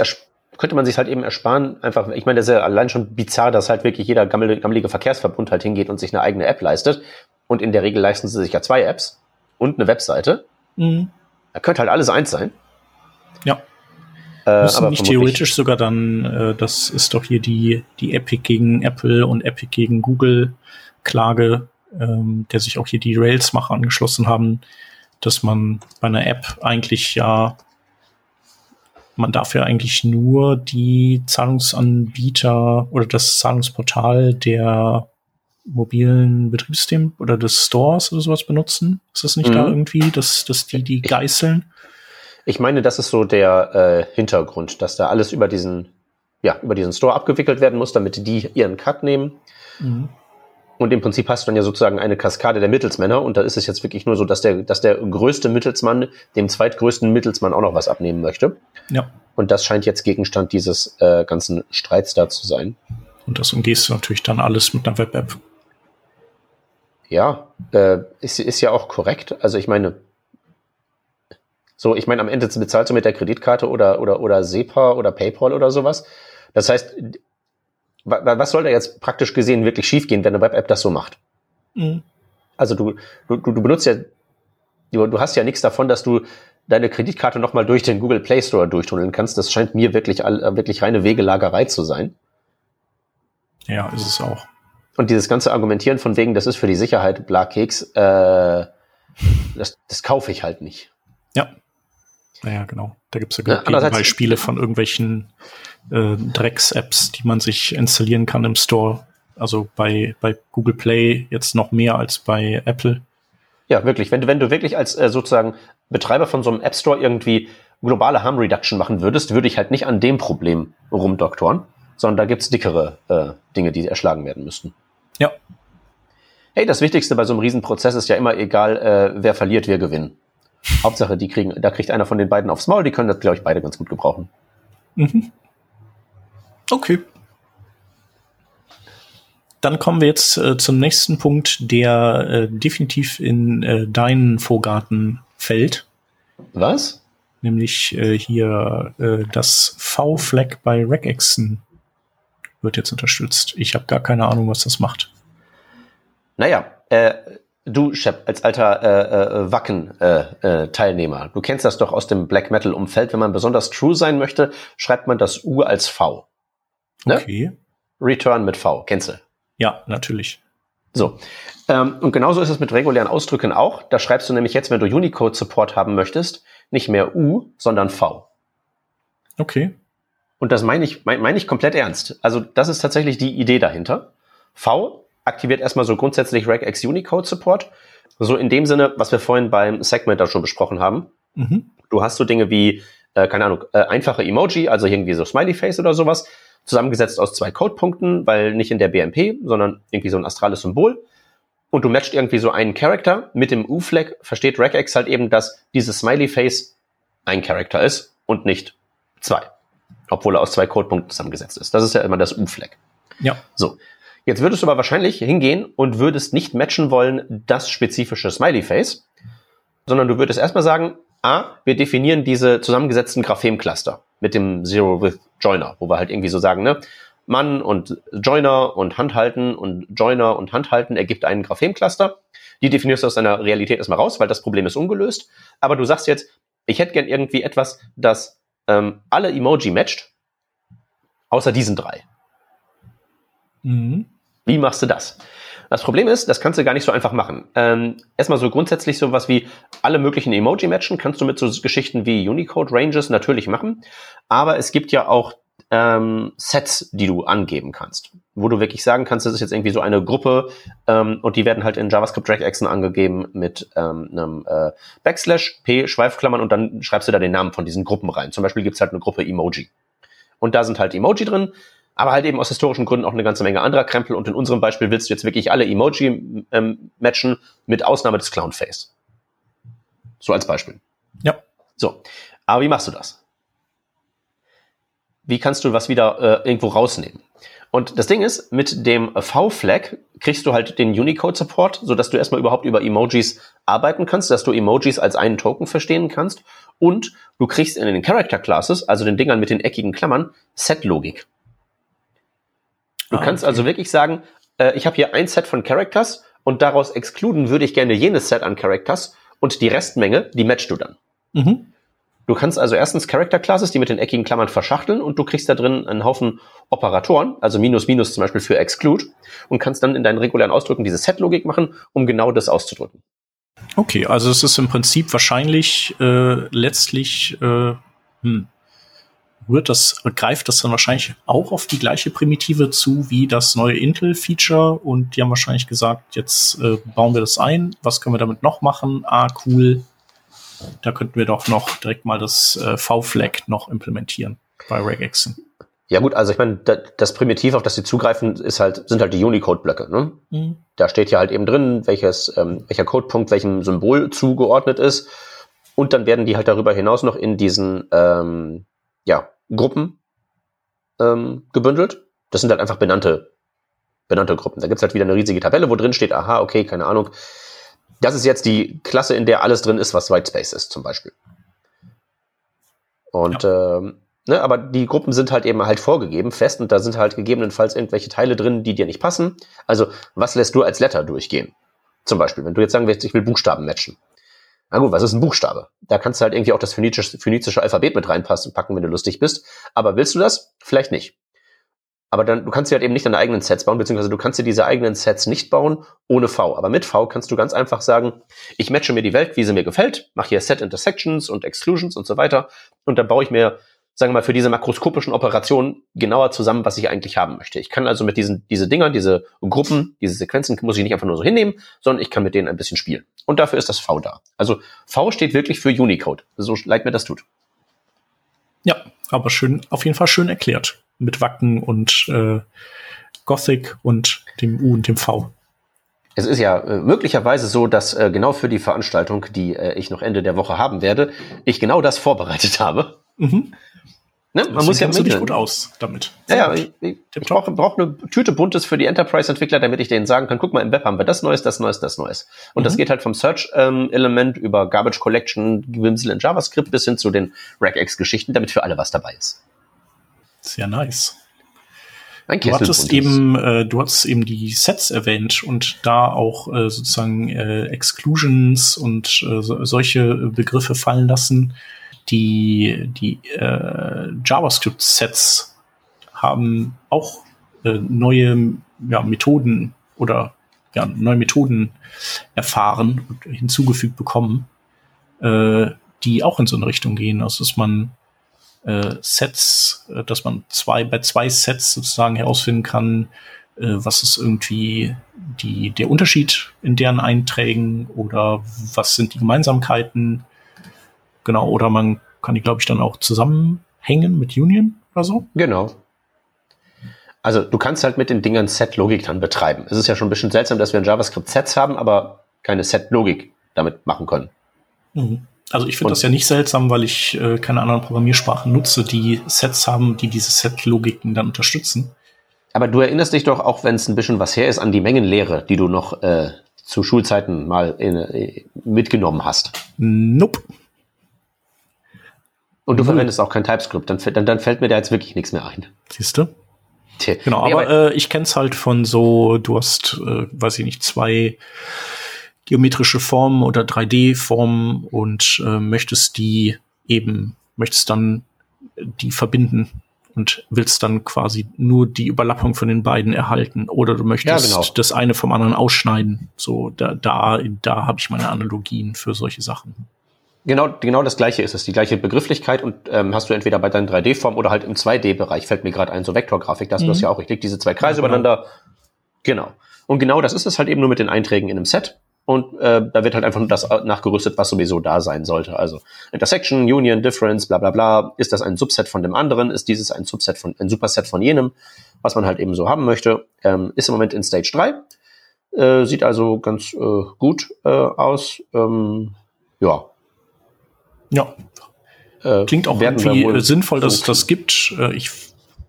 könnte man sich halt eben ersparen, einfach, ich meine, das ist ja allein schon bizarr, dass halt wirklich jeder gammelige Verkehrsverbund halt hingeht und sich eine eigene App leistet. Und in der Regel leisten sie sich ja zwei Apps und eine Webseite. Mhm. Da könnte halt alles eins sein. Ja. Äh, Müssen aber nicht theoretisch sogar dann, äh, das ist doch hier die, die Epic gegen Apple und Epic gegen Google Klage, ähm, der sich auch hier die Rails-Macher angeschlossen haben, dass man bei einer App eigentlich ja, man darf ja eigentlich nur die Zahlungsanbieter oder das Zahlungsportal der mobilen Betriebssystem oder des Stores oder sowas benutzen? Ist das nicht mhm. da irgendwie, dass, dass die die geißeln? Ich, ich meine, das ist so der äh, Hintergrund, dass da alles über diesen, ja, über diesen Store abgewickelt werden muss, damit die ihren Cut nehmen. Mhm. Und im Prinzip hast du dann ja sozusagen eine Kaskade der Mittelsmänner und da ist es jetzt wirklich nur so, dass der, dass der größte Mittelsmann dem zweitgrößten Mittelsmann auch noch was abnehmen möchte. Ja. Und das scheint jetzt Gegenstand dieses äh, ganzen Streits da zu sein. Und das umgehst du natürlich dann alles mit einer Web-App. Ja, äh, ist, ist ja auch korrekt. Also ich meine, so, ich meine, am Ende bezahlst du mit der Kreditkarte oder, oder, oder SEPA oder PayPal oder sowas. Das heißt, was soll da jetzt praktisch gesehen wirklich schiefgehen, wenn eine Web-App das so macht? Mhm. Also du, du, du benutzt ja, du, du hast ja nichts davon, dass du deine Kreditkarte nochmal durch den Google Play Store durchtunneln kannst. Das scheint mir wirklich, wirklich reine Wegelagerei zu sein. Ja, ist es auch. Und dieses ganze Argumentieren von wegen, das ist für die Sicherheit bla Keks, äh, das, das kaufe ich halt nicht. Ja. Naja, genau. Da gibt es ja, ja Beispiele von irgendwelchen äh, Drecks-Apps, die man sich installieren kann im Store. Also bei, bei Google Play jetzt noch mehr als bei Apple. Ja, wirklich. Wenn du, wenn du wirklich als äh, sozusagen Betreiber von so einem App Store irgendwie globale Harm Reduction machen würdest, würde ich halt nicht an dem Problem rumdoktoren, sondern da gibt's dickere äh, Dinge, die erschlagen werden müssten. Ja. Hey, das Wichtigste bei so einem Riesenprozess ist ja immer egal, äh, wer verliert, wir gewinnen. Hauptsache, die kriegen, da kriegt einer von den beiden aufs Maul, die können das, glaube ich, beide ganz gut gebrauchen. Mhm. Okay. dann kommen wir jetzt äh, zum nächsten Punkt, der äh, definitiv in äh, deinen Vorgarten fällt. Was? Nämlich äh, hier äh, das V-Flag bei Regexen wird jetzt unterstützt. Ich habe gar keine Ahnung, was das macht. Naja, äh, du, Shep, als alter äh, äh, Wacken-Teilnehmer, äh, du kennst das doch aus dem Black Metal-Umfeld. Wenn man besonders true sein möchte, schreibt man das U als V. Ne? Okay. Return mit V, kennst du? Ja, natürlich. So. Ähm, und genauso ist es mit regulären Ausdrücken auch. Da schreibst du nämlich jetzt, wenn du Unicode-Support haben möchtest, nicht mehr U, sondern V. Okay. Und das meine ich, meine mein ich komplett ernst. Also das ist tatsächlich die Idee dahinter. V aktiviert erstmal so grundsätzlich regex Unicode Support. So in dem Sinne, was wir vorhin beim Segment da schon besprochen haben. Mhm. Du hast so Dinge wie, äh, keine Ahnung, äh, einfache Emoji, also irgendwie so Smiley Face oder sowas zusammengesetzt aus zwei Codepunkten, weil nicht in der BMP, sondern irgendwie so ein astrales Symbol. Und du matcht irgendwie so einen Charakter mit dem U-Flag, versteht Regex halt eben, dass dieses Smiley Face ein Charakter ist und nicht zwei. Obwohl er aus zwei Codepunkten zusammengesetzt ist. Das ist ja immer das U-Flag. Ja. So. Jetzt würdest du aber wahrscheinlich hingehen und würdest nicht matchen wollen das spezifische Smiley Face, sondern du würdest erstmal sagen, A, wir definieren diese zusammengesetzten Graphem-Cluster mit dem Zero with Joiner, wo wir halt irgendwie so sagen, ne, Mann und Joiner und Handhalten und Joiner und Handhalten ergibt einen Graphem-Cluster. Die definierst du aus deiner Realität erstmal raus, weil das Problem ist ungelöst. Aber du sagst jetzt, ich hätte gern irgendwie etwas, das ähm, alle Emoji matcht, außer diesen drei. Mhm. Wie machst du das? Das Problem ist, das kannst du gar nicht so einfach machen. Ähm, erstmal so grundsätzlich sowas wie alle möglichen Emoji matchen kannst du mit so Geschichten wie Unicode Ranges natürlich machen. Aber es gibt ja auch ähm, Sets, die du angeben kannst, wo du wirklich sagen kannst, das ist jetzt irgendwie so eine Gruppe ähm, und die werden halt in JavaScript Regexen angegeben mit ähm, einem äh, Backslash, P, Schweifklammern und dann schreibst du da den Namen von diesen Gruppen rein. Zum Beispiel gibt's halt eine Gruppe Emoji. Und da sind halt Emoji drin aber halt eben aus historischen Gründen auch eine ganze Menge anderer Krempel. Und in unserem Beispiel willst du jetzt wirklich alle Emoji ähm, matchen, mit Ausnahme des Clownface. So als Beispiel. Ja. So. Aber wie machst du das? Wie kannst du was wieder äh, irgendwo rausnehmen? Und das Ding ist, mit dem V-Flag kriegst du halt den Unicode-Support, sodass du erstmal überhaupt über Emojis arbeiten kannst, dass du Emojis als einen Token verstehen kannst. Und du kriegst in den Character Classes, also den Dingern mit den eckigen Klammern, Set-Logik. Du ah, kannst okay. also wirklich sagen, äh, ich habe hier ein Set von Characters und daraus exkluden würde ich gerne jenes Set an Characters und die Restmenge, die matchst du dann. Mhm. Du kannst also erstens Character Classes, die mit den eckigen Klammern verschachteln und du kriegst da drin einen Haufen Operatoren, also Minus Minus zum Beispiel für Exclude und kannst dann in deinen regulären Ausdrücken diese Set-Logik machen, um genau das auszudrücken. Okay, also es ist im Prinzip wahrscheinlich äh, letztlich äh, hm, rührt das, greift das dann wahrscheinlich auch auf die gleiche Primitive zu wie das neue Intel-Feature und die haben wahrscheinlich gesagt, jetzt äh, bauen wir das ein, was können wir damit noch machen? Ah, cool. Da könnten wir doch noch direkt mal das äh, V-Flag noch implementieren bei Regexen. Ja gut, also ich meine, das Primitiv, auf das sie zugreifen, ist halt, sind halt die Unicode-Blöcke. Ne? Mhm. Da steht ja halt eben drin, welches, ähm, welcher Codepunkt welchem Symbol zugeordnet ist. Und dann werden die halt darüber hinaus noch in diesen ähm, Gruppen ähm, gebündelt. Das sind halt einfach benannte, benannte Gruppen. Da gibt's halt wieder eine riesige Tabelle, wo drin steht, aha, okay, keine Ahnung. Das ist jetzt die Klasse, in der alles drin ist, was Whitespace ist, zum Beispiel. Und ja. ähm, ne, aber die Gruppen sind halt eben halt vorgegeben, fest, und da sind halt gegebenenfalls irgendwelche Teile drin, die dir nicht passen. Also, was lässt du als Letter durchgehen? Zum Beispiel, wenn du jetzt sagen willst, ich will Buchstaben matchen. Na gut, was ist ein Buchstabe? Da kannst du halt irgendwie auch das phönizische, phönizische Alphabet mit reinpassen, packen, wenn du lustig bist. Aber willst du das? Vielleicht nicht. Aber dann, du kannst dir halt eben nicht deine eigenen Sets bauen, beziehungsweise du kannst dir diese eigenen Sets nicht bauen ohne V. Aber mit V kannst du ganz einfach sagen, ich matche mir die Welt, wie sie mir gefällt, mache hier Set Intersections und Exclusions und so weiter. Und dann baue ich mir sagen wir mal, für diese makroskopischen Operationen genauer zusammen, was ich eigentlich haben möchte. Ich kann also mit diesen diese Dinger, diese Gruppen, diese Sequenzen muss ich nicht einfach nur so hinnehmen, sondern ich kann mit denen ein bisschen spielen. Und dafür ist das V da. Also V steht wirklich für Unicode, so leid mir das tut. Ja, aber schön, auf jeden Fall schön erklärt. Mit Wacken und äh, Gothic und dem U und dem V. Es ist ja äh, möglicherweise so, dass äh, genau für die Veranstaltung, die äh, ich noch Ende der Woche haben werde, ich genau das vorbereitet habe. Mhm. Ne? Man muss ja dich gut aus damit. Ja, ja ich, ich, brauche brauch eine Tüte Buntes für die Enterprise-Entwickler, damit ich denen sagen kann, guck mal, im Web haben wir das Neues, das Neues, das Neues. Und mhm. das geht halt vom Search-Element ähm, über Garbage Collection, Gewimsel in JavaScript bis hin zu den Regex-Geschichten, damit für alle was dabei ist. Sehr nice. Du hattest eben, äh, du hattest eben die Sets erwähnt und da auch äh, sozusagen äh, Exclusions und äh, so, solche Begriffe fallen lassen. Die, die äh, JavaScript-Sets haben auch äh, neue ja, Methoden oder ja, neue Methoden erfahren und hinzugefügt bekommen, äh, die auch in so eine Richtung gehen. Also dass man äh, Sets, äh, dass man zwei bei zwei Sets sozusagen herausfinden kann, äh, was ist irgendwie die, der Unterschied in deren Einträgen oder was sind die Gemeinsamkeiten. Genau, oder man kann die, glaube ich, dann auch zusammenhängen mit Union oder so. Genau. Also du kannst halt mit den Dingern Set-Logik dann betreiben. Es ist ja schon ein bisschen seltsam, dass wir in JavaScript Sets haben, aber keine Set-Logik damit machen können. Mhm. Also ich finde das ja nicht seltsam, weil ich äh, keine anderen Programmiersprachen nutze, die Sets haben, die diese Set-Logiken dann unterstützen. Aber du erinnerst dich doch, auch wenn es ein bisschen was her ist, an die Mengenlehre, die du noch äh, zu Schulzeiten mal in, äh, mitgenommen hast. Nope. Und du mhm. verwendest auch kein TypeScript, dann, dann, dann fällt mir da jetzt wirklich nichts mehr ein. Siehst du? Genau, nee, aber, aber äh, ich kenn's halt von so, du hast, äh, weiß ich nicht, zwei geometrische Formen oder 3D-Formen und äh, möchtest die eben, möchtest dann die verbinden und willst dann quasi nur die Überlappung von den beiden erhalten oder du möchtest ja, genau. das eine vom anderen ausschneiden. So da da da habe ich meine Analogien für solche Sachen. Genau, genau das gleiche ist es, die gleiche Begrifflichkeit und ähm, hast du entweder bei deinen 3D-Formen oder halt im 2D-Bereich, fällt mir gerade ein, so Vektorgrafik, da hast mhm. du das ja auch. Ich leg diese zwei Kreise ja, genau. übereinander. Genau. Und genau das ist es halt eben nur mit den Einträgen in einem Set. Und äh, da wird halt einfach nur das nachgerüstet, was sowieso da sein sollte. Also Intersection, Union, Difference, bla bla bla. Ist das ein Subset von dem anderen? Ist dieses ein Subset von, ein Superset von jenem, was man halt eben so haben möchte? Ähm, ist im Moment in Stage 3. Äh, sieht also ganz äh, gut äh, aus. Ähm, ja. Ja. Äh, Klingt auch irgendwie sinnvoll, dass es das gibt. Äh, ich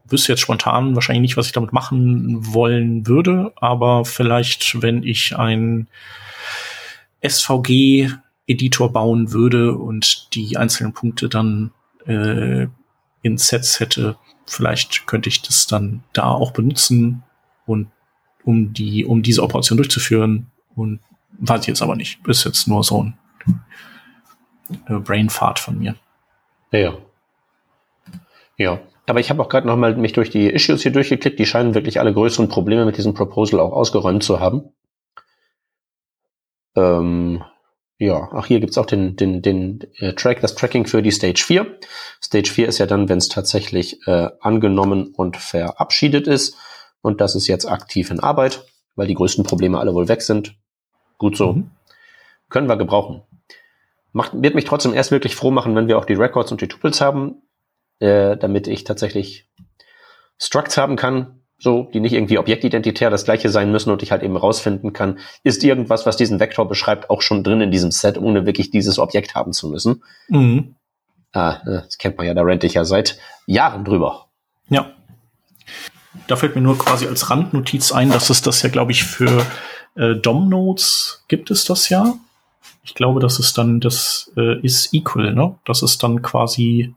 wüsste jetzt spontan wahrscheinlich nicht, was ich damit machen wollen würde, aber vielleicht, wenn ich ein SVG-Editor bauen würde und die einzelnen Punkte dann äh, in Sets hätte, vielleicht könnte ich das dann da auch benutzen und um die, um diese Operation durchzuführen. Und weiß ich jetzt aber nicht. Ist jetzt nur so ein Brainfart von mir. Ja. Ja. Aber ich habe auch gerade noch mal mich durch die Issues hier durchgeklickt. Die scheinen wirklich alle größeren Probleme mit diesem Proposal auch ausgeräumt zu haben. Ähm, ja, ach, hier gibt's auch den, den, den äh, Track, das Tracking für die Stage 4. Stage 4 ist ja dann, wenn es tatsächlich äh, angenommen und verabschiedet ist. Und das ist jetzt aktiv in Arbeit, weil die größten Probleme alle wohl weg sind. Gut so. Mhm. Können wir gebrauchen. Macht, wird mich trotzdem erst wirklich froh machen, wenn wir auch die Records und die Tuples haben, äh, damit ich tatsächlich Structs haben kann, so, die nicht irgendwie objektidentitär das gleiche sein müssen und ich halt eben rausfinden kann, ist irgendwas, was diesen Vektor beschreibt, auch schon drin in diesem Set, ohne wirklich dieses Objekt haben zu müssen. Mhm. Ah, äh, das kennt man ja, da rente ich ja seit Jahren drüber. Ja. Da fällt mir nur quasi als Randnotiz ein, dass es das ja, glaube ich, für äh, DOM-Nodes gibt es das ja. Ich glaube, das ist dann, das äh, ist equal, ne? Das ist dann quasi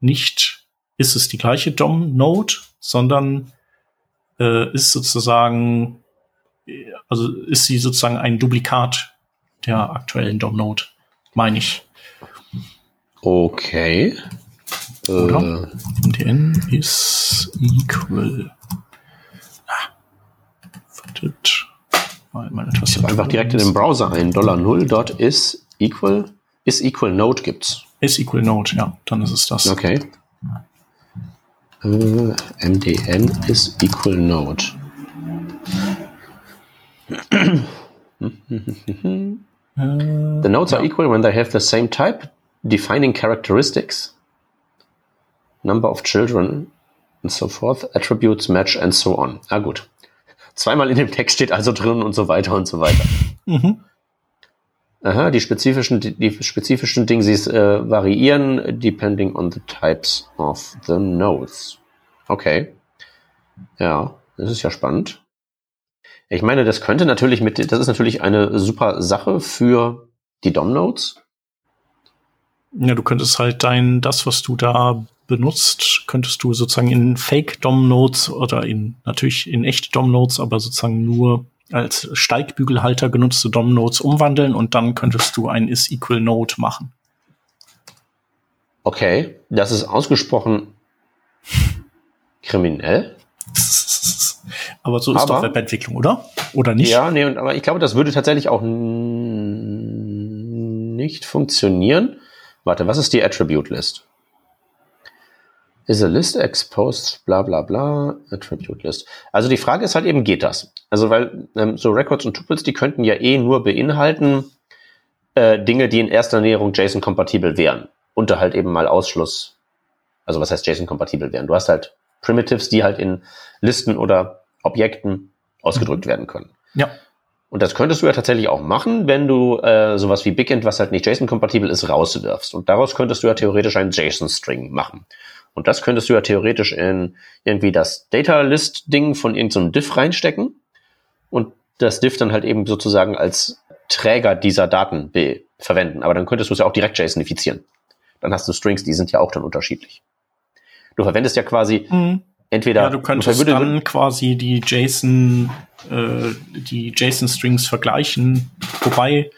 nicht, ist es die gleiche DOM-Node, sondern äh, ist sozusagen, also ist sie sozusagen ein Duplikat der aktuellen DOM-Node, meine ich. Okay. Oder? Äh. MDN ist equal. Ah. Wartet. Meine ich habe einfach direkt in den Browser ein Dollar null dort ist equal, ist equal node gibt's. Ist equal node, ja, dann ist es das. Okay. Uh, MDN is equal node. the nodes are equal when they have the same type, defining characteristics, number of children and so forth, attributes match and so on. Ah gut. Zweimal in dem Text steht also drin und so weiter und so weiter. Mhm. Aha, die spezifischen, die, die spezifischen Dingsies äh, variieren depending on the types of the nodes. Okay. Ja, das ist ja spannend. Ich meine, das könnte natürlich mit, das ist natürlich eine super Sache für die DOM-Nodes. Ja, du könntest halt dein, das, was du da benutzt, könntest du sozusagen in Fake-DOM-Nodes oder in, natürlich in echte DOM-Nodes, aber sozusagen nur als Steigbügelhalter genutzte DOM-Nodes umwandeln und dann könntest du ein is-equal-Node machen. Okay, das ist ausgesprochen kriminell. aber so ist aber, doch Webentwicklung, oder? Oder nicht? Ja, nee, und, aber ich glaube, das würde tatsächlich auch nicht funktionieren. Warte, was ist die Attribute List? Is a list exposed, bla bla bla, attribute list. Also die Frage ist halt eben, geht das? Also weil ähm, so Records und Tuples, die könnten ja eh nur beinhalten äh, Dinge, die in erster Näherung JSON-kompatibel wären. Unter halt eben mal Ausschluss. Also was heißt JSON-kompatibel wären? Du hast halt Primitives, die halt in Listen oder Objekten ausgedrückt mhm. werden können. Ja. Und das könntest du ja tatsächlich auch machen, wenn du äh, sowas wie Bigend, was halt nicht JSON-kompatibel ist, rauswirfst. Und daraus könntest du ja theoretisch einen JSON-String machen. Und das könntest du ja theoretisch in irgendwie das Data List Ding von irgendeinem so Diff reinstecken und das Diff dann halt eben sozusagen als Träger dieser Daten verwenden. Aber dann könntest du es ja auch direkt JSONifizieren. Dann hast du Strings, die sind ja auch dann unterschiedlich. Du verwendest ja quasi mhm. entweder. Ja, du könntest dann quasi die JSON, äh, die JSON-Strings vergleichen. Wobei,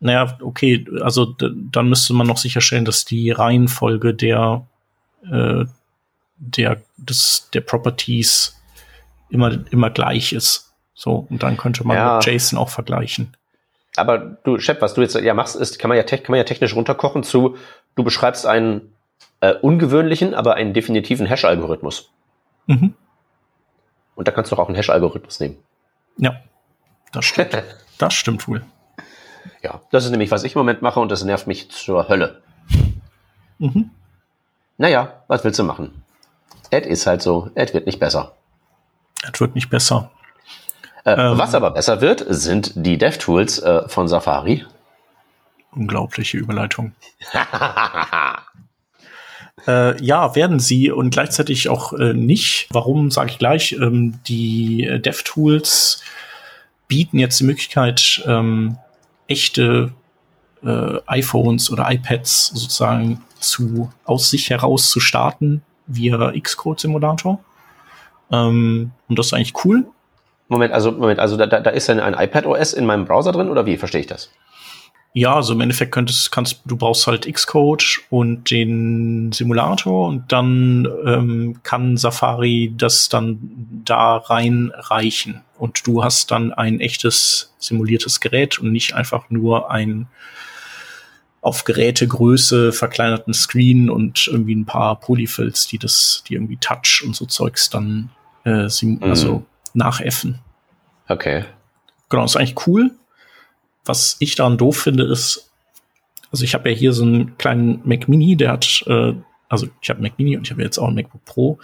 naja, okay, also dann müsste man noch sicherstellen, dass die Reihenfolge der äh, der, des, der Properties immer, immer gleich ist. So, und dann könnte man ja. mit JSON auch vergleichen. Aber du, Chef, was du jetzt ja machst, ist, kann man ja, kann man ja technisch runterkochen zu, du beschreibst einen äh, ungewöhnlichen, aber einen definitiven Hash-Algorithmus. Mhm. Und da kannst du auch einen Hash-Algorithmus nehmen. Ja, das stimmt. das stimmt wohl. Ja, das ist nämlich, was ich im Moment mache und das nervt mich zur Hölle. Mhm. Naja, was willst du machen? Ed ist halt so, Ed wird nicht besser. Ed wird nicht besser. Äh, ähm, was aber besser wird, sind die DevTools äh, von Safari. Unglaubliche Überleitung. äh, ja, werden sie und gleichzeitig auch äh, nicht. Warum, sage ich gleich. Ähm, die äh, DevTools bieten jetzt die Möglichkeit, ähm, echte äh, iPhones oder iPads sozusagen zu, aus sich heraus zu starten via Xcode Simulator. Ähm, und das ist eigentlich cool. Moment, also, Moment, also da, da ist dann ein iPad OS in meinem Browser drin oder wie verstehe ich das? Ja, also im Endeffekt könntest, kannst, du brauchst halt Xcode und den Simulator und dann ähm, kann Safari das dann da reinreichen und du hast dann ein echtes simuliertes Gerät und nicht einfach nur ein auf Gerätegröße verkleinerten Screen und irgendwie ein paar Polyfills, die das, die irgendwie Touch und so Zeugs dann äh, mhm. also nachäffen. Okay. Genau, ist eigentlich cool. Was ich daran doof finde, ist, also ich habe ja hier so einen kleinen Mac Mini, der hat, äh, also ich habe Mac Mini und ich habe jetzt auch ein MacBook Pro.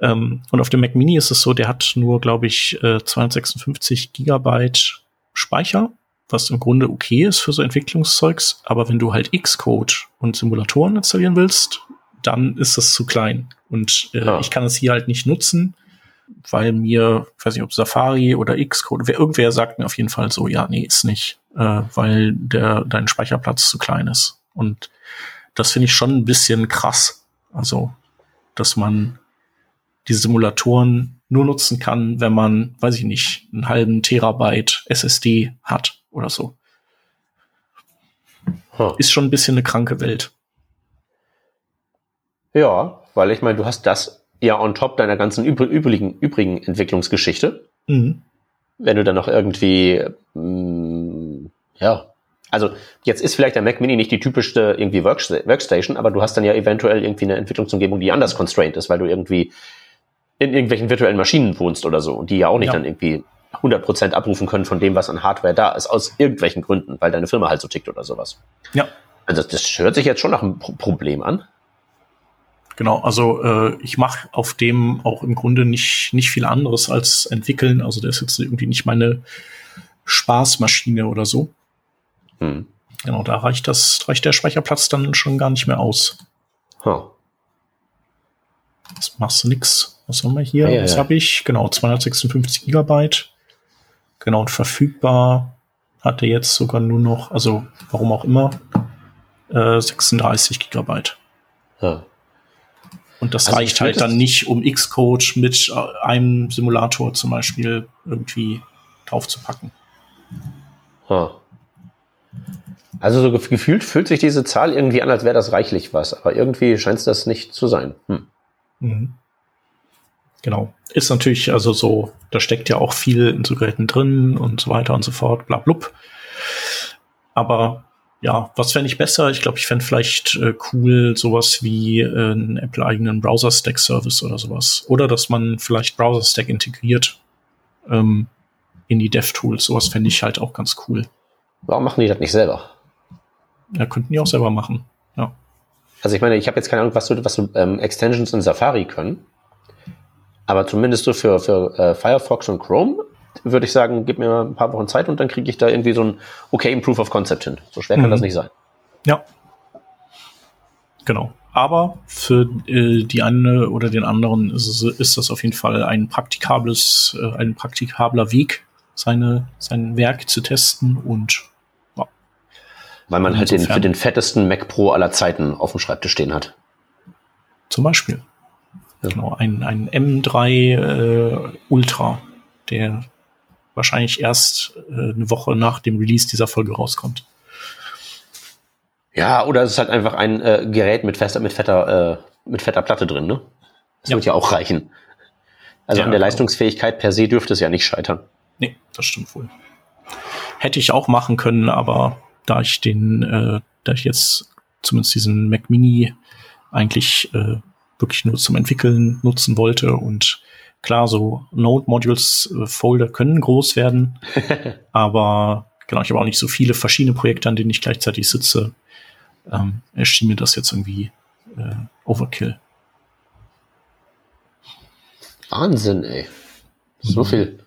Ähm, und auf dem Mac Mini ist es so, der hat nur, glaube ich, äh, 256 Gigabyte Speicher was im Grunde okay ist für so Entwicklungszeugs. Aber wenn du halt Xcode und Simulatoren installieren willst, dann ist das zu klein. Und äh, ja. ich kann es hier halt nicht nutzen, weil mir, ich weiß nicht, ob Safari oder Xcode, wer, irgendwer sagt mir auf jeden Fall so, ja, nee, ist nicht, äh, weil der, dein Speicherplatz zu klein ist. Und das finde ich schon ein bisschen krass. Also, dass man die Simulatoren nur nutzen kann, wenn man, weiß ich nicht, einen halben Terabyte SSD hat oder so. Huh. Ist schon ein bisschen eine kranke Welt. Ja, weil ich meine, du hast das ja on top deiner ganzen übrigen, übrigen Entwicklungsgeschichte. Mhm. Wenn du dann noch irgendwie, mh, mm, ja, also jetzt ist vielleicht der Mac Mini nicht die typischste irgendwie Workstation, aber du hast dann ja eventuell irgendwie eine Entwicklungsumgebung, die anders constrained ist, weil du irgendwie in irgendwelchen virtuellen Maschinen wohnst oder so und die ja auch nicht ja. dann irgendwie 100% abrufen können von dem, was an Hardware da ist, aus irgendwelchen Gründen, weil deine Firma halt so tickt oder sowas. Ja. Also das hört sich jetzt schon nach einem Pro Problem an. Genau, also äh, ich mache auf dem auch im Grunde nicht, nicht viel anderes als entwickeln. Also der ist jetzt irgendwie nicht meine Spaßmaschine oder so. Hm. Genau, da reicht das, reicht der Speicherplatz dann schon gar nicht mehr aus. Huh. Das machst du nix. Was haben wir hier? Ja, Was ja. habe ich? Genau, 256 Gigabyte. Genau, und verfügbar hat er jetzt sogar nur noch, also warum auch immer, äh, 36 Gigabyte. Ja. Und das also reicht halt dann nicht, um Xcode mit äh, einem Simulator zum Beispiel irgendwie draufzupacken. Huh. Also so gefühlt fühlt sich diese Zahl irgendwie an, als wäre das reichlich was, aber irgendwie scheint es das nicht zu sein. Hm. Mhm. Genau. Ist natürlich, also so, da steckt ja auch viel in so Geräten drin und so weiter und so fort, bla blub. Aber ja, was fände ich besser? Ich glaube, ich fände vielleicht äh, cool sowas wie äh, einen Apple-eigenen Browser-Stack-Service oder sowas. Oder dass man vielleicht Browser-Stack integriert ähm, in die DevTools. Sowas fände ich halt auch ganz cool. Warum machen die das nicht selber? Ja, könnten die auch selber machen. Ja. Also ich meine, ich habe jetzt keine Ahnung, was du, was du ähm, Extensions in Safari können. Aber zumindest so für, für äh, Firefox und Chrome würde ich sagen, gib mir ein paar Wochen Zeit und dann kriege ich da irgendwie so ein okay Proof of Concept hin. So schwer kann mhm. das nicht sein. Ja. Genau. Aber für äh, die eine oder den anderen ist, ist das auf jeden Fall ein praktikables, äh, ein praktikabler Weg, seine, sein Werk zu testen und ja. Weil man halt den, für den fettesten Mac Pro aller Zeiten auf dem Schreibtisch stehen hat. Zum Beispiel. Ja. Genau, ein, ein M3 äh, Ultra, der wahrscheinlich erst äh, eine Woche nach dem Release dieser Folge rauskommt. Ja, oder es ist halt einfach ein äh, Gerät mit fester, mit fetter, äh, mit fetter Platte drin, ne? Das ja. wird ja auch reichen. Also ja, an der genau. Leistungsfähigkeit per se dürfte es ja nicht scheitern. Nee, das stimmt wohl. Hätte ich auch machen können, aber da ich den, äh, da ich jetzt zumindest diesen Mac Mini eigentlich äh, wirklich nur zum Entwickeln nutzen wollte und klar, so Node-Modules-Folder äh, können groß werden, aber genau, ich habe auch nicht so viele verschiedene Projekte, an denen ich gleichzeitig sitze. Ähm, erschien mir das jetzt irgendwie äh, Overkill. Wahnsinn, ey. So mhm. viel,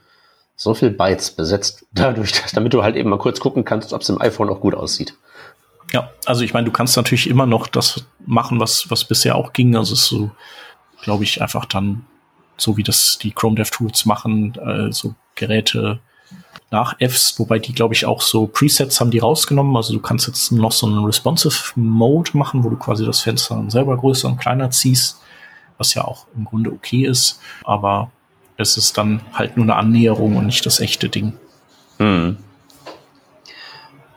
so viel Bytes besetzt dadurch, dass, damit du halt eben mal kurz gucken kannst, ob es im iPhone auch gut aussieht. Ja, also ich meine, du kannst natürlich immer noch das machen, was, was bisher auch ging. Also es ist so, glaube ich, einfach dann, so wie das die Chrome Dev Tools machen, äh, so Geräte nach Fs, wobei die, glaube ich, auch so Presets haben die rausgenommen. Also du kannst jetzt noch so einen Responsive Mode machen, wo du quasi das Fenster dann selber größer und kleiner ziehst, was ja auch im Grunde okay ist. Aber es ist dann halt nur eine Annäherung und nicht das echte Ding. Hm.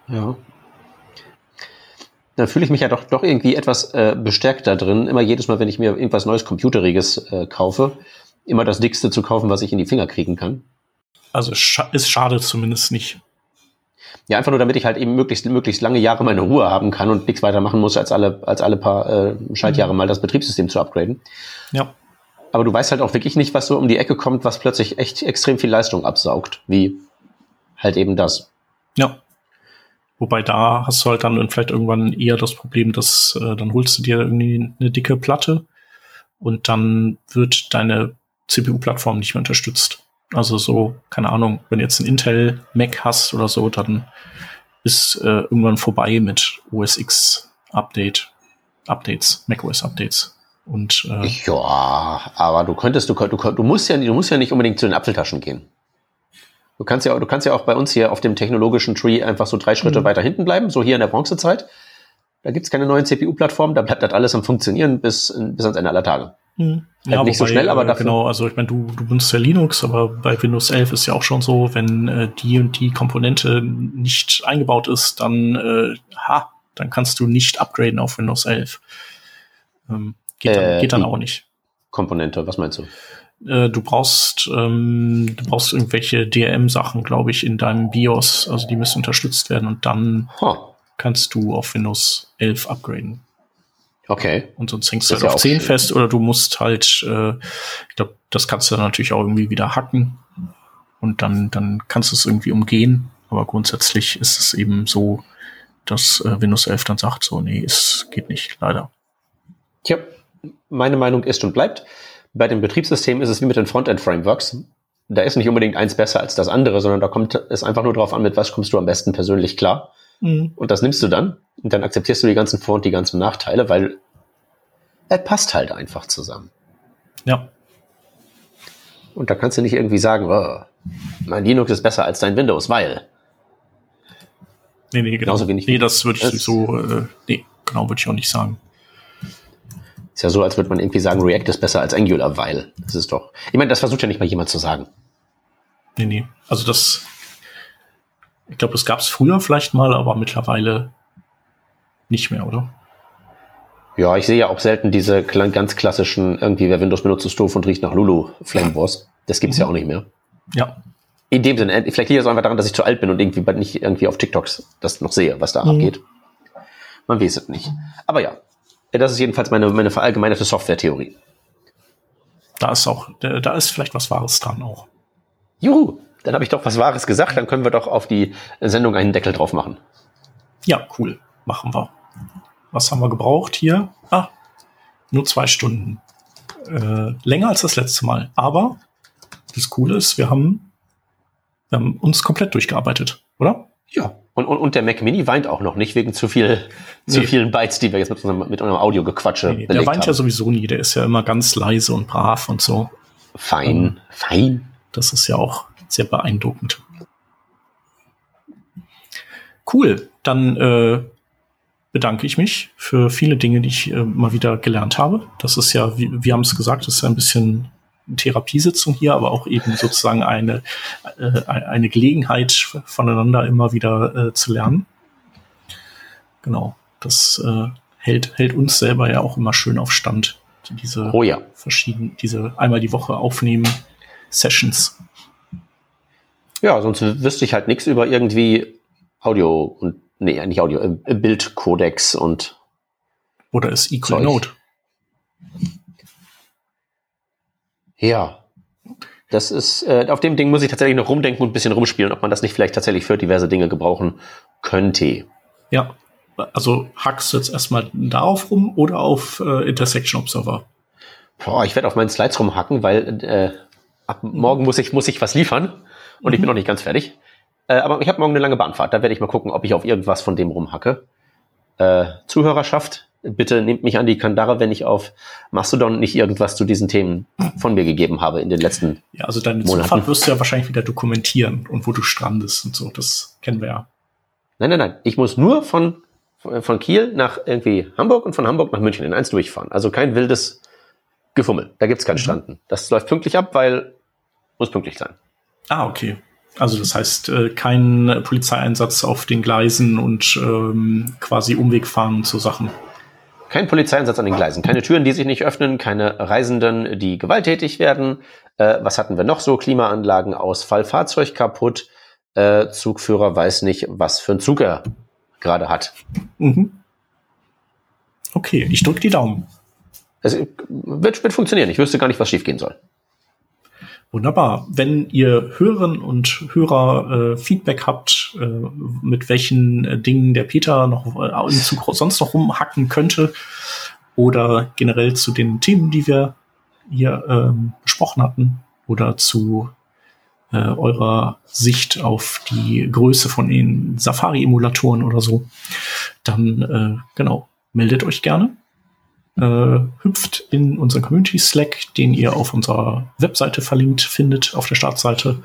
Ja. Da fühle ich mich ja doch, doch irgendwie etwas äh, bestärkt da drin, immer jedes Mal, wenn ich mir irgendwas Neues Computeriges äh, kaufe, immer das Dickste zu kaufen, was ich in die Finger kriegen kann. Also scha ist schade zumindest nicht. Ja, einfach nur, damit ich halt eben möglichst, möglichst lange Jahre meine Ruhe haben kann und nichts weitermachen muss, als alle, als alle paar äh, Schaltjahre mhm. mal das Betriebssystem zu upgraden. Ja aber du weißt halt auch wirklich nicht, was so um die Ecke kommt, was plötzlich echt extrem viel Leistung absaugt, wie halt eben das. Ja. Wobei da hast du halt dann vielleicht irgendwann eher das Problem, dass äh, dann holst du dir irgendwie eine dicke Platte und dann wird deine CPU-Plattform nicht mehr unterstützt. Also so, keine Ahnung, wenn du jetzt ein Intel Mac hast oder so, dann ist äh, irgendwann vorbei mit OS X Update, Updates, macOS Updates. Und, äh, ja, aber du könntest, du, du, du musst ja, du musst ja nicht unbedingt zu den Apfeltaschen gehen. Du kannst ja, du kannst ja auch bei uns hier auf dem technologischen Tree einfach so drei Schritte mhm. weiter hinten bleiben, so hier in der Bronzezeit. Da gibt's keine neuen CPU-Plattformen, da bleibt das alles am Funktionieren bis, bis ans Ende aller Tage. Mhm. Halt ja, nicht wobei, so schnell, aber äh, dafür. Genau, also ich meine, du, du benutzt ja Linux, aber bei Windows 11 ist ja auch schon so, wenn äh, die und die Komponente nicht eingebaut ist, dann, äh, ha, dann kannst du nicht upgraden auf Windows 11. Ähm, Geht, dann, äh, geht dann auch nicht. Komponente, was meinst du? Äh, du brauchst, ähm, du brauchst irgendwelche DRM-Sachen, glaube ich, in deinem BIOS. Also die müssen unterstützt werden und dann huh. kannst du auf Windows 11 upgraden. Okay. Und sonst hängst du halt auf 10 fest oder du musst halt, äh, ich glaube, das kannst du dann natürlich auch irgendwie wieder hacken und dann, dann kannst du es irgendwie umgehen. Aber grundsätzlich ist es eben so, dass äh, Windows 11 dann sagt, so, nee, es geht nicht, leider. Tja, meine Meinung ist und bleibt, bei dem Betriebssystem ist es wie mit den Frontend-Frameworks. Da ist nicht unbedingt eins besser als das andere, sondern da kommt es einfach nur darauf an, mit was kommst du am besten persönlich klar. Mhm. Und das nimmst du dann und dann akzeptierst du die ganzen Vor- und die ganzen Nachteile, weil er passt halt einfach zusammen. Ja. Und da kannst du nicht irgendwie sagen, oh, mein Linux ist besser als dein Windows, weil. Nee, nee, genau. Genauso wenig. Nee, das würde ich so, äh, nee, genau, würde ich auch nicht sagen. Ist ja so, als würde man irgendwie sagen, React ist besser als Angular, weil. Das ist doch. Ich meine, das versucht ja nicht mal jemand zu sagen. Nee, nee. Also das, ich glaube, das gab es früher vielleicht mal, aber mittlerweile nicht mehr, oder? Ja, ich sehe ja auch selten diese ganz klassischen, irgendwie, wer Windows benutzt, ist doof und riecht nach Lulu Flame Wars. Das gibt's mhm. ja auch nicht mehr. Ja. In dem Sinne, vielleicht liegt es einfach daran, dass ich zu alt bin und irgendwie nicht irgendwie auf TikToks das noch sehe, was da mhm. abgeht. Man weiß es nicht. Aber ja, das ist jedenfalls meine, meine verallgemeinerte Software-Theorie. Da ist auch, da ist vielleicht was Wahres dran auch. Juhu, dann habe ich doch was Wahres gesagt, dann können wir doch auf die Sendung einen Deckel drauf machen. Ja, cool. Machen wir. Was haben wir gebraucht hier? Ah, nur zwei Stunden. Äh, länger als das letzte Mal. Aber das Coole ist, wir haben, wir haben uns komplett durchgearbeitet, oder? Ja. Und, und, und der Mac Mini weint auch noch nicht wegen zu viel, nee. zu vielen Bytes, die wir jetzt mit unserem, mit unserem Audiogequatsche nee, Der weint haben. ja sowieso nie. Der ist ja immer ganz leise und brav und so. Fein, ähm, fein. Das ist ja auch sehr beeindruckend. Cool. Dann äh, bedanke ich mich für viele Dinge, die ich äh, mal wieder gelernt habe. Das ist ja, wie, wir haben es gesagt, das ist ein bisschen Therapiesitzung hier, aber auch eben sozusagen eine, äh, eine Gelegenheit voneinander immer wieder äh, zu lernen. Genau, das äh, hält, hält uns selber ja auch immer schön auf Stand. Diese oh ja. verschiedenen, diese einmal die Woche aufnehmen Sessions. Ja, sonst wüsste ich halt nichts über irgendwie Audio und nee, nicht Audio, äh, Bildkodex und oder ist Equal Note. Ja. Das ist, äh, auf dem Ding muss ich tatsächlich noch rumdenken und ein bisschen rumspielen, ob man das nicht vielleicht tatsächlich für diverse Dinge gebrauchen könnte. Ja. Also hackst du jetzt erstmal darauf rum oder auf äh, Intersection Observer? Boah, ich werde auf meinen Slides rumhacken, weil äh, ab morgen muss ich, muss ich was liefern und mhm. ich bin mhm. noch nicht ganz fertig. Äh, aber ich habe morgen eine lange Bahnfahrt. Da werde ich mal gucken, ob ich auf irgendwas von dem rumhacke. Äh, Zuhörerschaft, bitte nehmt mich an die Kandare, wenn ich auf Mastodon nicht irgendwas zu diesen Themen von mir gegeben habe in den letzten Ja, also deine Monaten. Zufahrt wirst du ja wahrscheinlich wieder dokumentieren und wo du strandest und so. Das kennen wir ja. Nein, nein, nein. Ich muss nur von, von Kiel nach irgendwie Hamburg und von Hamburg nach München in eins durchfahren. Also kein wildes Gefummel. Da gibt's keinen mhm. Stranden. Das läuft pünktlich ab, weil muss pünktlich sein. Ah, okay. Also das heißt, äh, kein Polizeieinsatz auf den Gleisen und ähm, quasi Umweg fahren zu Sachen. Kein Polizeieinsatz an den Gleisen, keine Türen, die sich nicht öffnen, keine Reisenden, die gewalttätig werden. Äh, was hatten wir noch so? Klimaanlagen, Ausfall, Fahrzeug kaputt, äh, Zugführer weiß nicht, was für ein Zug er gerade hat. Mhm. Okay, ich drücke die Daumen. Es wird, wird funktionieren. Ich wüsste gar nicht, was schiefgehen soll. Wunderbar. Wenn ihr Hörerinnen und Hörer äh, Feedback habt, äh, mit welchen äh, Dingen der Peter noch äh, sonst noch rumhacken könnte oder generell zu den Themen, die wir hier ähm, besprochen hatten oder zu äh, eurer Sicht auf die Größe von den Safari-Emulatoren oder so, dann äh, genau, meldet euch gerne äh, hüpft in unseren Community Slack, den ihr auf unserer Webseite verlinkt findet, auf der Startseite.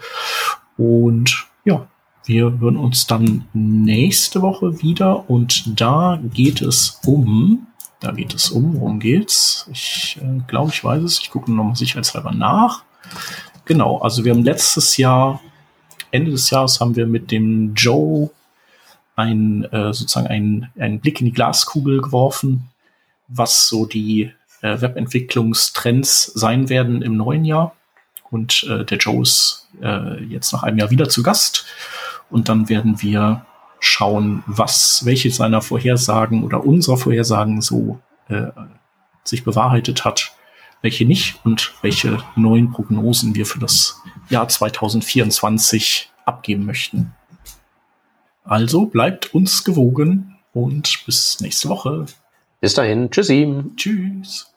Und ja, wir hören uns dann nächste Woche wieder und da geht es um, da geht es um, worum geht's? Ich äh, glaube, ich weiß es. Ich gucke nochmal sicherheitshalber nach. Genau, also wir haben letztes Jahr, Ende des Jahres haben wir mit dem Joe ein, äh, sozusagen einen, einen Blick in die Glaskugel geworfen was so die äh, Webentwicklungstrends sein werden im neuen Jahr. Und äh, der Joe ist äh, jetzt nach einem Jahr wieder zu Gast. Und dann werden wir schauen, was, welche seiner Vorhersagen oder unserer Vorhersagen so äh, sich bewahrheitet hat, welche nicht und welche neuen Prognosen wir für das Jahr 2024 abgeben möchten. Also bleibt uns gewogen und bis nächste Woche. Bis dahin. Tschüssi. Tschüss.